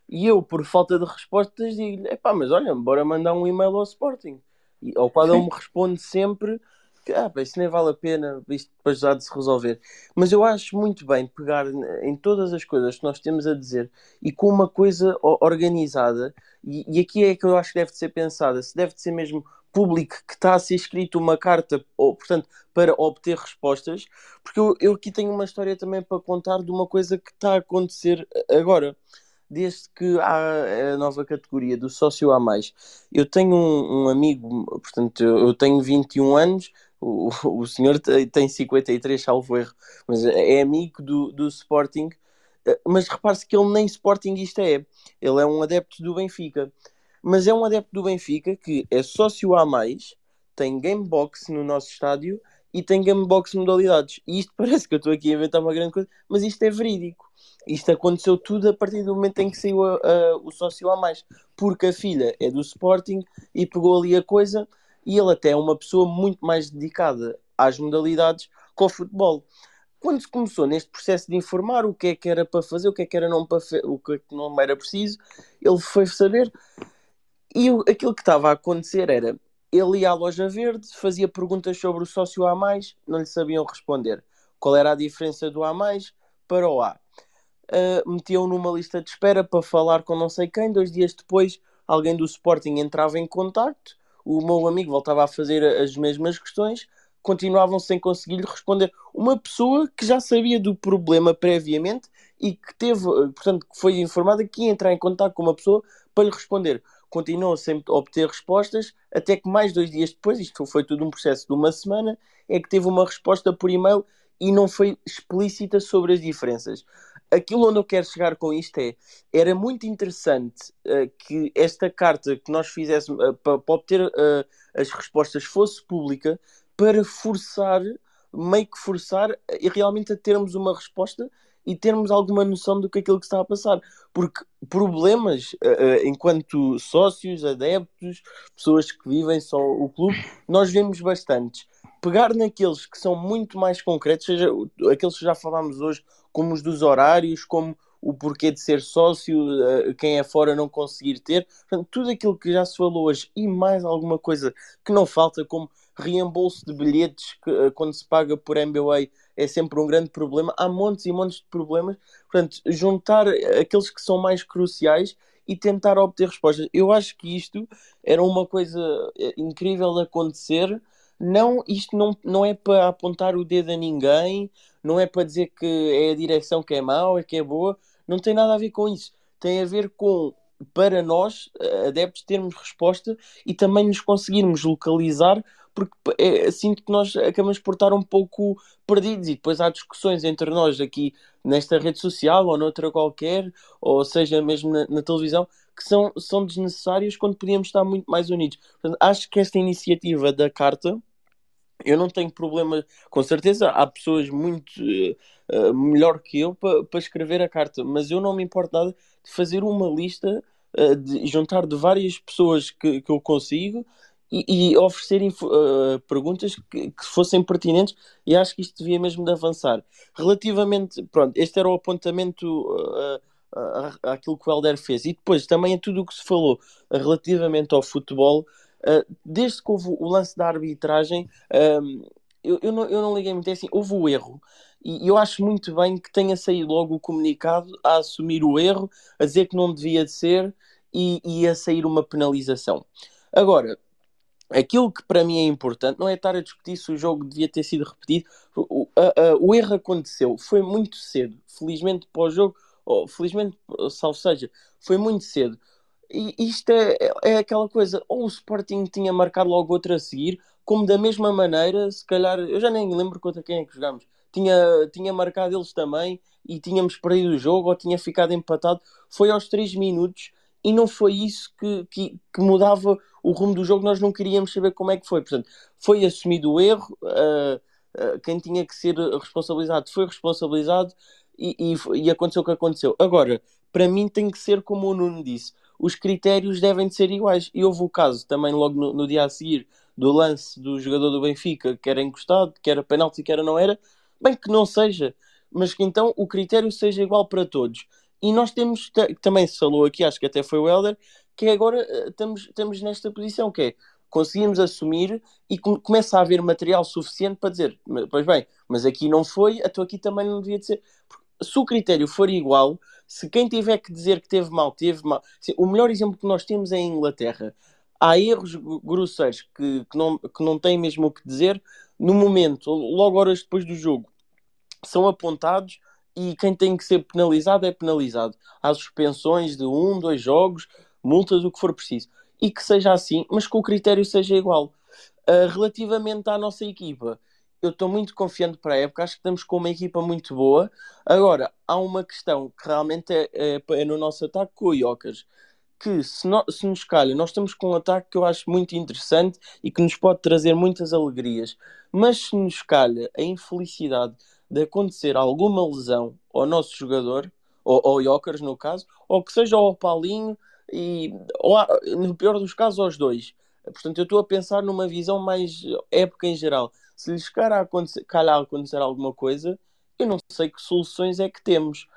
e eu, por falta de respostas, digo-lhe: pá, mas olha, bora mandar um e-mail ao Sporting. E, ao qual ele me responde sempre que ah, pá, isso nem vale a pena, isto depois já de se resolver. Mas eu acho muito bem pegar em todas as coisas que nós temos a dizer e com uma coisa organizada, e, e aqui é que eu acho que deve de ser pensada, se deve de ser mesmo público que está a ser escrito uma carta, ou, portanto, para obter respostas, porque eu, eu aqui tenho uma história também para contar de uma coisa que está a acontecer agora desde que há a nova categoria do sócio a mais. Eu tenho um, um amigo, portanto, eu tenho 21 anos, o, o senhor tem 53, salvo erro, mas é amigo do, do Sporting. Eh, mas repare-se que ele nem Sportingista é, ele é um adepto do Benfica. Mas é um adepto do Benfica que é sócio a mais, tem gamebox no nosso estádio e tem gamebox modalidades. E isto parece que eu estou aqui a inventar uma grande coisa, mas isto é verídico. Isto aconteceu tudo a partir do momento em que saiu a, a, o sócio a mais, porque a filha é do Sporting e pegou ali a coisa e ele até é uma pessoa muito mais dedicada às modalidades que ao futebol. Quando se começou neste processo de informar o que é que era para fazer, o que é que era não para o que, é que não era preciso, ele foi saber e aquilo que estava a acontecer era ele ia à loja verde, fazia perguntas sobre o sócio A, não lhe sabiam responder. Qual era a diferença do A para o A? uh, metiam numa lista de espera para falar com não sei quem. Dois dias depois, alguém do Sporting entrava em contacto, o meu amigo voltava a fazer as mesmas questões, continuavam sem conseguir responder. Uma pessoa que já sabia do problema previamente e que teve, portanto, que foi informada que ia entrar em contato com uma pessoa para lhe responder. Continuou sem obter respostas, até que mais dois dias depois, isto foi tudo um processo de uma semana, é que teve uma resposta por e-mail e não foi explícita sobre as diferenças aquilo onde eu quero chegar com isto é era muito interessante uh, que esta carta que nós fizéssemos uh, para, para, obter uh, as respostas fosse pública para forçar, meio que forçar e realmente a termos uma resposta e termos alguma noção do que aquilo que está a passar. Porque problemas, enquanto sócios, adeptos, pessoas que vivem só o clube, nós vemos bastantes. Pegar naqueles que são muito mais concretos, seja aqueles que já falámos hoje, como os dos horários, como o porquê de ser sócio, eh, quem é fora não conseguir ter, Portanto, tudo aquilo que já se falou hoje e mais alguma coisa que não falta, como reembolso de bilhetes que, eh, quando se paga por MBA é sempre um grande problema. Há montes e montes de problemas. Portanto, juntar aqueles que são mais cruciais e tentar obter respostas. Eu acho que isto era uma coisa eh, incrível de acontecer. Não, isto não, não é para apontar o dedo a ninguém, não é para dizer que é a direção que é mau, é que é boa, não tem nada a ver com isso. Tem a ver com, para nós, adeptos, termos resposta e também nos conseguirmos localizar, porque é, sinto que nós acabamos por estar um pouco perdidos e depois há discussões entre nós aqui nesta rede social ou noutra qualquer, ou seja, mesmo na, na televisão, que são, são desnecessárias quando podíamos estar muito mais unidos. Portanto, acho que esta iniciativa da carta eu não tenho problema, com certeza há pessoas muito uh, melhor que eu para pa escrever a carta, mas eu não me importo nada de fazer uma lista, uh, de juntar de várias pessoas que, que eu consigo e, e oferecer uh, perguntas que, que, fossem pertinentes e acho que isto devia mesmo de avançar. Relativamente, pronto, este era o apontamento àquilo que o Helder fez e depois também a tudo o que se falou relativamente ao futebol desde que houve o lance da arbitragem, um, eu, eu, não, eu não liguei muito é assim, houve o erro. E eu acho muito bem que tenha saído logo o comunicado a assumir o erro, a dizer que não devia de ser e, e a sair uma penalização. Agora, aquilo que para mim é importante não é estar a discutir se o jogo devia ter sido repetido. O, a, a, o erro aconteceu, foi muito cedo. Felizmente para o jogo, felizmente, salvo seja, foi muito cedo E isto é, é aquela coisa, ou o Sporting tinha marcado logo outro a seguir, como da mesma maneira, se calhar, eu já nem lembro contra quem é que jogámos, tinha, tinha marcado eles também e tínhamos perdido o jogo ou tinha ficado empatado, foi aos 3 minutos e não foi isso que, que, que, mudava o rumo do jogo, nós não queríamos saber como é que foi. Portanto, foi assumido o erro, uh, uh, quem tinha que ser responsabilizado foi responsabilizado e, e, e, aconteceu o que aconteceu. Agora, para mim tem que ser como o Nuno disse, os critérios devem de ser iguais. E houve o caso também logo no, no dia a seguir do lance do jogador do Benfica, que era encostado, que era penalti, que era não era, bem que não seja, mas que então o critério seja igual para todos. E nós temos, também se falou aqui, acho que até foi o Helder, que agora eh, estamos, estamos nesta posição, que é conseguimos assumir e começa a haver material suficiente para dizer, pois bem, mas aqui não foi, então aqui também não devia de ser. Se o critério for igual, se quem tiver que dizer que teve mal, teve mal. O melhor exemplo que nós temos é em Inglaterra. Há erros grosseiros que, que, não, que não têm mesmo o que dizer no momento, logo horas depois do jogo, são apontados e quem tem que ser penalizado é penalizado. Há suspensões de um, dois jogos, multas, o que for preciso. E que seja assim, mas que o critério seja igual. Uh, relativamente à nossa equipa, eu estou muito confiante para a época, acho que estamos com uma equipa muito boa. Agora, há uma questão que realmente é, é, é no nosso ataque com o Iocas, que se, no, se nos calha, nós estamos com um ataque que eu acho muito interessante e que nos pode trazer muitas alegrias, mas se nos calha a infelicidade de acontecer alguma lesão ao nosso jogador, ou ao Jokers no caso, ou que seja ao Paulinho, e, ou no pior dos casos aos dois. Portanto, eu estou a pensar numa visão mais época em geral. Se lhes calhar acontecer, calhar acontecer alguma coisa, eu não sei que soluções é que temos.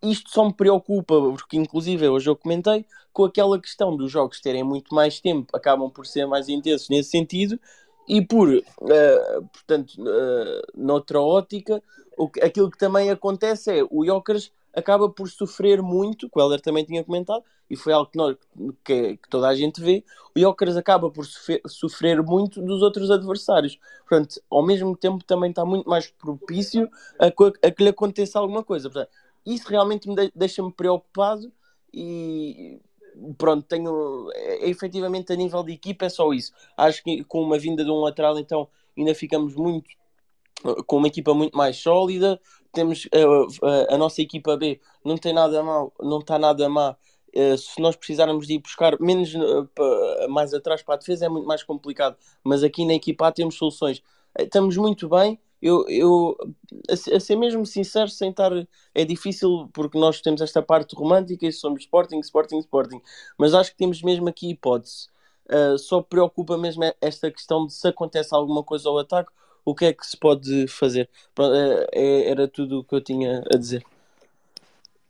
Isto só me preocupa, porque inclusive hoje eu comentei com aquela questão dos jogos terem muito mais tempo, acabam por ser mais intensos nesse sentido, e por, uh, portanto, uh, noutra ótica, o que, aquilo que também acontece é o Jokers acaba por sofrer muito, que o Helder também tinha comentado, e foi algo que, nós, que, que toda a gente vê, o Jokers acaba por sofrer, sofrer, muito dos outros adversários. Portanto, ao mesmo tempo também está muito mais propício a, a que lhe aconteça alguma coisa. Portanto, isso realmente me de, deixa-me preocupado e pronto, tenho é, é, efetivamente a nível de equipa é só isso. Acho que com uma vinda de um lateral então ainda ficamos muito com uma equipa muito mais sólida. Temos a, a, a nossa equipa B não tem nada mal, não está nada má. Uh, se nós precisarmos de ir buscar menos uh, mais atrás para a defesa é muito mais complicado, mas aqui na equipa A temos soluções. Uh, estamos muito bem. Eu, eu a, a, ser mesmo sincero, sem estar é difícil porque nós temos esta parte romântica e somos Sporting, Sporting, Sporting, mas acho que temos mesmo aqui hipótese. só preocupa mesmo esta questão de se acontece alguma coisa ao ataque, o que é que se pode fazer? Pronto, é, é, era tudo o que eu tinha a dizer.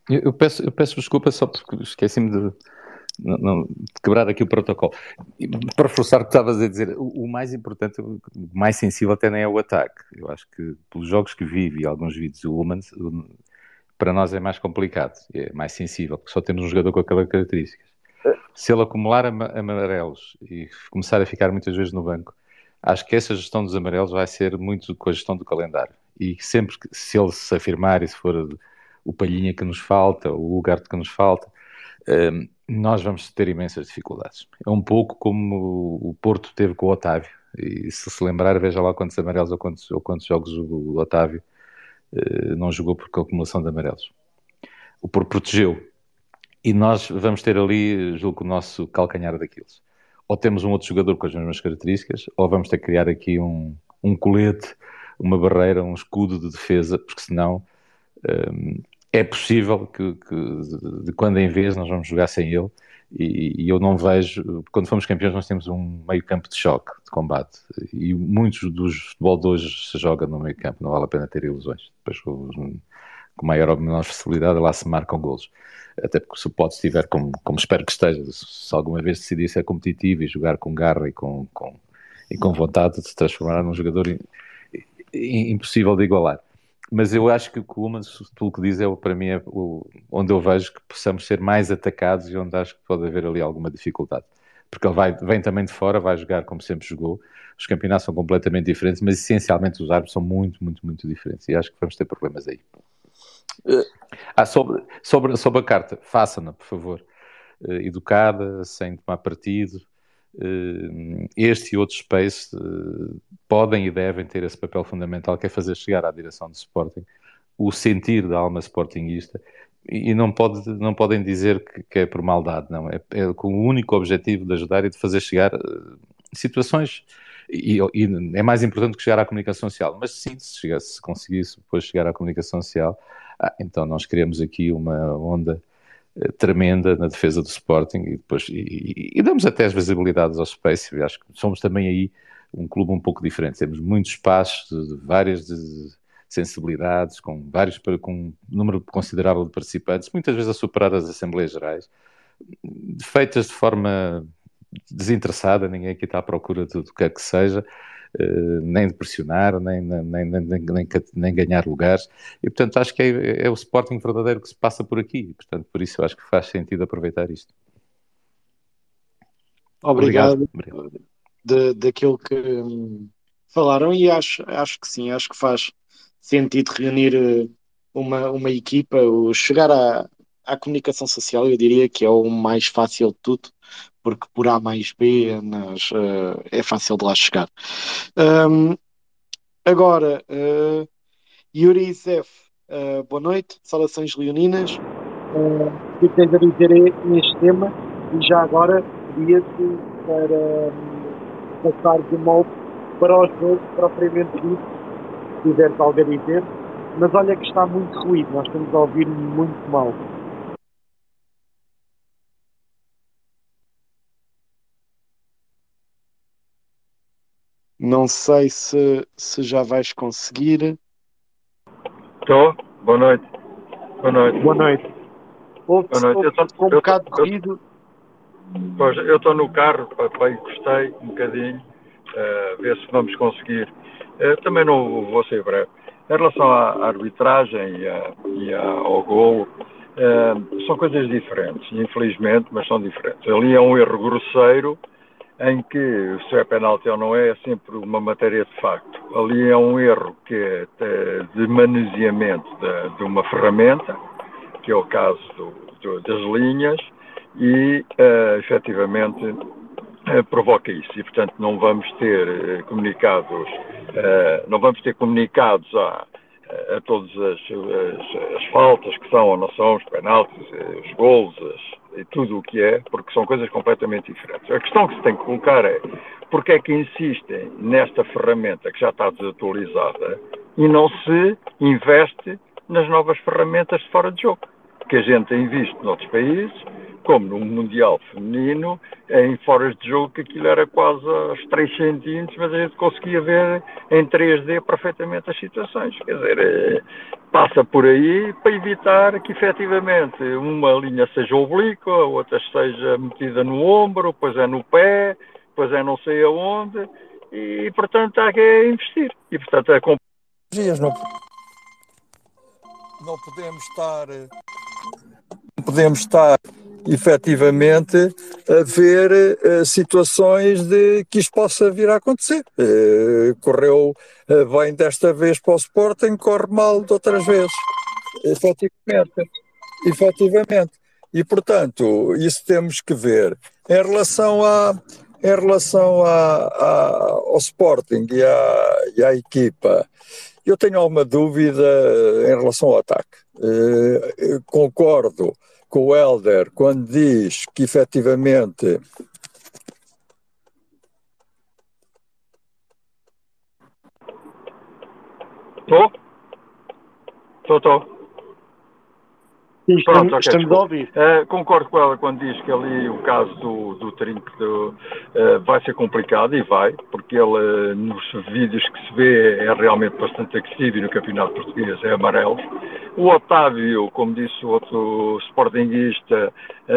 Eu, eu peço, eu peço desculpa só porque esqueci-me de, não, de, quebrar aqui o protocolo. Para reforçar o que estavas a dizer, o, o, mais importante, o mais sensível até nem é o ataque. Eu acho que pelos jogos que vive e alguns vídeos do Humans, para nós é mais complicado, é mais sensível, porque só temos um jogador com aquelas características. Se ele acumular amarelos e começar a ficar muitas vezes no banco, acho que essa gestão dos amarelos vai ser muito com a gestão do calendário. E sempre que, se ele se afirmar e se for o Palhinha que nos falta, o Ugarte que nos falta, um, nós vamos ter imensas dificuldades. É um pouco como o Porto teve com o Otávio. E se se lembrar, veja lá quantos amarelos ou quantos, ou quantos jogos o Otávio uh, não jogou por acumulação de amarelos. O Porto protegeu. E nós vamos ter ali, julgo, o nosso calcanhar daqueles ou temos um outro jogador com as mesmas características, ou vamos ter que criar aqui um, um colete, uma barreira, um escudo de defesa, porque senão um, é possível que, que de, quando em vez nós vamos jogar sem ele. E, e, eu não vejo, quando fomos campeões, nós temos um meio campo de choque, de combate, e muitos dos futebol de hoje se joga no meio campo, não vale a pena ter ilusões. Depois, com maior ou menor facilidade, lá se marcam golos até porque se o Pote estiver, como, como espero que esteja, se alguma vez decidir ser competitivo e jogar com garra e com, com, e com vontade de se transformar num jogador impossível de igualar. Mas eu acho que o Kuhlman, pelo que diz, é, para mim é o, onde eu vejo que possamos ser mais atacados e onde acho que pode haver ali alguma dificuldade. Porque ele vai, vem também de fora, vai jogar como sempre jogou. Os campeonatos são completamente diferentes, mas essencialmente os árbitros são muito, muito, muito diferentes. E acho que vamos ter problemas aí. Ah, sobre, sobre, sobre a carta, faça-na, por favor. eh, educada, sem tomar partido. Eh, este e outros space eh, podem e devem ter esse papel fundamental que é fazer chegar à direção do Sporting o sentir da alma sportinguista e não, pode, não podem dizer que, que é por maldade, não. É, é, com o único objetivo de ajudar e de fazer chegar situações. E, e, é mais importante que chegar à comunicação social. Mas sim, se, chegasse, se conseguisse depois chegar à comunicação social, ah, então nós criamos aqui uma onda uh, tremenda na defesa do Sporting e depois e, e, damos até as visibilidades ao Space. Eu acho que somos também aí um clube um pouco diferente. Temos muitos espaços, de, de várias de, sensibilidades, com vários com um número considerável de participantes, muitas vezes a superar as Assembleias Gerais, feitas de forma desinteressada, ninguém aqui está à procura do que quer que seja, nem de pressionar, nem, nem, nem, nem, ganhar lugares, e portanto acho que é, é, o Sporting verdadeiro que se passa por aqui, e, portanto por isso acho que faz sentido aproveitar isto. Obrigado, Obrigado. De, daquilo que hum, falaram e acho, acho que sim, acho que faz sentido reunir eh, uma, uma equipa, o chegar à, à comunicação social, eu diria que é o mais fácil de tudo, porque por A mais B nas, uh, é fácil de lá chegar. Um, agora, uh, Yuri Zef, uh, boa noite, saudações leoninas. O que tens a dizer neste tema? E já agora, pedia-te para um, passar de molde para o jogo propriamente dito se tiveres algo a dizer, mas olha que está muito ruído, nós estamos a ouvir muito mal. Não sei se, se já vais conseguir. Estou? Boa noite. Boa noite. Boa noite. Ouve com um bocado de ruído. Pois, eu estou no carro, papai, gostei um bocadinho, uh, ver se vamos conseguir eu também não vou ser breve. Em relação à arbitragem e, a, e a, ao gol, eh, são coisas diferentes, infelizmente, mas são diferentes. Ali é um erro grosseiro em que se é penalti ou não é, é sempre uma matéria de facto. Ali é um erro que é de manuseamento de, de uma ferramenta, que é o caso do, do, das linhas, e uh, efetivamente uh, provoca isso. E, portanto, não vamos ter uh, comunicados eh, não vamos ter comunicados a, a todas as, as, as, faltas que são ou não são, os penaltis, eh, os gols as, e tudo o que é, porque são coisas completamente diferentes. A questão que se tem que colocar é porque é que insistem nesta ferramenta que já está desatualizada e não se investe nas novas ferramentas de fora de jogo, que a gente tem visto noutros países como no Mundial Feminino, em foras de jogo, que aquilo era quase aos 3 centímetros, mas a gente conseguia ver em 3D perfeitamente as situações. Quer dizer, é, passa por aí para evitar que efetivamente uma linha seja oblíqua, outra seja metida no ombro, depois é no pé, depois é não sei aonde, e portanto há que investir. E portanto é não, não podemos estar podemos estar efetivamente a ver uh, situações de que isto possa vir a acontecer. Uh, correu uh, bem desta vez para o Sporting, corre mal de outras vezes. Efetivamente. Efetivamente. E, portanto, isso temos que ver. Em relação, a, em relação a, a ao Sporting e à, e à equipa, eu tenho alguma dúvida em relação ao ataque. concordo com o Helder quando diz que efetivamente Estou? Estou, estou. Pronto, okay, estamos a ouvir. Uh, concordo com ela quando diz que ali o caso do, do trinco do, uh, vai ser complicado e vai, porque ele uh, nos vídeos que se vê é realmente bastante agressivo e no campeonato português é amarelo. O Otávio, como disse o outro sportinguista,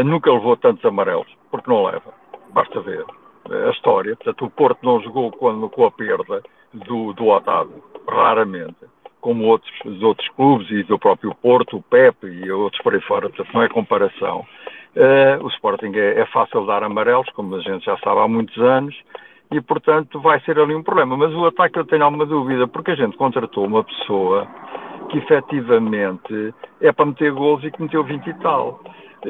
nunca levou tantos amarelos, porque não leva. Basta ver a história. Portanto, o Porto não jogou quando, com a perda do, do Otávio, raramente como outros, os outros clubes e do próprio Porto, o Pepe e outros por aí fora, portanto não é comparação. Uh, o Sporting é, é, fácil dar amarelos, como a gente já sabe há muitos anos, e portanto vai ser ali um problema. Mas o ataque eu tenho alguma dúvida, porque a gente contratou uma pessoa que efetivamente é para meter gols e que meteu 20 e tal.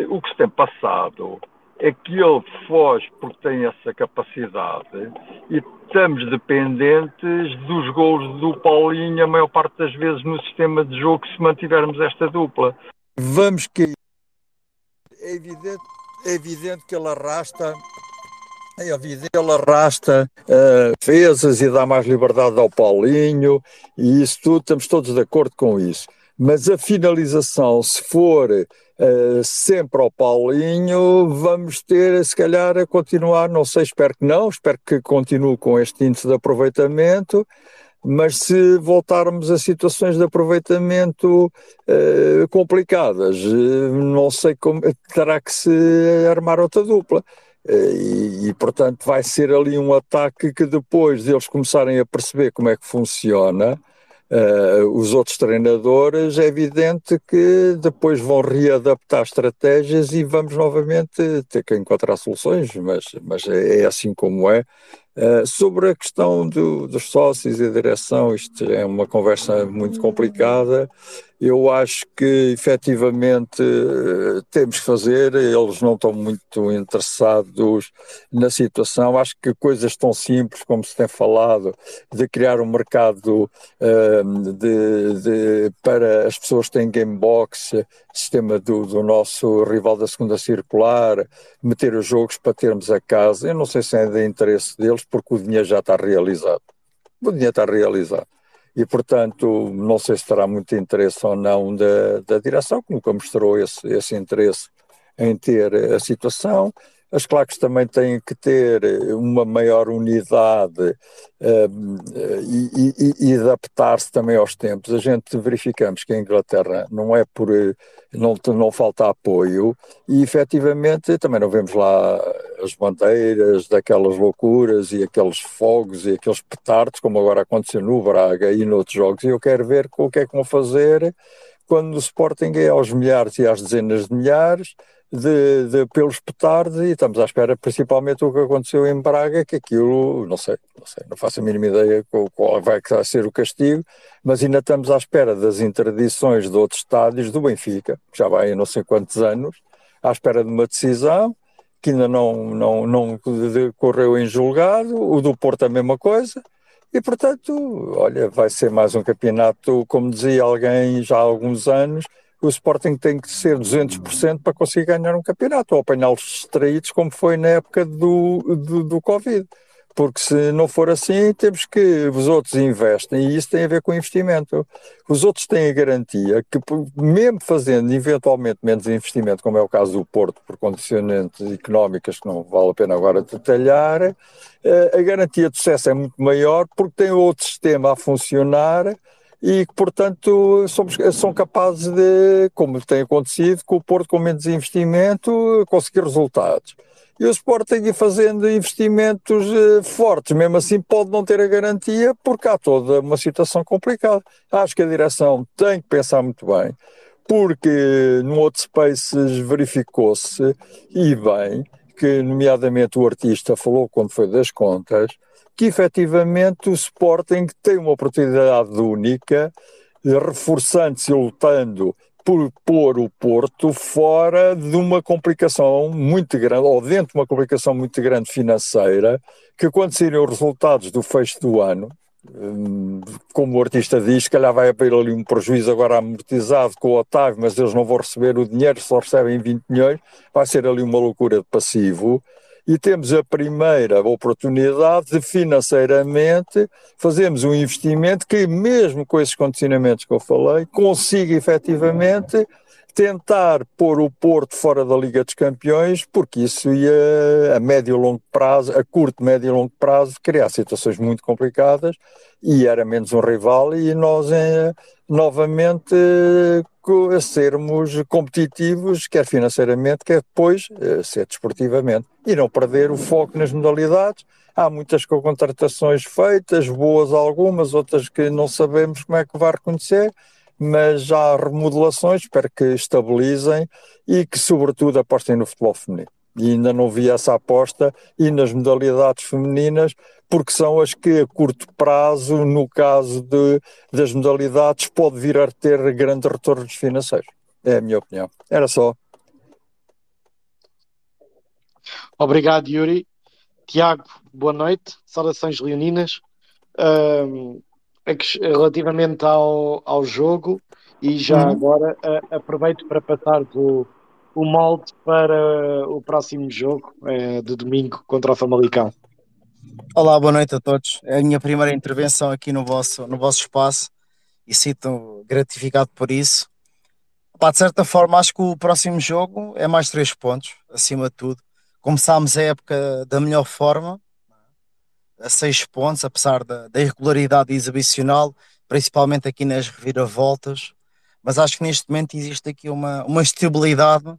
o que se tem passado é que ele foge porque tem essa capacidade e estamos dependentes dos gols do Paulinho a maior parte das vezes no sistema de jogo se mantivermos esta dupla. Vamos que é evidente, é evidente que ele arrasta é evidente, ele arrasta uh, defesas e dá mais liberdade ao Paulinho e isso tudo, estamos todos de acordo com isso. Mas a finalização, se for uh, sempre ao Paulinho, vamos ter, se calhar, a continuar, não sei, espero que não, espero que continue com este índice de aproveitamento, mas se voltarmos a situações de aproveitamento uh, complicadas, uh, não sei como, terá que se armar outra dupla. E, e, portanto, vai ser ali um ataque que depois deles começarem a perceber como é que funciona, Uh, os outros treinadores, é evidente que depois vão readaptar estratégias e vamos novamente ter que encontrar soluções, mas, mas é, é assim como é. Uh, sobre a questão do, dos sócios e a direção, isto é uma conversa muito complicada. Eu acho que efetivamente temos que fazer, eles não estão muito interessados na situação. Acho que coisas tão simples como se tem falado, de criar um mercado uh, de, de, para as pessoas que têm gamebox, sistema do, do nosso rival da segunda circular, meter os jogos para termos a casa. Eu não sei se é de interesse deles porque o dinheiro já está realizado. O dinheiro está realizado. E, portanto, não sei se terá muito interesse ou não da, da direção, que nunca mostrou esse, esse interesse em ter a situação. As claques também têm que ter uma maior unidade uh, e, e, e adaptar-se também aos tempos. A gente verificamos que a Inglaterra não é por não, não falta apoio e efetivamente também não vemos lá as bandeiras daquelas loucuras e aqueles fogos e aqueles petardos, como agora aconteceu no Braga e noutros jogos. E eu quero ver o que é que vão fazer quando o Sporting é aos milhares e às dezenas de milhares de, de, pelos petardos e estamos à espera principalmente o que aconteceu em Braga, que aquilo, não sei, não sei, não faço a mínima ideia qual, qual vai ser o castigo, mas ainda estamos à espera das interdições de outros estádios do Benfica, que já vai há não sei quantos anos, à espera de uma decisão que ainda não, não, não em julgado, o do Porto a mesma coisa, e portanto, olha, vai ser mais um campeonato, como dizia alguém já há alguns anos, o Sporting tem que ser 200% para conseguir ganhar um campeonato, ou apanhá-los distraídos, como foi na época do, do, do, Covid. Porque se não for assim, temos que os outros investem, e isso tem a ver com investimento. Os outros têm a garantia que, mesmo fazendo eventualmente menos investimento, como é o caso do Porto, por condicionantes económicas que não vale a pena agora detalhar, eh, a garantia de sucesso é muito maior porque tem outro sistema a funcionar e que, portanto, somos, são capazes de, como tem acontecido, com o Porto com menos investimento, conseguir resultados. E o Sporting fazendo investimentos eh, fortes, mesmo assim pode não ter a garantia, porque há toda uma situação complicada. Acho que a direção tem que pensar muito bem, porque no outro Spaces verificou-se, e bem, que nomeadamente o artista falou quando foi das contas, que efetivamente o Sporting tem uma oportunidade única, reforçando-se e lutando por pôr o Porto fora de uma complicação muito grande, ou dentro de uma complicação muito grande financeira, que quando saírem os resultados do fecho do ano, hum, como o artista diz, se calhar vai haver ali um prejuízo agora amortizado com o Otávio, mas eles não vão receber o dinheiro, só recebem 20 milhões, vai ser ali uma loucura de passivo e temos a primeira oportunidade de financeiramente fazermos um investimento que, mesmo com esses condicionamentos que eu falei, consiga efetivamente tentar pôr o Porto fora da Liga dos Campeões, porque isso ia a médio e longo prazo, a curto, médio e longo prazo, criar situações muito complicadas e era menos um rival e nós eh, novamente sermos competitivos, quer financeiramente, quer depois eh, ser desportivamente. E não perder o foco nas modalidades. Há muitas contratações feitas, boas algumas, outras que não sabemos como é que vai reconhecer, mas já há remodelações, espero que estabilizem e que, sobretudo, apostem no futebol feminino e ainda não vi essa aposta, e nas modalidades femininas, porque são as que a curto prazo, no caso de, das modalidades, pode vir a ter grandes retornos financeiros. É a minha opinião. Era só. Obrigado, Yuri. Tiago, boa noite. Saudações leoninas. Um, relativamente ao, ao jogo, e já uhum. agora uh, aproveito para passar o, o molde para o próximo jogo uh, de domingo contra o Famalicão. Olá, boa noite a todos. É a minha primeira intervenção aqui no vosso, no vosso espaço e sinto gratificado por isso. Pá, de certa forma, acho que o próximo jogo é mais três pontos, acima de tudo. Começámos a época da melhor forma, a seis pontos, apesar da, da irregularidade exibicional, principalmente aqui nas reviravoltas. Mas acho que neste momento existe aqui uma, uma estabilidade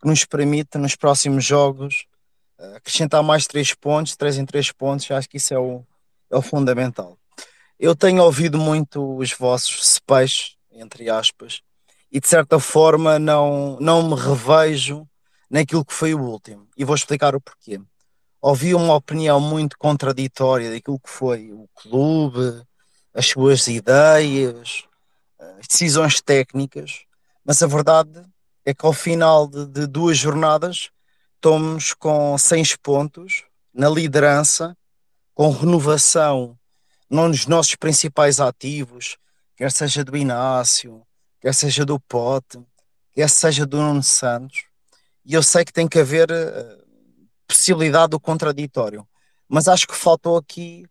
que nos permite, nos próximos jogos, acrescentar mais três pontos, três em três pontos. Acho que isso é o, é o fundamental. Eu tenho ouvido muito os vossos cepeiros, entre aspas, e de certa forma não, não me revejo naquilo que foi o último. E vou explicar o porquê ouvi uma opinião muito contraditória daquilo que foi o clube, as suas ideias, as decisões técnicas, mas a verdade é que ao final de, de duas jornadas estamos com 6 pontos na liderança, com renovação nos nossos principais ativos, quer seja do Inácio, quer seja do Pote, quer seja do Nuno Santos, e eu sei que tem que haver eh, possibilidade do contraditório. Mas acho que faltou aqui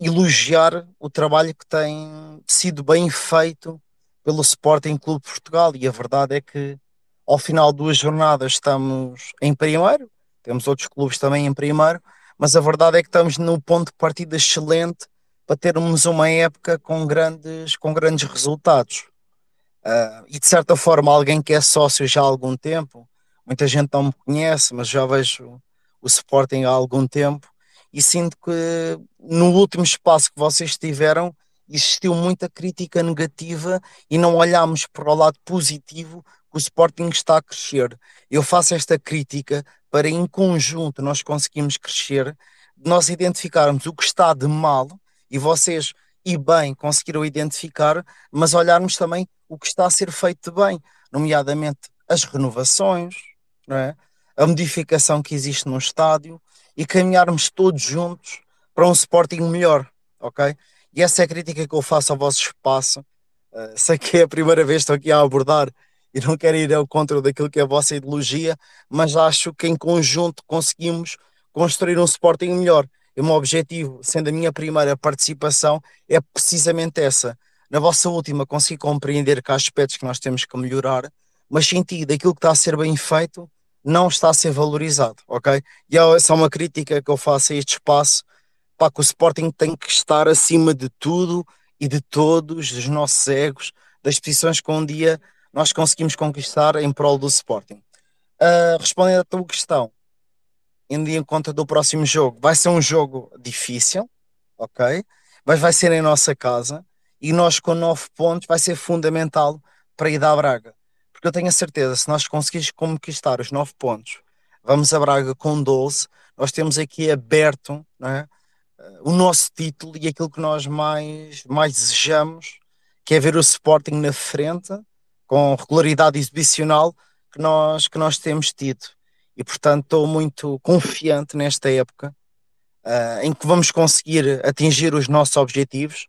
elogiar o trabalho que tem sido bem feito pelo Sporting Clube de Portugal e a verdade é que ao final de duas jornadas estamos em primeiro, temos outros clubes também em primeiro, mas a verdade é que estamos no ponto de partida excelente para termos uma época com grandes, com grandes resultados. Uh, e de certa forma, alguém que é sócio já há algum tempo muita gente não me conhece, mas já vejo o Sporting há algum tempo e sinto que no último espaço que vocês tiveram existiu muita crítica negativa e não olhámos para o lado positivo que o Sporting está a crescer. Eu faço esta crítica para em conjunto nós conseguimos crescer, nós identificarmos o que está de mal e vocês e bem conseguiram identificar, mas olharmos também o que está a ser feito de bem, nomeadamente as renovações, não é? a modificação que existe no estádio e caminharmos todos juntos para um Sporting melhor, ok? E essa é a crítica que eu faço ao vosso espaço. Uh, sei que é a primeira vez que estou aqui a abordar e não quero ir ao contra daquilo que é a vossa ideologia, mas acho que em conjunto conseguimos construir um Sporting melhor. E o meu objetivo, sendo a minha primeira participação, é precisamente essa. Na vossa última, consegui compreender que há aspectos que nós temos que melhorar, mas senti daquilo que está a ser bem feito, não está a ser valorizado, ok? E é é uma crítica que eu faço a este espaço, para que o Sporting tem que estar acima de tudo e de todos, dos nossos egos, das posições que um dia nós conseguimos conquistar em prol do Sporting. Uh, respondendo à tua questão, indo em conta do próximo jogo, vai ser um jogo difícil, ok? Mas vai ser em nossa casa e nós com nove pontos vai ser fundamental para ir à Braga. Porque eu tenho a certeza, se nós conseguirmos conquistar os 9 pontos, vamos a Braga com 12, nós temos aqui aberto é? o nosso título e aquilo que nós mais, mais desejamos, que é ver o Sporting na frente, com regularidade exibicional que nós, que nós temos tido. E portanto estou muito confiante nesta época uh, em que vamos conseguir atingir os nossos objetivos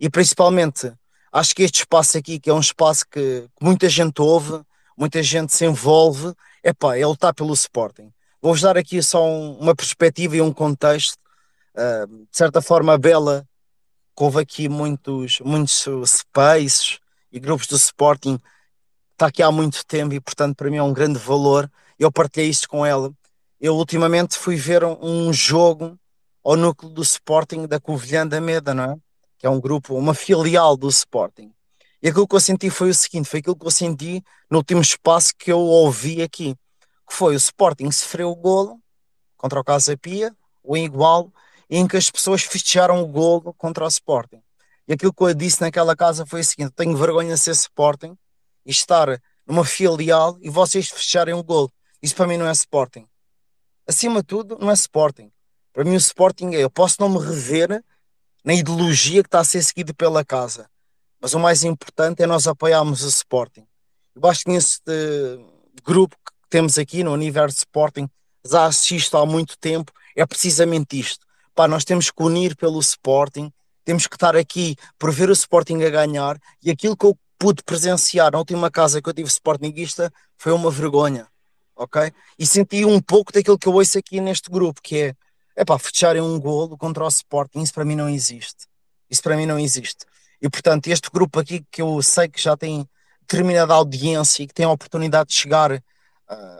e principalmente acho que este espaço aqui, que é um espaço que, que muita gente ouve, muita gente se envolve, epá, é lutar pelo Sporting. Vou-vos dar aqui só um, uma perspectiva e um contexto. Uh, de certa forma, Bela, que houve aqui muitos, muitos spaces e grupos do Sporting, está aqui há muito tempo e, portanto, para mim é um grande valor. Eu partilhei isto com ela. Eu, ultimamente, fui ver um, um jogo ao núcleo do Sporting da Covilhã da Meda, não é? Que é um grupo, uma filial do Sporting. E aquilo que eu senti foi o seguinte: foi aquilo que eu senti no último espaço que eu ouvi aqui, que foi o Sporting sofreu o golo contra o Casa Pia, o igual, em que as pessoas festejaram o golo contra o Sporting. E aquilo que eu disse naquela casa foi o seguinte: tenho vergonha de ser Sporting e estar numa filial e vocês fecharem o golo. Isso para mim não é Sporting. Acima de tudo, não é Sporting. Para mim, o Sporting é eu posso não me rever na ideologia que está a ser seguida pela casa. Mas o mais importante é nós apoiarmos o Sporting. Eu acho que nesse grupo que temos aqui no Universo Sporting já assisto há muito tempo, é precisamente isto. Pá, nós temos que unir pelo Sporting, temos que estar aqui por ver o Sporting a ganhar e aquilo que eu pude presenciar na última casa que eu tive Sportingista foi uma vergonha, ok? E senti um pouco daquilo que eu ouço aqui neste grupo, que é, é pá, fecharem um golo contra o Sporting, isso para mim não existe. Isso para mim não existe. E portanto, este grupo aqui que eu sei que já tem determinada audiência e que tem a oportunidade de chegar uh,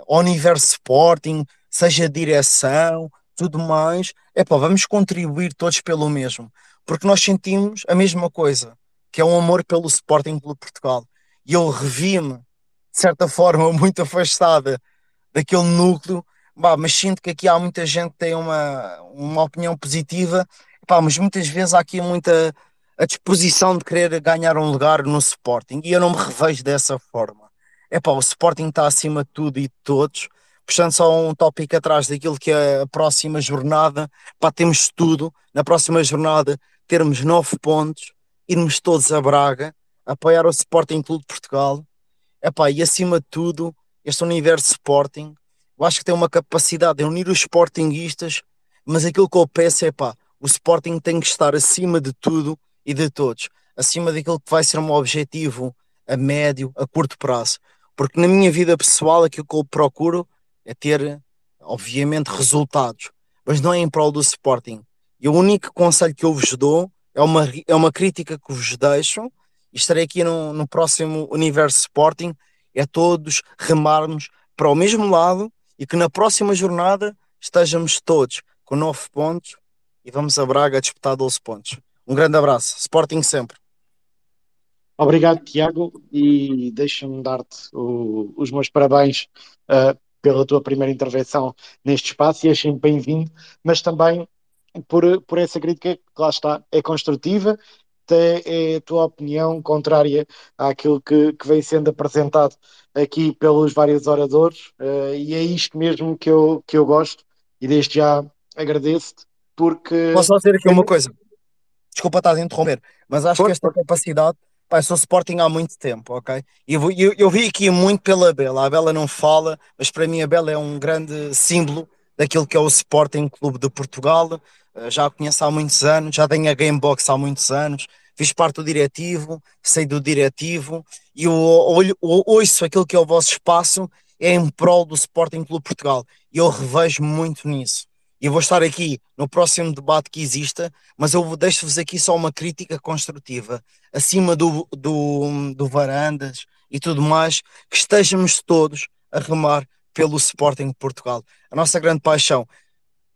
ao universo Sporting, seja direção, tudo mais, é pá, vamos contribuir todos pelo mesmo, porque nós sentimos a mesma coisa, que é um amor pelo Sporting Clube Portugal. E eu revi-me, de certa forma, muito afastada daquele núcleo, bah, mas sinto que aqui há muita gente que tem uma, uma opinião positiva, mas muitas vezes há aqui muita a disposição de querer ganhar um lugar no Sporting e eu não me revejo dessa forma. É pá, o Sporting está acima de tudo e de todos. Puxando só um tópico atrás daquilo que é a próxima jornada, pá, temos tudo. Na próxima jornada termos nove pontos, irmos todos a Braga, apoiar o Sporting Clube de Portugal. É pá, e acima de tudo, este universo Sporting, eu acho que tem uma capacidade de unir os Sportingistas, mas aquilo que eu peço é pá, o Sporting tem que estar acima de tudo e de todos, acima daquilo que vai ser um objetivo a médio, a curto prazo. Porque na minha vida pessoal, aquilo que eu procuro é ter, obviamente, resultados, mas não é em prol do Sporting. E o único conselho que eu vos dou é uma, é uma crítica que vos deixo, estarei aqui no, no próximo Universo Sporting, é todos remarmos para o mesmo lado e que na próxima jornada estejamos todos com 9 pontos e vamos a Braga disputar 12 pontos. Um grande abraço. Sporting sempre. Obrigado, Tiago, e deixa-me dar-te os meus parabéns uh, pela tua primeira intervenção neste espaço e sempre bem-vindo, mas também por, por essa crítica que lá está, é construtiva, é a tua opinião contrária àquilo que, que vem sendo apresentado aqui pelos vários oradores, uh, e é isto mesmo que eu, que eu gosto, e desde já agradeço-te, porque. Posso só dizer aqui uma coisa? desculpa estar a interromper, mas acho que esta capacidade, eu sou Sporting há muito tempo, ok? E eu, eu, eu, vi aqui muito pela Bela, a Bela não fala, mas para mim a Bela é um grande símbolo daquilo que é o Sporting Clube de Portugal, eh, já a conheço há muitos anos, já tenho a Gamebox há muitos anos, fiz parte do diretivo, sei do diretivo, e eu olho, ouço aquilo que é o vosso espaço, é em prol do Sporting Clube Portugal, e eu revejo muito nisso. E vou estar aqui no próximo debate que exista, mas eu deixo-vos aqui só uma crítica construtiva, acima do, do, do Varandas e tudo mais, que estejamos todos a remar pelo Sporting de Portugal. A nossa grande paixão.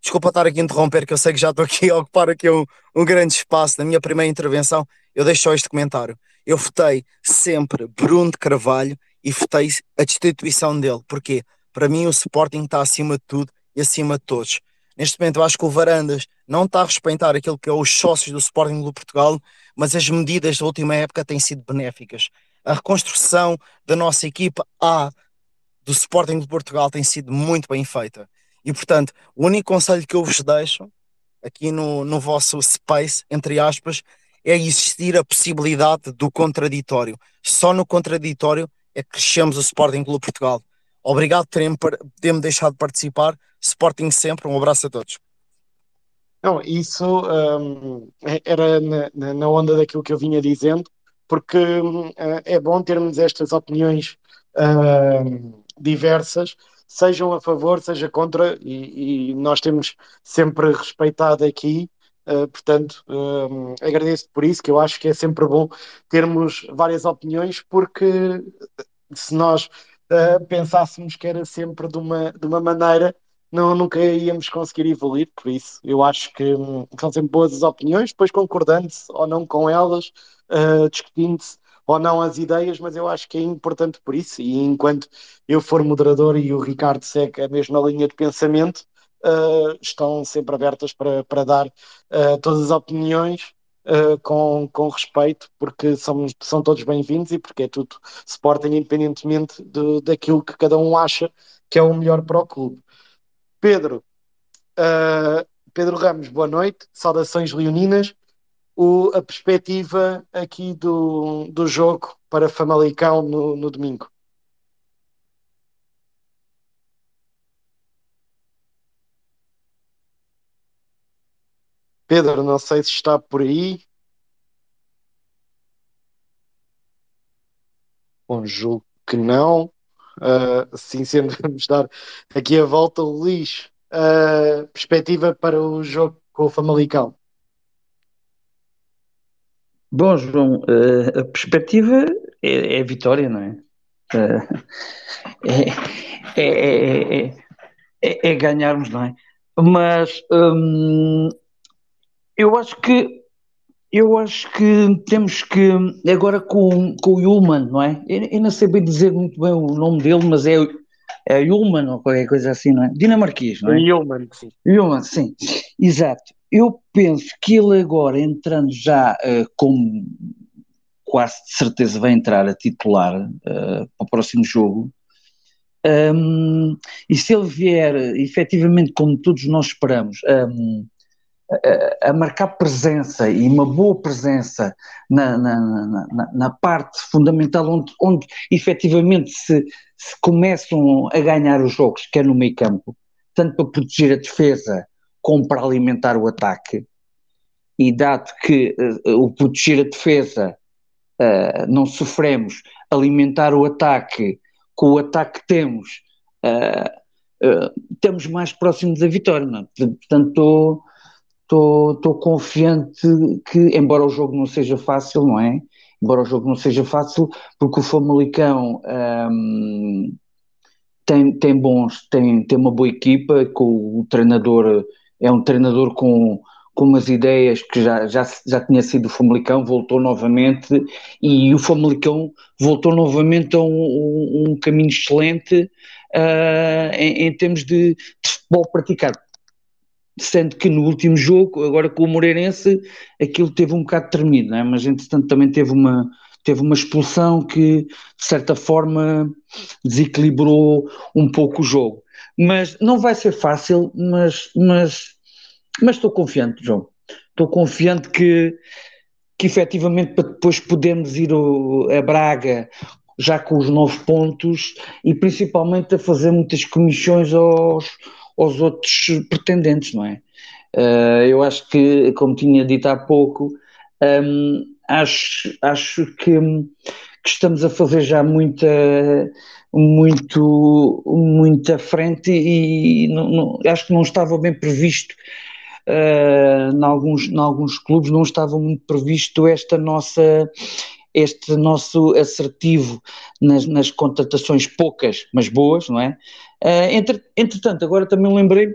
Desculpa estar aqui a interromper, que eu sei que já estou aqui a ocupar aqui um, um grande espaço. Na minha primeira intervenção, eu deixo só este comentário. Eu votei sempre Bruno de Carvalho e votei a destituição dele. Porquê? Para mim o Sporting está acima de tudo e acima de todos. Neste momento, eu acho que o Varandas não está a respeitar aquilo que é os sócios do Sporting do Portugal, mas as medidas da última época têm sido benéficas. A reconstrução da nossa equipa A do Sporting de Portugal tem sido muito bem feita. E, portanto, o único conselho que eu vos deixo aqui no, no vosso space, entre aspas, é existir a possibilidade do contraditório. Só no contraditório é que crescemos o Sporting Clube Portugal. Obrigado por terem-me ter deixado participar. Sporting sempre. Um abraço a todos. Não, isso um, era na, na, onda daquilo que eu vinha dizendo, porque uh, é bom termos estas opiniões uh, diversas, sejam a favor, seja contra, e, e nós temos sempre respeitado aqui. Uh, portanto, um, agradeço por isso, que eu acho que é sempre bom termos várias opiniões, porque se nós uh, pensássemos que era sempre de uma, de uma maneira, não, nunca íamos conseguir evoluir. Por isso, eu acho que hum, são sempre boas as opiniões, depois concordando-se ou não com elas, uh, discutindo-se ou não as ideias, mas eu acho que é importante por isso. E enquanto eu for moderador e o Ricardo segue a mesma linha de pensamento, uh, estão sempre abertas para, para dar uh, todas as opiniões uh, com, com respeito, porque somos, são todos bem-vindos e porque é tudo Sporting, independentemente de, daquilo que cada um acha que é o melhor para o clube. Pedro, Pedro Ramos, boa noite, saudações leoninas o, a perspectiva aqui do, do jogo para Famalicão no, no domingo. Pedro, não sei se está por aí. Bom, julgo que não. Uh, sim, sendo vamos dar aqui a volta, Luís. Uh, perspectiva para o jogo com o Famalicão. Bom, João, uh, a perspectiva é, é, a vitória, não é? É, é, é, é, ganharmos, não é? Mas hum, eu acho que eu acho que temos que, agora com, com o Yulman, não é? Eu, eu não sei bem dizer muito bem o nome dele, mas é, é Yulman ou qualquer coisa assim, não é? Dinamarquês, não é? Yulman, sim. Yulman, sim, exato. Eu penso que ele agora, entrando já uh, como quase de certeza vai entrar a titular uh, para o próximo jogo, um, e se ele vier efetivamente como todos nós esperamos, um, a, a, marcar presença e uma boa presença na, na, na, na parte fundamental onde, onde efetivamente se, se, começam a ganhar os jogos, quer no meio campo, tanto para proteger a defesa como para alimentar o ataque. E dado que uh, o proteger a defesa uh, não sofremos, alimentar o ataque com o ataque que temos, uh, estamos mais próximos da vitória. Não? É? Portanto, estou confiante que, embora o jogo não seja fácil, não é? Embora o jogo não seja fácil, porque o Famalicão um, tem, tem bons, tem, tem uma boa equipa, com o treinador, é um treinador com, com umas ideias que já, já, já tinha sido o Famalicão, voltou novamente, e o Famalicão voltou novamente a um, um, um caminho excelente uh, em, em, termos de, de futebol praticado sendo que no último jogo, agora com o Moreirense, aquilo teve um bocado termido, é? mas entretanto também teve uma, teve uma expulsão que de certa forma desequilibrou um pouco o jogo. Mas não vai ser fácil, mas, mas, mas estou confiante, João. Estou confiante que, que efetivamente para depois podermos ir a Braga já com os nove pontos e principalmente a fazer muitas comissões aos, aos outros pretendentes, não é? Uh, eu acho que, como tinha dito há pouco, um, acho, acho que, que, estamos a fazer já muita, muito, muita frente e não, não, acho que não estava bem previsto. Uh, em, alguns, em alguns clubes não estava muito previsto esta nossa este nosso assertivo nas, nas contratações poucas, mas boas, não é? Uh, entre, entretanto, agora também lembrei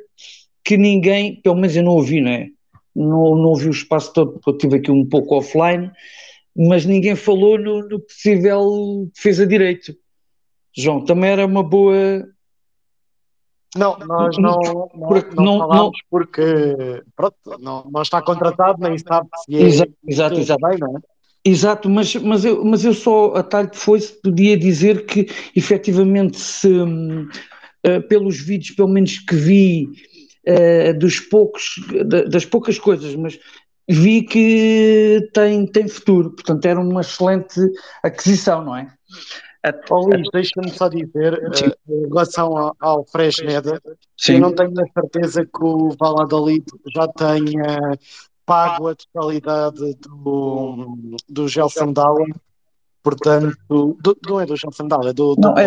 que ninguém, pelo menos eu não ouvi, não é? Não, não ouvi o espaço todo, porque eu estive aqui um pouco offline, mas ninguém falou no, no possível defesa direito. João, também era uma boa. Não, nós não, não, porque, não, não falámos não, porque pronto, não, não está contratado, nem sabe se é. Exato, exato, exato. Bem, não é? Exato, mas, mas, eu, mas eu só a talho de foice podia dizer que efetivamente se uh, pelos vídeos, pelo menos que vi uh, dos poucos, das poucas coisas, mas vi que tem, tem futuro, portanto era uma excelente aquisição, não é? Oh, Luís, deixa-me só dizer, uh, em relação ao, ao Fresneda, eu não tenho a certeza que o Valladolid já tenha pago a totalidade do, do Gelson Dalla, portanto, do, não é do Gelson Dalla, é do, do não, é,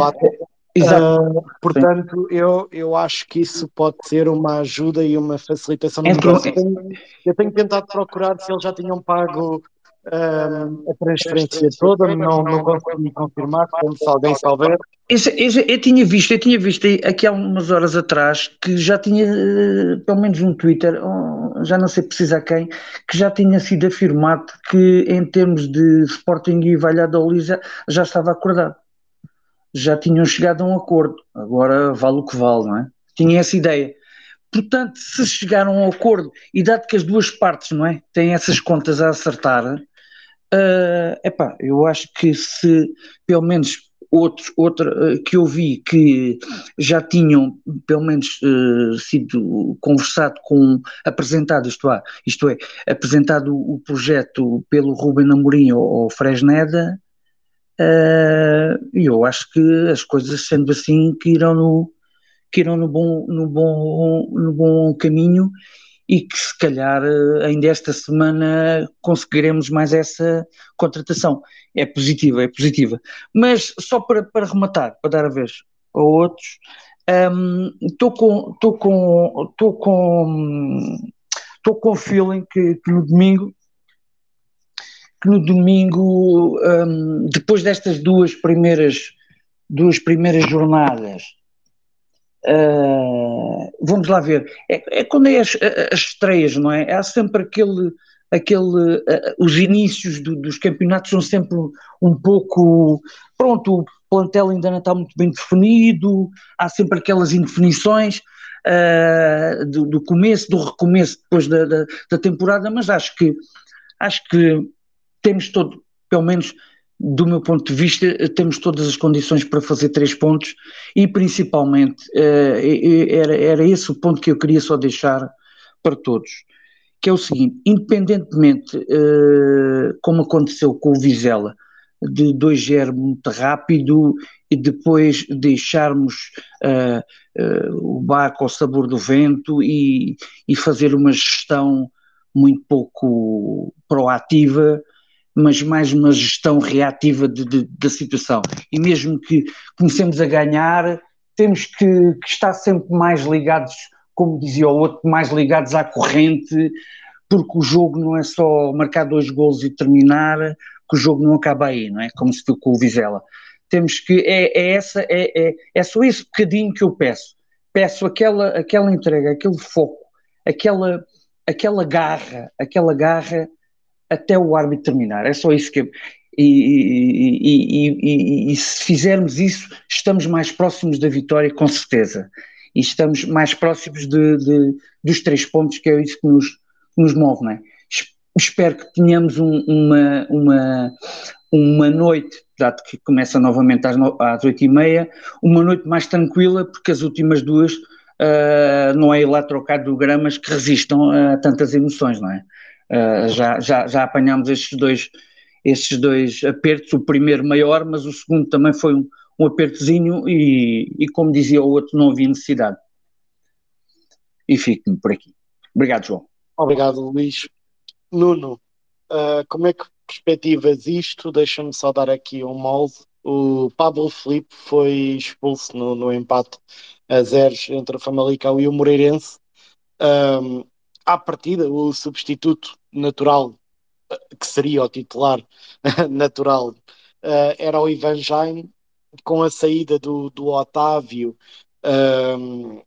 Uh, portanto, eu, eu acho que isso pode ser uma ajuda e uma facilitação. No negócio. Eu tenho, eu tenho tentado procurar se eles já tinham pago a transferência toda, não, não consegui confirmar, como se alguém souber. Isso, isso, eu tinha visto, eu tinha visto aqui há umas horas atrás que já tinha, uh, pelo menos no Twitter, já não sei precisar quem, que já tinha sido afirmado que em termos de Sporting e Valladolid já, já estava acordado. Já tinham chegado a um acordo, agora vale o que vale, não é? Tinha essa ideia. Portanto, se chegaram a um acordo e dado que as duas partes, não é, têm essas contas a acertar, Uh, epá, eu acho que se pelo menos outros outro, uh, que eu vi que já tinham pelo menos uh, sido conversado com, apresentado, isto é, isto é, apresentado o projeto pelo Ruben Amorim ou, ou Fresneda, e eu acho que as coisas sendo assim que irão no, que irão no bom, no bom, no bom caminho e que se calhar eh, ainda esta semana conseguiremos mais essa contratação. É positiva, é positiva. Mas só para, para rematar, para dar a vez a outros, estou um, com estou com estou com estou com o feeling que, que, no domingo que no domingo um, depois destas duas primeiras duas primeiras jornadas Uh, vamos lá ver. É, é quando é as, as, estreias, não é? Há sempre aquele. aquele uh, os inícios do, dos campeonatos são sempre um pouco. Pronto, o plantel ainda não está muito bem definido, há sempre aquelas indefinições. Uh, do, do, começo, do recomeço depois da, da, da temporada, mas acho que acho que temos todo, pelo menos do meu ponto de vista, temos todas as condições para fazer três pontos e, principalmente, eh, era, era esse o ponto que eu queria só deixar para todos, que é o seguinte: independentemente, eh, como aconteceu com o Vizela, de 2-0 muito rápido e depois deixarmos o barco ao sabor do vento e, e fazer uma gestão muito pouco proativa mas mais uma gestão reativa de, de, da situação. E mesmo que comecemos a ganhar, temos que, que, estar sempre mais ligados, como dizia o outro, mais ligados à corrente, porque o jogo não é só marcar dois gols e terminar, que o jogo não acaba aí, não é? Como se viu com o Vizela. Temos que, é, é essa, é, é, é só esse bocadinho que eu peço. Peço aquela, aquela entrega, aquele foco, aquela, aquela garra, aquela garra até o árbitro terminar. É só isso que. E, e, e, e, se fizermos isso, estamos mais próximos da vitória, com certeza. E estamos mais próximos de, de, dos três pontos, que é isso que nos, nos move, não é? Espero que tenhamos um, uma, uma, uma noite, dado que começa novamente às, às 8h30, uma noite mais tranquila, porque as últimas duas uh, não é ir lá trocar de gramas que resistam a tantas emoções, não é? Uh, já, já, já apanhámos estes dois, estes dois apertos, o primeiro maior, mas o segundo também foi um, um apertozinho e, e, como dizia o outro, não havia necessidade. E fico-me por aqui. Obrigado, João. Obrigado, Luís. Nuno, uh, como é que perspectivas isto? Deixa-me só dar aqui um molde. O Pablo Felipe foi expulso no, no empate a zeros entre o Famalicão e o Moreirense. Um, à partida, o substituto natural, que seria o titular natural, uh, era o Ivan Jaime, com a saída do, do Otávio. Um,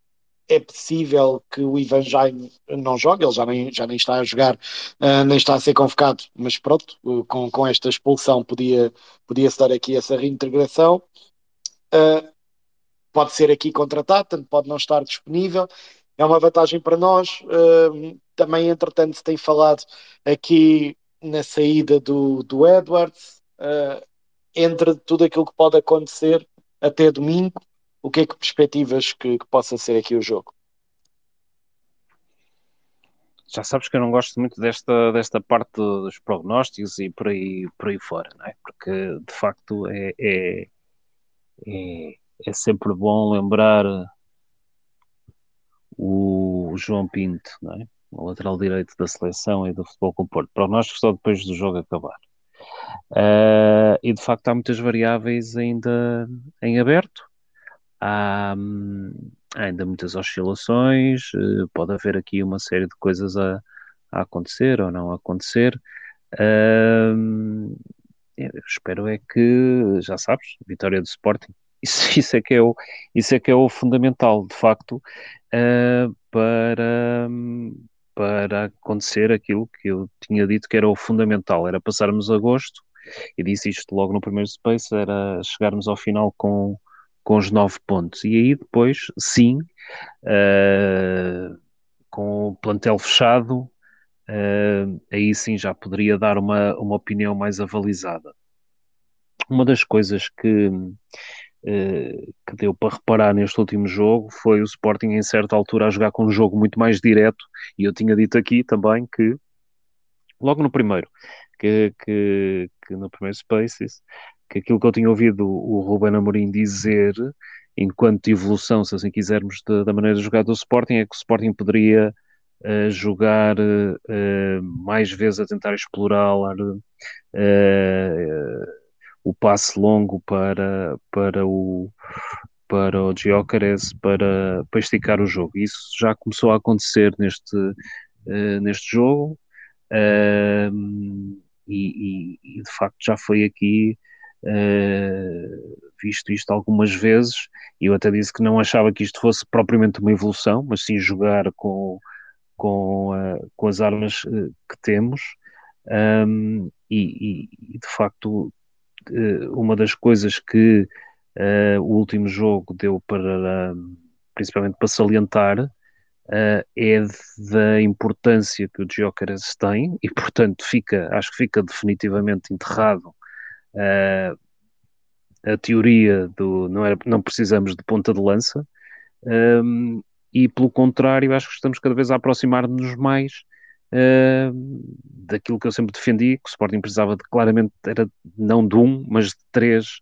é possível que o Ivan Jaime não jogue, ele já nem, já nem está a jogar, uh, nem está a ser convocado, mas pronto, com, com esta expulsão podia, podia-se dar aqui essa reintegração. Uh, pode ser aqui contratado, tanto pode não estar disponível é uma vantagem para nós. Uh, também, entretanto, se tem falado aqui na saída do, do Edwards, uh, entre tudo aquilo que pode acontecer até domingo, o que é que perspectivas que, que possa ser aqui o jogo? já sabes que eu não gosto muito desta, desta parte dos prognósticos e por aí, por aí fora, não é? Porque de facto é, é, é, é sempre bom lembrar o João Pinto, não é? o lateral direito da seleção e do futebol com o Porto. Prognóstico só depois do jogo acabar. Uh, e de facto há muitas variáveis ainda em aberto. Há, há ainda muitas oscilações. Uh, pode haver aqui uma série de coisas a, a acontecer ou não a acontecer. Uh, espero é que, já sabes, vitória do Sporting isso, isso, é que é o, isso é que é o fundamental, de facto, uh, para, para acontecer aquilo que eu tinha dito que era o fundamental, era passarmos agosto, e disse isto logo no primeiro space, era chegarmos ao final com, com os nove pontos. E aí depois, sim, uh, com o plantel fechado, uh, aí sim já poderia dar uma, uma opinião mais avalizada. Uma das coisas que que deu para reparar neste último jogo foi o Sporting em certa altura a jogar com um jogo muito mais direto. E eu tinha dito aqui também que logo no primeiro que, que, que no primeiro Spaces que aquilo que eu tinha ouvido o Ruben Amorim dizer enquanto evolução, se assim quisermos, da, maneira de jogar do Sporting, é que o Sporting poderia a jogar mais vezes a tentar explorar o passe longo para, para o para o Gyökeres para, para esticar o jogo. Isso já começou a acontecer neste, uh, neste jogo uh, e, e, e, de facto já foi aqui uh, visto isto algumas vezes eu até disse que não achava que isto fosse propriamente uma evolução, mas sim jogar com, com, com as armas que temos um, e, e, de facto uma das coisas que uh, o último jogo deu para, principalmente para salientar, uh, é da importância que o Gyökeres tem e, portanto, fica, acho que fica definitivamente enterrado uh, a teoria do não, era, não precisamos de ponta de lança um, e, pelo contrário, acho que estamos cada vez a aproximar-nos mais Uh, daquilo que eu sempre defendi, que o Sporting precisava de, claramente, era não de um, mas de três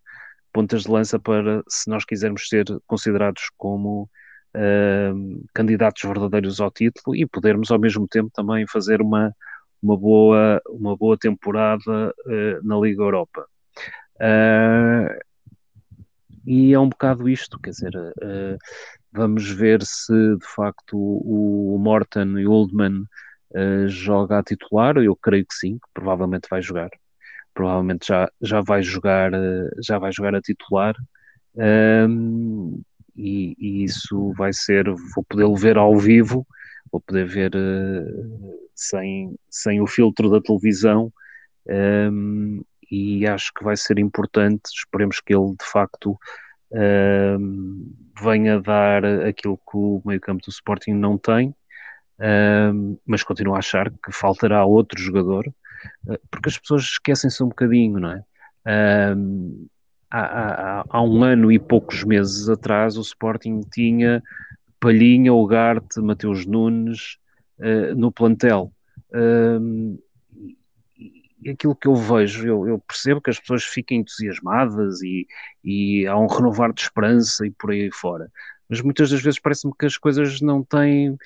pontas de lança para, se nós quisermos ser considerados como uh, candidatos verdadeiros ao título e podermos ao mesmo tempo também fazer uma, uma, boa, uma boa temporada uh, na Liga Europa. Uh, e é um bocado isto, quer dizer, vamos ver se de facto o, o Morton e o Oldman joga a titular, eu creio que sim, que provavelmente vai jogar. Provavelmente já, já vai jogar eh, já vai jogar a titular. Um, e, e, isso vai ser vou poder ver ao vivo vou poder ver uh, sem, sem o filtro da televisão. Um, e acho que vai ser importante esperemos que ele de facto um, venha dar aquilo que o meio campo do Sporting não tem mas continuo a achar que faltará outro jogador eh, porque as pessoas esquecem-se um bocadinho, não é? Há, há, há, um ano e poucos meses atrás o Sporting tinha Palhinha, Ugarte, Mateus Nunes uh, no plantel. E aquilo que eu vejo, eu, eu, percebo que as pessoas fiquem entusiasmadas e, e há um renovar de esperança e por aí fora. Mas muitas das vezes parece-me que as coisas não têm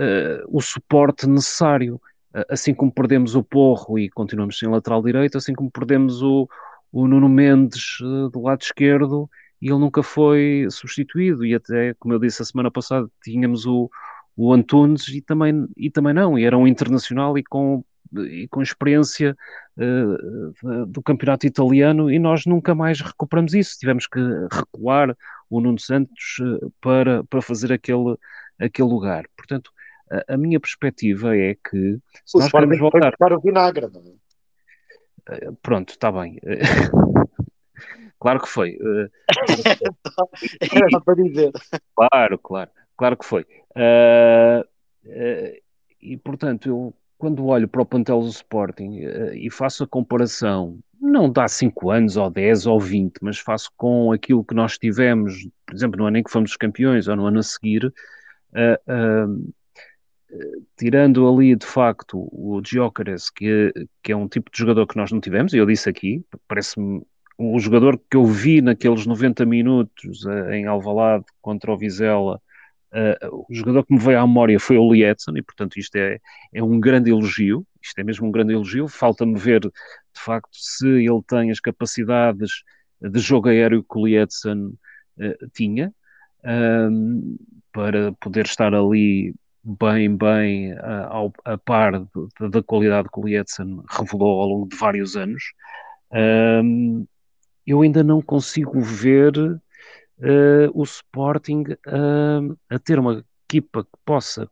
uh, o suporte necessário assim como perdemos o Porro e continuamos sem lateral direito, assim como perdemos o, o Nuno Mendes uh, do lado esquerdo e ele nunca foi substituído. E até, como eu disse a semana passada, tínhamos o, o Antunes e também, e também não, e era um internacional e com, e com experiência uh, do campeonato italiano e nós nunca mais recuperamos isso. Tivemos que recuar o Nuno Santos uh, para, para fazer aquele, aquele lugar. Portanto, a, a minha perspectiva é que se o nós queremos voltar para o vinagre, não é? Eh, pronto, está bem. claro que foi. Era para dizer. Claro, claro, claro que foi. Uh, uh, e portanto, eu quando olho para o plantel do Sporting uh, e faço a comparação, não dá 5 anos, ou 10, ou 20, mas faço com aquilo que nós tivemos, por exemplo, no ano em que fomos campeões, ou no ano a seguir, tirando ali de facto o Gyökeres, que, que é um tipo de jogador que nós não tivemos, e eu disse aqui, parece-me o jogador que eu vi naqueles 90 minutos uh, em Alvalade contra o Vizela, uh, o jogador que me veio à memória foi o Lietzen, e portanto isto é, é um grande elogio, isto é mesmo um grande elogio, falta-me ver de facto se ele tem as capacidades de jogo aéreo que o Lietzen uh, tinha, para poder estar ali bem, bem uh, a par da qualidade que o Lietzen revelou ao longo de vários anos, um, eu ainda não consigo ver uh, o Sporting uh, a ter uma equipa que possa,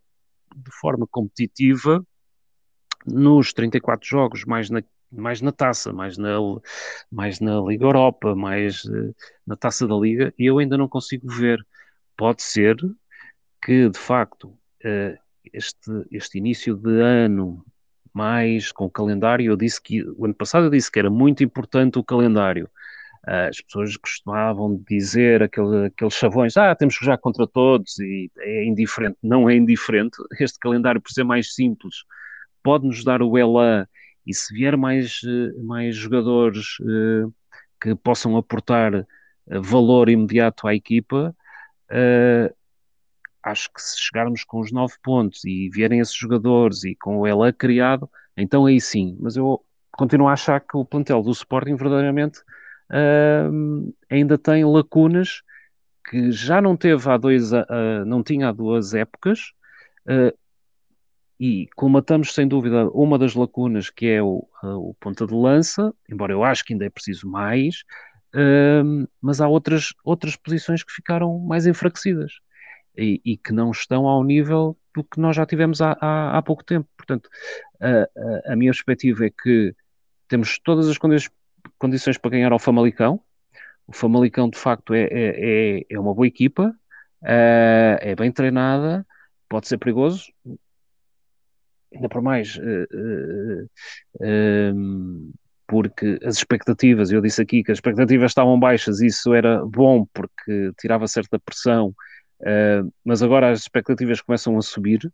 de forma competitiva, nos 34 jogos, mais na, mais na taça, mais na, mais na Liga Europa, mais uh, na taça da Liga, e eu ainda não consigo ver. Pode ser que, de facto, este, este início de ano mais com o calendário, eu disse que o ano passado eu disse que era muito importante o calendário. Uh, as pessoas costumavam dizer aquele, aqueles chavões, ah, temos que jogar contra todos e é indiferente. Não é indiferente. Este calendário, por ser mais simples, pode-nos dar o elan e se vier mais, eh, mais jogadores uh, que possam aportar valor imediato à equipa, acho que se chegarmos com os nove pontos e vierem esses jogadores e com o Ela criado, então aí sim. Mas eu continuo a achar que o plantel do Sporting verdadeiramente uh, ainda tem lacunas que já não teve há dois, uh, não tinha há duas épocas, uh, e colmatamos sem dúvida uma das lacunas que é o, o ponta de lança, embora eu acho que ainda é preciso mais, mas há outras, outras posições que ficaram mais enfraquecidas e, e, que não estão ao nível do que nós já tivemos há, há, há pouco tempo. Portanto, a, a, a minha perspectiva é que temos todas as condições, para ganhar ao Famalicão. O Famalicão, de facto, é, é, é, é uma boa equipa, uh, é bem treinada, pode ser perigoso. Ainda por mais, uh, uh, porque as expectativas, eu disse aqui que as expectativas estavam baixas, isso era bom porque tirava certa pressão, mas agora as expectativas começam a subir.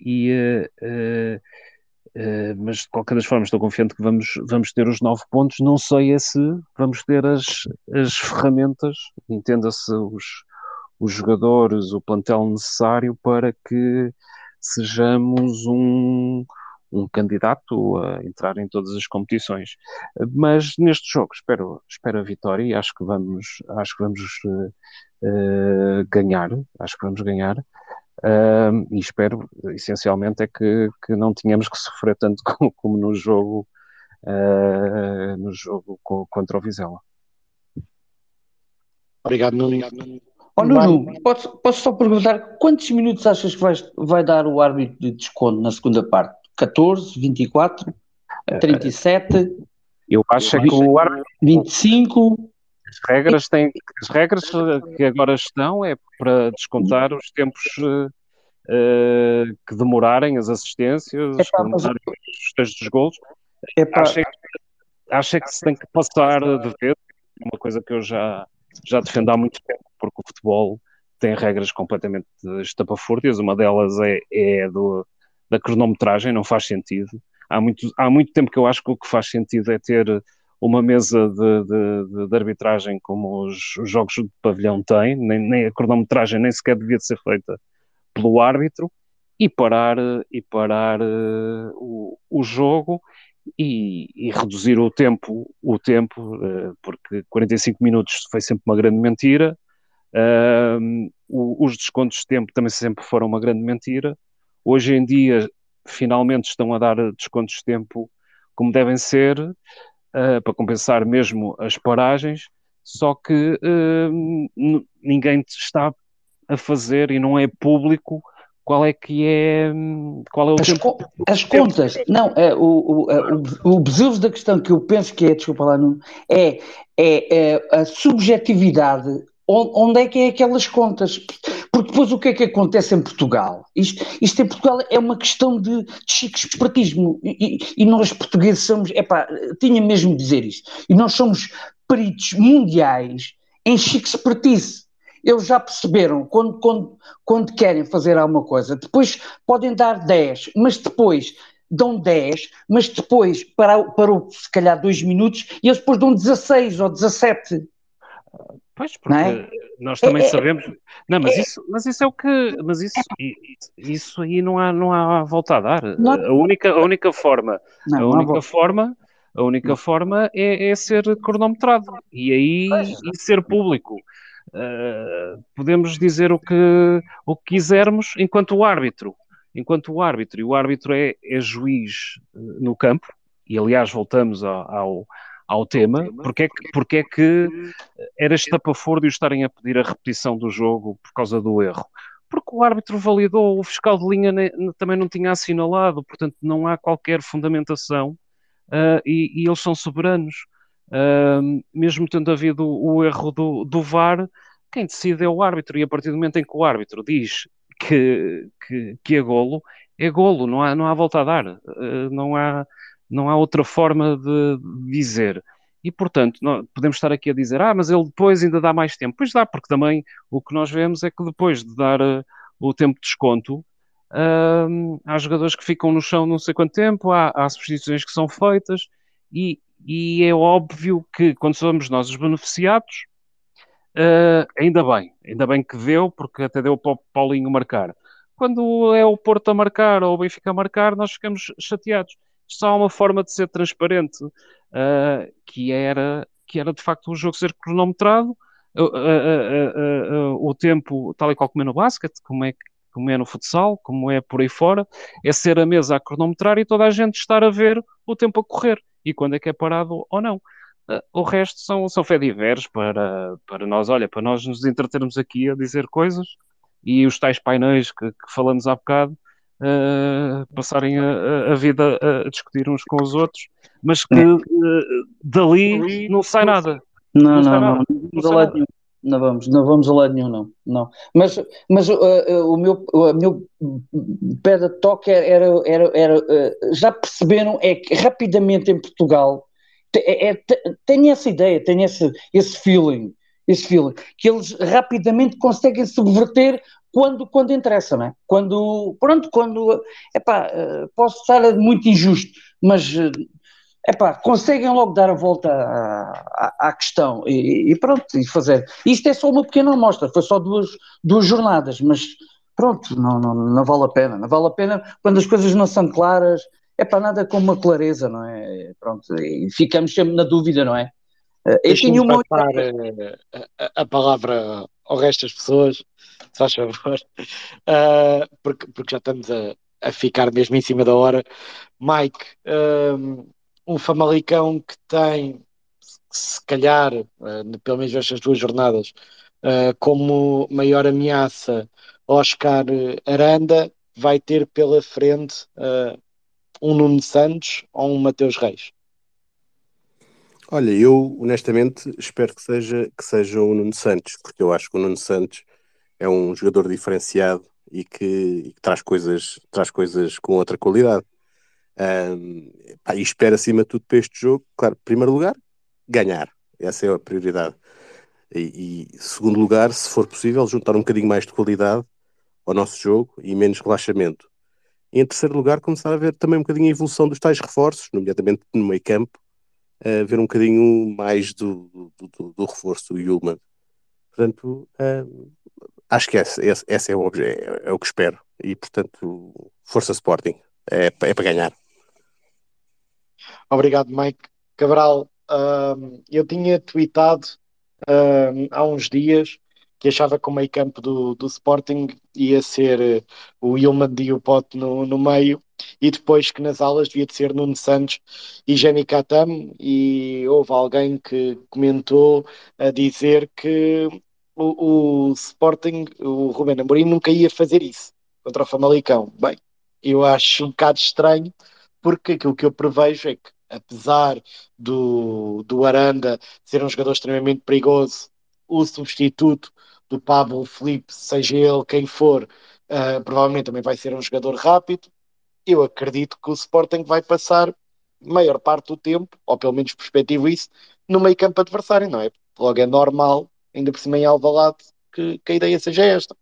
e Uh, mas de qualquer das formas estou confiante que vamos, vamos ter os nove pontos. Não sei é se vamos ter as, as ferramentas, entenda-se os, os jogadores, o plantel necessário para que sejamos um, um candidato a entrar em todas as competições. Mas neste jogo espero, espero a vitória e acho que vamos, acho que vamos uh, uh, ganhar. Acho que vamos ganhar. Uh, e espero, essencialmente, é que, que não tenhamos que sofrer tanto como, como no jogo, uh, no jogo contra o Vizela. Obrigado, Nuno. Oh, Nuno, posso, posso só perguntar quantos minutos achas que vai, vai dar o árbitro de desconto na segunda parte? 14, 24, 37? Eu acho é que o árbitro. 25? As regras, têm, as regras que agora estão é para descontar os tempos uh, que demorarem as assistências, Epá, que demorarem os textos dos gols. Acho, que, acho que se tem que passar de vez, uma coisa que eu já, já defendo há muito tempo, porque o futebol tem regras completamente estapafúrdias, uma delas é, é do, da cronometragem, não faz sentido. Há muito, há muito tempo que eu acho que o que faz sentido é ter uma mesa de, de, de arbitragem como os, os, jogos de pavilhão têm, nem, nem, a cronometragem nem sequer devia ser feita pelo árbitro, e parar, e parar uh, o, o jogo e, e, reduzir o tempo, o tempo uh, porque 45 minutos foi sempre uma grande mentira, uh, os descontos de tempo também sempre foram uma grande mentira. Hoje em dia, finalmente estão a dar descontos de tempo como devem ser, uh, para compensar mesmo as paragens, só que uh, ninguém está a fazer e não é público qual é que é qual é o as, tempo, co as contas. Não é o, o, o, o da questão que eu penso que é desculpa lá não é, é, é a subjetividade. Onde é que é aquelas contas porque depois o que é que acontece em Portugal? Isto, isto em Portugal é uma questão de, de chique espertismo. E, e, nós portugueses somos, epá, tinha mesmo de dizer isto, e nós somos peritos mundiais em chique espertice. Eles já perceberam quando, quando, quando querem fazer alguma coisa, depois podem dar 10, mas depois dão 10, mas depois, para, para se calhar dois minutos, e eles depois dão 16 ou 17. Pois, porque é? nós também é, é, sabemos. Não, mas, é, isso, mas isso é o que. Mas isso, isso aí não há, não há volta a dar. Não, a única, a única forma. Não, a única forma. A única forma é, é, ser cronometrado e aí e ser público. Uh, podemos dizer o que, o que quisermos enquanto o árbitro. Enquanto o árbitro, e o árbitro é, é juiz no campo, e aliás voltamos ao, ao ao tema, porque é que, porque é que era estapafúrdio estarem a pedir a repetição do jogo por causa do erro? Porque o árbitro validou, o fiscal de linha também não tinha assinalado, portanto não há qualquer fundamentação uh, e, e, eles são soberanos. Uh, mesmo tendo havido o, o erro do, do VAR, quem decide é o árbitro, e a partir do momento em que o árbitro diz que, que, que é golo, é golo, não há, não há volta a dar, uh, não há não há outra forma de dizer. E, portanto, podemos estar aqui a dizer, ah, mas ele depois ainda dá mais tempo. Pois dá, porque também o que nós vemos é que depois de dar uh, o tempo de desconto, uh, há jogadores que ficam no chão não sei quanto tempo, há, há substituições que são feitas, e, e, é óbvio que quando somos nós os beneficiados, Uh, ainda bem, ainda bem que deu, porque até deu para o Paulinho marcar. Quando é o Porto a marcar ou o Benfica a marcar, nós ficamos chateados. Só há uma forma de ser transparente, uh, que, era, que era de facto o jogo ser cronometrado, o tempo, tal e qual como é no basquete, como é, como é no futsal, como é por aí fora, é ser a mesa a cronometrar e toda a gente estar a ver o tempo a correr e quando é que é parado ou não. Uh, o resto são, são fediveres para, para nós, olha, para nós nos entretermos aqui a dizer coisas e os tais painéis que, que falamos há bocado uh, passarem a, a, vida a discutir uns com os outros, mas que uh, dali não sai nada. Não, não, não, não, não, não, não, não vamos, não vamos a lado nenhum, não. não. Mas, mas uh, uh, o meu, o meu pé de toque era, era, era uh, já perceberam é que rapidamente em Portugal é, é, tem essa ideia, tem esse, esse feeling, esse feeling, que eles rapidamente conseguem subverter quando, quando interessa, não é? Quando, pronto, quando, epá, posso estar muito injusto, mas epá, conseguem logo dar a volta à, à, à questão e, e, pronto, e fazer. Isto é só uma pequena amostra, foi só duas, duas jornadas, mas pronto, não, não, não vale a pena. Não vale a pena quando as coisas não são claras, é para nada com uma clareza, não é? Pronto, e ficamos sempre na dúvida, não é? Eh, eu tinha uma... eh, a, a, palavra ao resto das pessoas, se faz favor, uh, porque, porque já estamos a, a ficar mesmo em cima da hora. Mike, uh, um Famalicão que tem, se calhar, uh, pelo menos estas duas jornadas, uh, como maior ameaça Oscar Aranda, vai ter pela frente uh, um Nuno Santos ou um Mateus Reis? Olha, eu honestamente espero que seja, que seja o Nuno Santos, porque eu acho que o Nuno Santos é um jogador diferenciado e que, e que traz, coisas, traz coisas com outra qualidade. Um, pá, e espero acima de tudo para este jogo, claro, primeiro lugar, ganhar. Essa é a prioridade. E, e segundo lugar, se for possível, juntar um bocadinho mais de qualidade ao nosso jogo e menos relaxamento. E em terceiro lugar, começar a ver também um bocadinho a evolução dos tais reforços, nomeadamente no meio campo, a ver um bocadinho mais do, do, do, do reforço do Yulman. Portanto, acho que esse, esse, esse é, o, é, é o que espero. E, portanto, força Sporting. É, é para ganhar. Obrigado, Mike. Cabral, eu tinha tweetado há uns dias que achava que o meio campo do, do Sporting ia ser uh, o Ilman e o Pote no, no meio e depois que nas aulas devia de ser Nuno Santos e Jenny Katam e houve alguém que comentou a dizer que o, o Sporting, o Rubén Amorim nunca ia fazer isso contra o Famalicão. Bem, eu acho um bocado estranho porque aquilo que eu prevejo é que, apesar do, do Aranda ser um jogador extremamente perigoso, o substituto do Pablo Felipe, seja ele quem for, uh, provavelmente também vai ser um jogador rápido. Eu acredito que o Sporting vai passar maior parte do tempo, ou pelo menos perspectivo isso, no meio campo adversário, não é? Logo é normal, ainda por cima em Alvalade, que, que a ideia seja esta.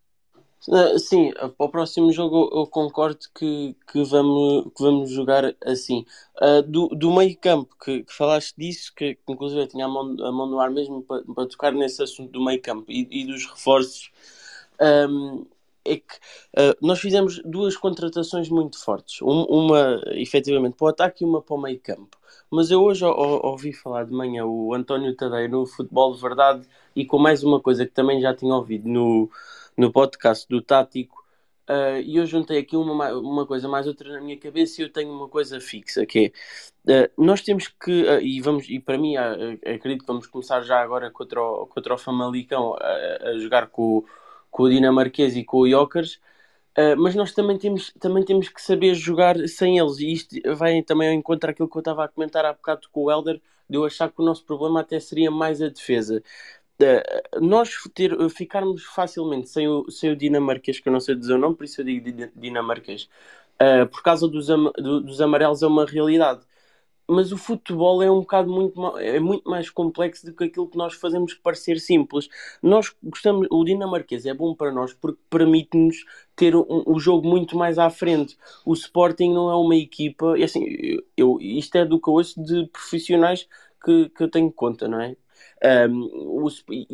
Ah, sim, para o próximo jogo eu concordo que, que, vamos, que vamos jogar assim. Uh, do, do meio campo, que, que, falaste disso, que, que inclusive eu tinha a mão, a mão no ar mesmo para, para tocar nesse assunto do meio campo e, e dos reforços, um, é que uh, nós fizemos duas contratações muito fortes. Um, uma efetivamente para o ataque e uma para o meio campo. Mas eu hoje ouvi falar de manhã o António Tadei no Futebol de Verdade e com mais uma coisa que também já tinha ouvido no no podcast do Tático uh, e eu juntei aqui uma, uma coisa mais outra na minha cabeça e eu tenho uma coisa fixa que é uh, nós temos que e vamos e para mim acredito que vamos começar já agora contra o, contra o Famalicão a, jogar com, com o dinamarquês e com o Jokers Uh, mas nós também temos, também temos que saber jogar sem eles, e isto vai também ao encontro daquilo que eu estava a comentar há bocado com o Helder, de eu achar que o nosso problema até seria mais a defesa. Uh, nós ter, ficarmos facilmente sem o, sem o dinamarquês, que eu não sei dizer o nome, por isso eu digo dinamarquês, uh, por causa dos, am, do, dos amarelos é uma realidade. Mas o futebol é um bocado muito, é muito mais complexo do que aquilo que nós fazemos parecer simples. Nós gostamos, o dinamarquês é bom para nós porque permite-nos ter um, jogo muito mais à frente. O Sporting não é uma equipa, e assim, eu, isto é do que eu ouço de profissionais que, que eu tenho conta, não é? Um, o,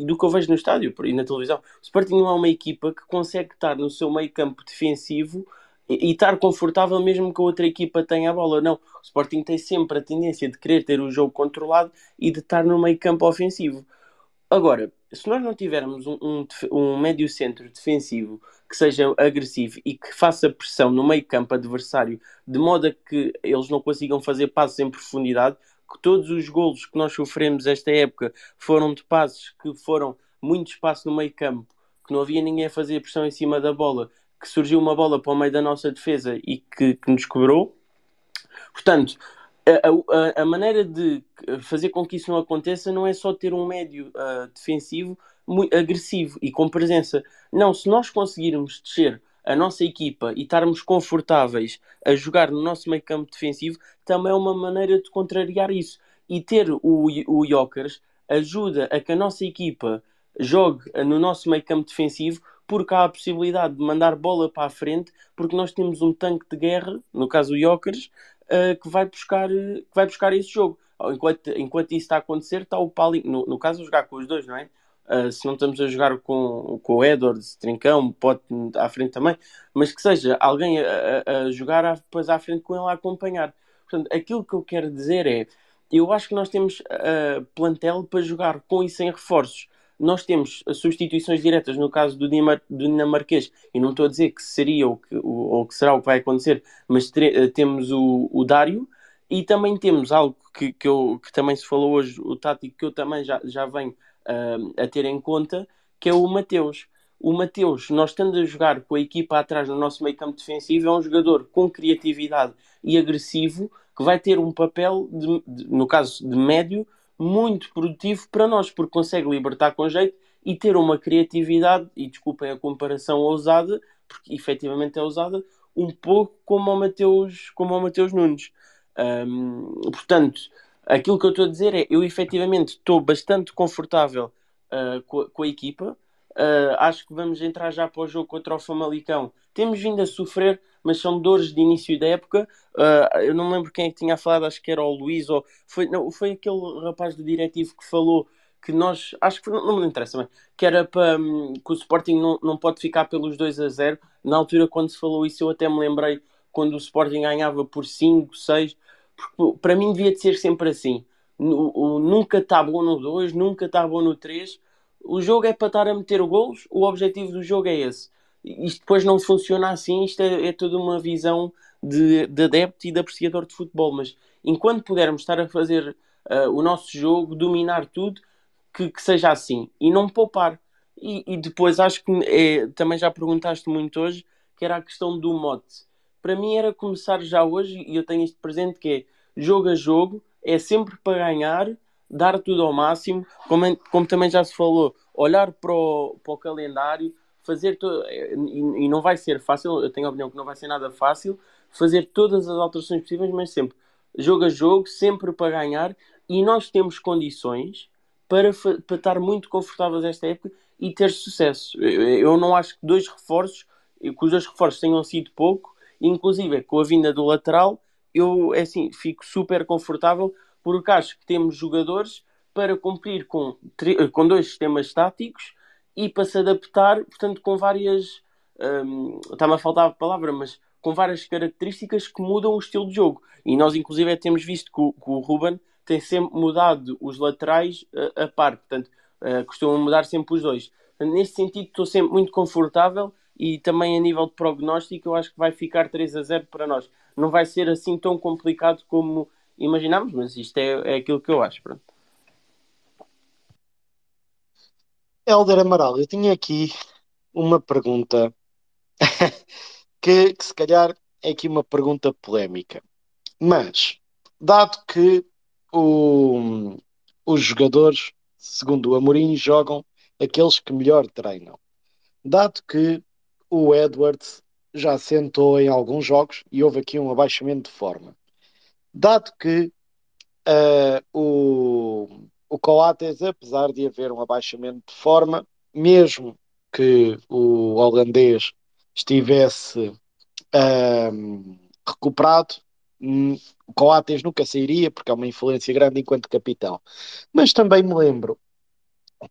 do que eu vejo no estádio e na televisão, o Sporting não é uma equipa que consegue estar no seu meio campo defensivo e, estar confortável mesmo que a outra equipa tenha a bola. Não, o Sporting tem sempre a tendência de querer ter o jogo controlado e de estar no meio campo ofensivo. Agora, se nós não tivermos um, um, um médio centro defensivo que seja agressivo e que faça pressão no meio campo adversário, de modo a que eles não consigam fazer passos em profundidade, que todos os golos que nós sofremos esta época foram de passos que foram muito espaço no meio campo, que não havia ninguém a fazer pressão em cima da bola, que surgiu uma bola para o meio da nossa defesa e que, que nos cobrou. Portanto, a, a, a, maneira de fazer com que isso não aconteça não é só ter um médio uh, defensivo muito agressivo e com presença. Não, se nós conseguirmos descer a nossa equipa e estarmos confortáveis a jogar no nosso meio campo defensivo, também é uma maneira de contrariar isso. E ter o, o Jokers ajuda a que a nossa equipa jogue no nosso meio campo defensivo, porque há a possibilidade de mandar bola para a frente, porque nós temos um tanque de guerra, no caso o Jokers, uh, que, vai buscar, que vai buscar esse jogo. Enquanto, enquanto isso está a acontecer, está o Paulinho, no, no caso, jogar com os dois, não é? Uh, se não estamos a jogar com, com o Edwards, Trincão, pode à frente também, mas que seja alguém a, a, a jogar depois à frente com ele a acompanhar. Portanto, aquilo que eu quero dizer é, eu acho que nós temos uh, plantel para jogar com e sem reforços. Nós temos substituições diretas no caso do, Dinamar do dinamarquês, e não estou a dizer que seria o que, ou que será o que vai acontecer, mas uh, temos o, o Dário, e também temos algo que, que, eu, que também se falou hoje, o tático que eu também já, já venho uh, a ter em conta, que é o Mateus. O Mateus, nós estando a jogar com a equipa atrás no nosso meio campo defensivo, é um jogador com criatividade e agressivo que vai ter um papel, de, de, no caso de médio, muito produtivo para nós, porque consegue libertar com jeito e ter uma criatividade, e desculpem a comparação ousada, porque efetivamente é ousada, um pouco como o Mateus, como o Mateus Nunes. Um, portanto, Aquilo que eu estou a dizer é, eu efetivamente estou bastante confortável uh, com, a, com, a, equipa. Uh, acho que vamos entrar já para o jogo contra o Famalicão. Temos vindo a sofrer, mas são dores de início da época. Uh, eu não me lembro quem é que tinha falado, acho que era o Luís, ou foi, não, foi aquele rapaz do diretivo que falou que nós, acho que não, me interessa, mas que era para um, que o Sporting não, não pode ficar pelos 2 a 0. Na altura, quando se falou isso, eu até me lembrei quando o Sporting ganhava por 5, 6 porque para mim devia de ser sempre assim. Nunca está bom no 2, nunca está bom no 3. O jogo é para estar a meter golos, o objetivo do jogo é esse. Isto depois não funciona assim, isto é, é toda uma visão de, de adepto e de apreciador de futebol. Mas enquanto pudermos estar a fazer uh, o nosso jogo, dominar tudo, que, que, seja assim e não poupar. E, e depois acho que é, também já perguntaste muito hoje, que era a questão do mote para mim era começar já hoje, e eu tenho isto presente, que é jogo a jogo, é sempre para ganhar, dar tudo ao máximo, como, como também já se falou, olhar para o, para o calendário, fazer to... e, e não vai ser fácil, eu tenho a opinião que não vai ser nada fácil, fazer todas as alterações possíveis, mas sempre jogo a jogo, sempre para ganhar, e nós temos condições para, para estar muito confortáveis esta época e ter sucesso. Eu, eu não acho que dois reforços, que os dois reforços tenham sido pouco, Inclusive, com a vinda do lateral, eu é assim, fico super confortável porque acho que temos jogadores para cumprir com, com dois sistemas estáticos e para se adaptar, portanto, com várias. Um, Está-me a faltar a palavra, mas com várias características que mudam o estilo de jogo. E nós, inclusive, temos visto que o, que o Ruben tem sempre mudado os laterais a, a par, portanto, uh, costumam mudar sempre os dois. Neste sentido, estou sempre muito confortável e também a nível de prognóstico eu acho que vai ficar 3 a 0 para nós. Não vai ser assim tão complicado como imaginámos, mas isto é, é aquilo que eu acho. Pronto. Helder Amaral, eu tinha aqui uma pergunta que, que se calhar é aqui uma pergunta polémica. Mas, dado que o, os jogadores, segundo o Amorim, jogam aqueles que melhor treinam, dado que o Edwards já sentou em alguns jogos e houve aqui um abaixamento de forma. Dado que uh, o, o Coates, apesar de haver um abaixamento de forma, mesmo que o holandês estivesse uh, recuperado, hum, o Coates nunca sairia, porque é uma influência grande enquanto capitão. Mas também me lembro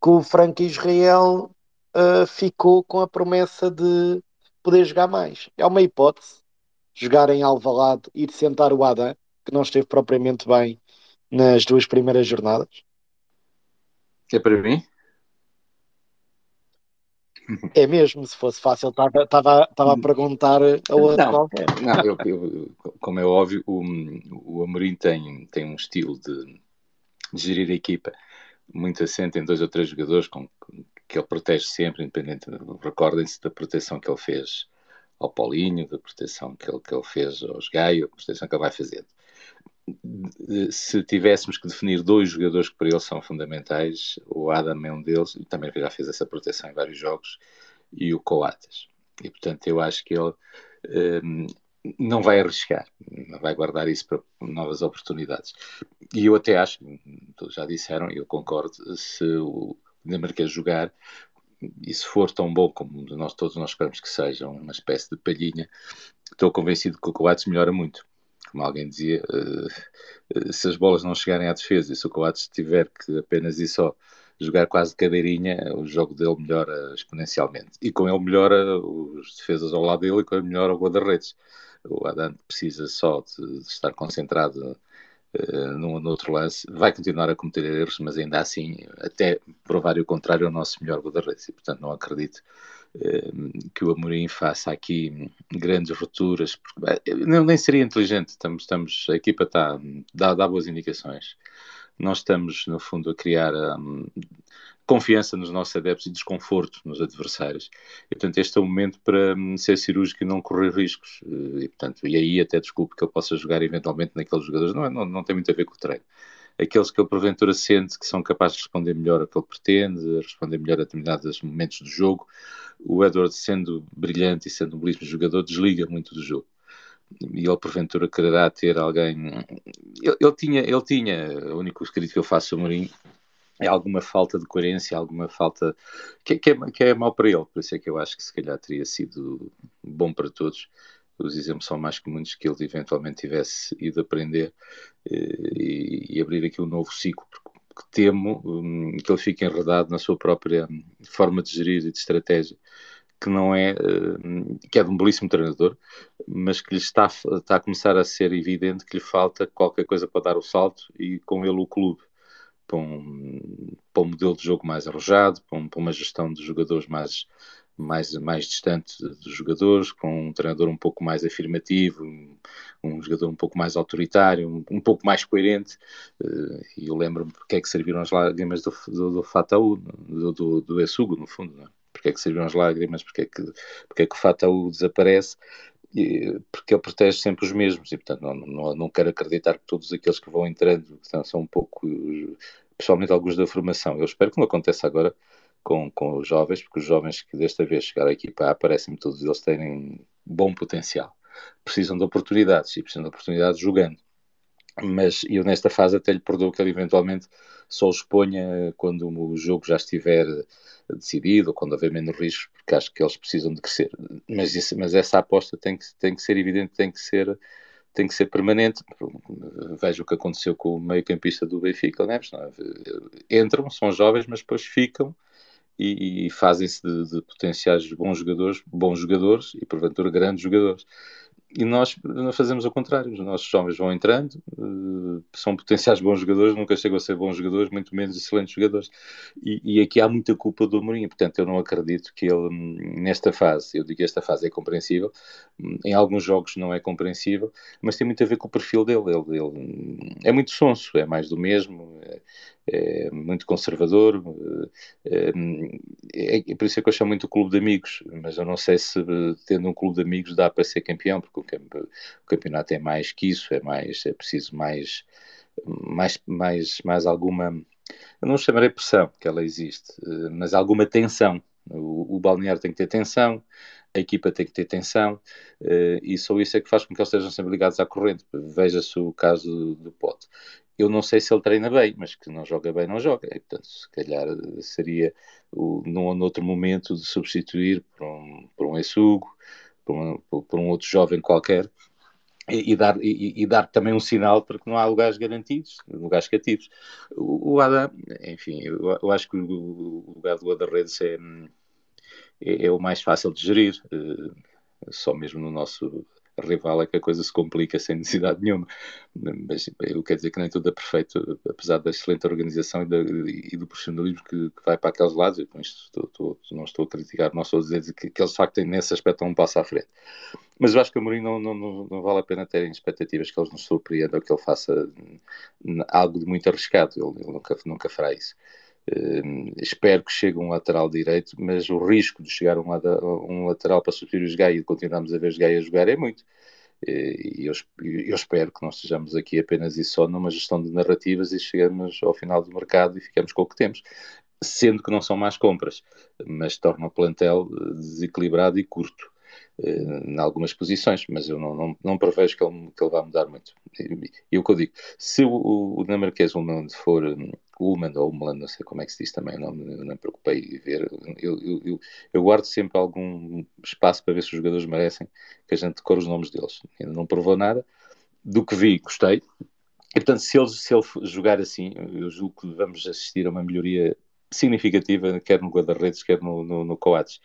que o Franco Israel uh, ficou com a promessa de poder jogar mais. É uma hipótese jogar em Alvalade, ir sentar o Adam, que não esteve propriamente bem nas duas primeiras jornadas. É para mim? É mesmo, se fosse fácil, estava a perguntar a outra não, qualquer. Não, eu, eu, como é óbvio, o, o Amorim tem, tem um estilo de, de gerir a equipa muito assente em dois ou três jogadores com, que ele protege sempre, independente. Recordem-se da proteção que ele fez ao Paulinho, da proteção que ele, que ele fez aos Gaio, a proteção que ele vai fazendo. Se tivéssemos que definir dois jogadores que para ele são fundamentais, o Adam é um deles, e também já fez essa proteção em vários jogos, e o Coates. E portanto eu acho que ele um, não vai arriscar, vai guardar isso para novas oportunidades. E eu até acho, todos já disseram, e eu concordo, se o Dinamarquês jogar, e se for tão bom como nós todos nós queremos que seja, uma espécie de palhinha, estou convencido que o Coates melhora muito. Como alguém dizia, uh, se as bolas não chegarem à defesa e se o Coates tiver que apenas e só jogar quase de cadeirinha, o jogo dele melhora exponencialmente. E com ele melhora os defesas ao lado dele e com ele melhora o guarda-redes. O Adante precisa só de, de estar concentrado uh, num outro lance. Vai continuar a cometer erros, mas ainda assim, até provar o contrário, é o nosso melhor guarda-redes. E, portanto, não acredito que o Amorim faça aqui grandes rupturas. Não, nem seria inteligente. Estamos, estamos, a equipa está, dá, dá boas indicações nós estamos, no fundo, a criar um, confiança nos nossos adeptos e desconforto nos adversários. E, portanto, este é o momento para um, ser cirúrgico e não correr riscos. E, portanto, e aí até desculpe que eu possa jogar eventualmente naqueles jogadores. Não, é, não, não tem muito a ver com o treino. Aqueles que ele porventura sente que são capazes de responder melhor ao que ele pretende, responder melhor a determinados momentos do jogo. O Edward, sendo brilhante e sendo um belíssimo jogador, desliga muito do jogo e ele porventura quererá ter alguém. Ele, ele, tinha, ele tinha, o único escrito que eu faço sobre Mourinho é alguma falta de coerência, alguma falta que, que, é, que é mau para ele, por isso é que eu acho que se calhar teria sido bom para todos. Os exemplos são mais muitos que ele eventualmente tivesse ido aprender eh, e, e abrir aqui um novo ciclo, porque temo um, que ele fique enredado na sua própria forma de gerir e de estratégia que não é eh, que é de um belíssimo treinador, mas que lhe está, está a começar a ser evidente que lhe falta qualquer coisa para dar o salto e com ele o clube. Para um, para um modelo de jogo mais arrojado, para, um, para uma gestão de jogadores mais, mais, mais distante dos jogadores, com um treinador um pouco mais afirmativo, um, um jogador um pouco mais autoritário, um, um pouco mais coerente. Uh, e eu lembro-me porque é que serviram as lágrimas do, do, do Fataú, do, do, do Essugo, no fundo, não é? porque é que serviram as lágrimas, porque é que, porque é que o Fataú desaparece, porque ele protege sempre os mesmos, e portanto não, não, não quero acreditar que todos aqueles que vão entrando são, são um pouco, pessoalmente alguns da formação, eu espero que não aconteça agora com, com os jovens, porque os jovens que desta vez chegaram à equipa parecem-me todos eles terem bom potencial, precisam de oportunidades, e precisam de oportunidades jogando mas eu nesta fase até lhe perdoo que ele eventualmente só os ponha quando o jogo já estiver decidido ou quando houver menos riscos, porque acho que eles precisam de crescer. Mas, isso, mas essa aposta tem que, tem que ser evidente, tem que ser, tem que ser permanente. Veja o que aconteceu com o meio-campista do Benfica, Neves. É? Entram, são jovens, mas depois ficam e, e fazem-se de, de potenciais bons jogadores, bons jogadores e porventura grandes jogadores e nós fazemos o contrário. Os nossos jovens vão entrando, uh, são potenciais bons jogadores, nunca chegam a ser bons jogadores, muito menos excelentes jogadores. E, e aqui há muita culpa do Mourinho. Portanto, eu não acredito que ele, nesta fase, eu digo que esta fase é compreensível, em alguns jogos não é compreensível, mas tem muito a ver com o perfil dele. Ele, ele é muito sonso, é mais do mesmo, é, é muito conservador. É, é, é, por isso é que eu chamo muito o clube de amigos, mas eu não sei se tendo um clube de amigos dá para ser campeão, porque o, o campeonato é mais que isso, é mais, é preciso mais, mais, mais, mais alguma, eu não chamarei pressão, que ela existe, mas alguma tensão. O, o balneário tem que ter tensão, a equipa tem que ter tensão uh, e só isso é que faz com que eles estejam sempre ligados à corrente. Veja-se o caso do Pote eu não sei se ele treina bem, mas que não joga bem, não joga. E, portanto, se calhar seria o, num, outro momento de substituir por um, por um Essugo, por um, por um outro jovem qualquer, e, dar, e, e, dar também um sinal para que não há lugares garantidos, lugares cativos. O, o Adam, enfim, eu, eu, acho que o, lugar do Guarda-Redes é, é, é, o mais fácil de gerir, uh, só mesmo no nosso rival é que a coisa se complica sem necessidade nenhuma. Mas eu quero dizer que nem tudo é perfeito, apesar da excelente organização e, e do profissionalismo que, que, vai para aqueles lados. Eu isto estou, estou, não estou a criticar, não estou a dizer que, que eles de facto têm nesse aspecto um passo à frente. Mas eu acho que a Mourinho não, não, não, não, vale a pena terem expectativas que eles nos surpreendam, que ele faça algo de muito arriscado. Ele, ele nunca, nunca fará isso. Uh, espero que chegue um lateral direito, mas o risco de chegar um, um lateral para substituir os Gaia e continuarmos a ver os Gaia jogar é muito. E eu, eu, espero que não estejamos aqui apenas e só numa gestão de narrativas e chegamos ao final do mercado e ficamos com o que temos. Sendo que não são más compras, mas torna o plantel eh, desequilibrado e curto em algumas posições, mas eu não, não, não prevejo que ele, que ele vá mudar muito. E, o que eu digo, se o, o dinamarquês Ulman for Ulman ou Ulman, não sei como é que se diz também, não, não me preocupei em ver, eu, eu, eu, eu, guardo sempre algum espaço para ver se os jogadores merecem que a gente decore os nomes deles. Ainda não provou nada, do que vi, gostei. E, portanto, se ele, se ele jogar assim, eu julgo que vamos assistir a uma melhoria significativa, quer no guarda-redes, quer no, no, no Coates.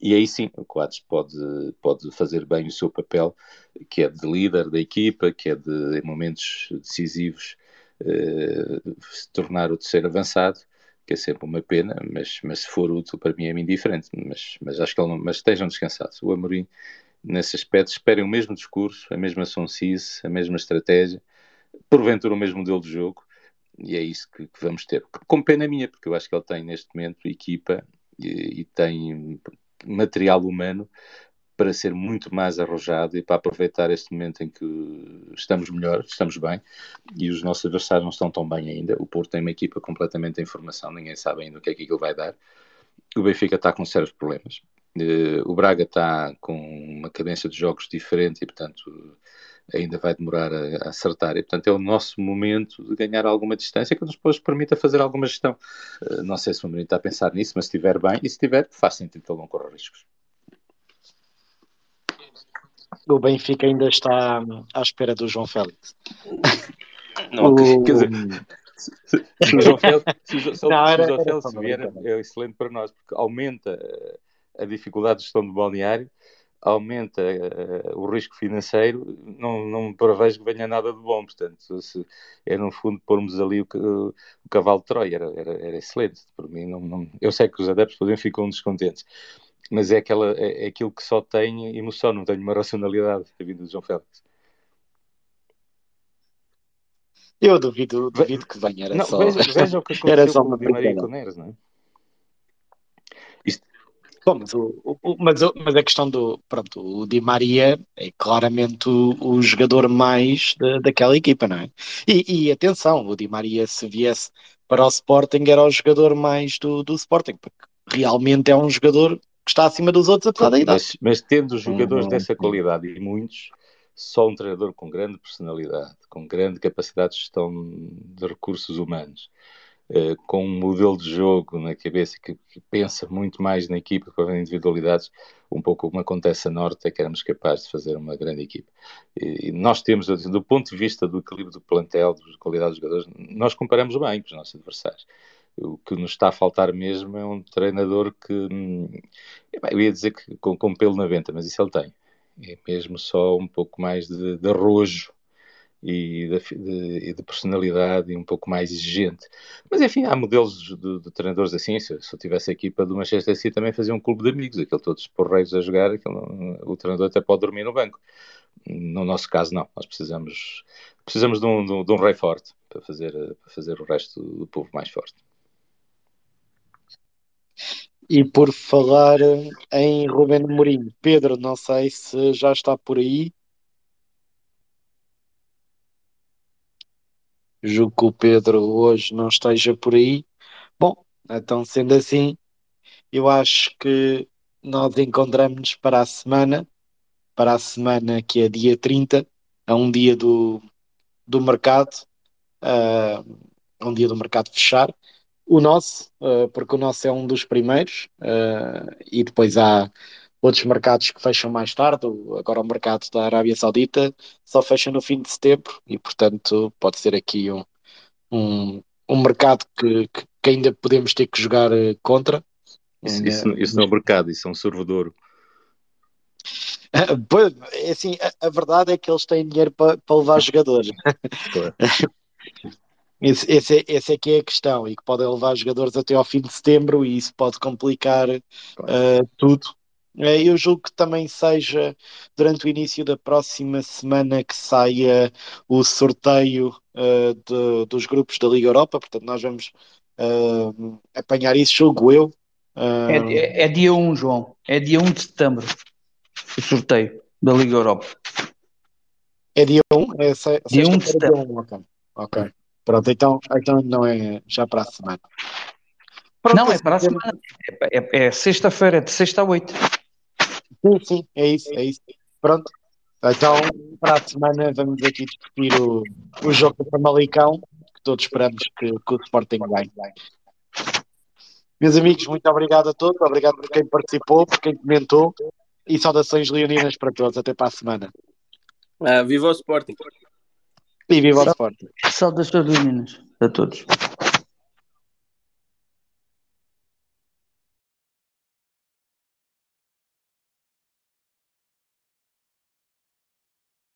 E aí sim, o Coates pode, pode fazer bem o seu papel, que é de líder da equipa, que é de, em momentos decisivos, se tornar o terceiro avançado, que é sempre uma pena, mas, mas se for útil para mim é indiferente. Mas, mas acho que ele não, mas estejam descansados. O Amorim, nesse aspecto, esperem o mesmo discurso, a mesma sonsice, a mesma estratégia, porventura o mesmo modelo de jogo, e é isso que, que, vamos ter. Com pena minha, porque eu acho que ele tem neste momento equipa e, e tem material humano para ser muito mais arrojado e para aproveitar este momento em que estamos melhor, estamos bem e os nossos adversários não estão tão bem ainda. O Porto tem uma equipa completamente em formação, ninguém sabe ainda o que é que aquilo vai dar. O Benfica está com sérios problemas. Eh, o Braga está com uma cadência de jogos diferente e, portanto, ainda vai demorar a, acertar. E, portanto, é o nosso momento de ganhar alguma distância que nos depois permita fazer alguma gestão. Uh, não sei se o Mourinho está a pensar nisso, mas se estiver bem, e se estiver, faz sentido ele não corra riscos. O Benfica ainda está à espera do João Félix. Não, o... quer dizer, se, o João Félix, se, se, se, não, era, o João Félix vier, é excelente para nós, porque aumenta a dificuldade de gestão do balneário aumenta uh, o risco financeiro, não, não prevejo que venha nada de bom. Portanto, se, é no fundo pormos ali o, o, o cavalo de Troia, era, era, era excelente. Por mim, não, não, eu sei que os adeptos podem ficam descontentes, mas é, aquela, é, é, aquilo que só tem emoção, não tem uma racionalidade a vida de João Félix. Eu duvido, duvido que venha. Era não, só... veja, veja o que aconteceu com o Di Maria com o Neres, não é? Bom, mas, o, o, mas, o, mas a questão do. Pronto, o Di Maria é claramente o, o jogador mais de, daquela equipa, não é? E, e, atenção, o Di Maria, se viesse para o Sporting, era o jogador mais do, do Sporting, porque realmente é um jogador que está acima dos outros, apesar da idade. Mas, mas tendo jogadores uhum. dessa qualidade e muitos, só um treinador com grande personalidade, com grande capacidade de gestão de recursos humanos eh, com um modelo de jogo na cabeça que, que, pensa muito mais na equipa que as individualidades, um pouco como acontece a Norte, é que éramos capazes de fazer uma grande equipa. E, e nós temos, do ponto de vista do equilíbrio do plantel, da qualidade dos jogadores, nós comparamos bem com os nossos adversários. O que nos está a faltar mesmo é um treinador que, hum, eu ia dizer que com, com pelo na venta, mas isso ele tem. É mesmo só um pouco mais de, de arrojo e de, de, de, personalidade e um pouco mais exigente. Mas enfim, há modelos de, de treinadores assim. Se, se, eu tivesse a equipa do Manchester City, também fazia um clube de amigos, aquele todos porreiros a jogar, aquele, o treinador até pode dormir no banco. No nosso caso, não. Nós precisamos, precisamos de um, de um, um rei forte para fazer, para fazer o resto do povo mais forte. E por falar em Rubén Mourinho, Pedro, não sei se já está por aí. Julgo que o Pedro hoje não esteja por aí. Bom, então sendo assim, eu acho que nós encontramos-nos para a semana, para a semana que é dia 30, a um dia do, do mercado, a um dia do mercado fechar. O nosso, uh, porque o nosso é um dos primeiros, uh, e depois há outros mercados que fecham mais tarde, agora o mercado da Arábia Saudita só fecha no fim de setembro e, portanto, pode ser aqui um, um, um mercado que, que, ainda podemos ter que jogar eh, contra. Isso, isso, isso não é um mercado, isso é um sorvedouro. Pois, é assim, a, a, verdade é que eles têm dinheiro para, para levar jogadores. Claro. Esse, esse, é, esse é que é a questão, e que podem levar jogadores até ao fim de setembro, e isso pode complicar claro. uh, tudo. Uh, eu julgo que também seja durante o início da próxima semana que saia o sorteio uh, de, dos grupos da Liga Europa, portanto, nós vamos apanhar isso, julgo eu. É, é, é, dia 1, João, é dia 1 de setembro o sorteio da Liga Europa. É dia 1? É se, dia 1 de setembro. ok. ok. Pronto, então, então não é já para a semana. Pronto, não, é para a semana. É, é, é sexta-feira, de sexta a oito. Sim, sim, é isso, é isso. Pronto. Então, para a semana vamos aqui discutir o, o jogo do Famalicão, que todos esperamos que, que o Sporting ganhe. Meus amigos, muito obrigado a todos, obrigado por quem participou, por quem comentou e saudações leoninas para todos. Até para a semana. Ah, viva o Sporting! E viva o Sporting! Saudações leoninas a todos.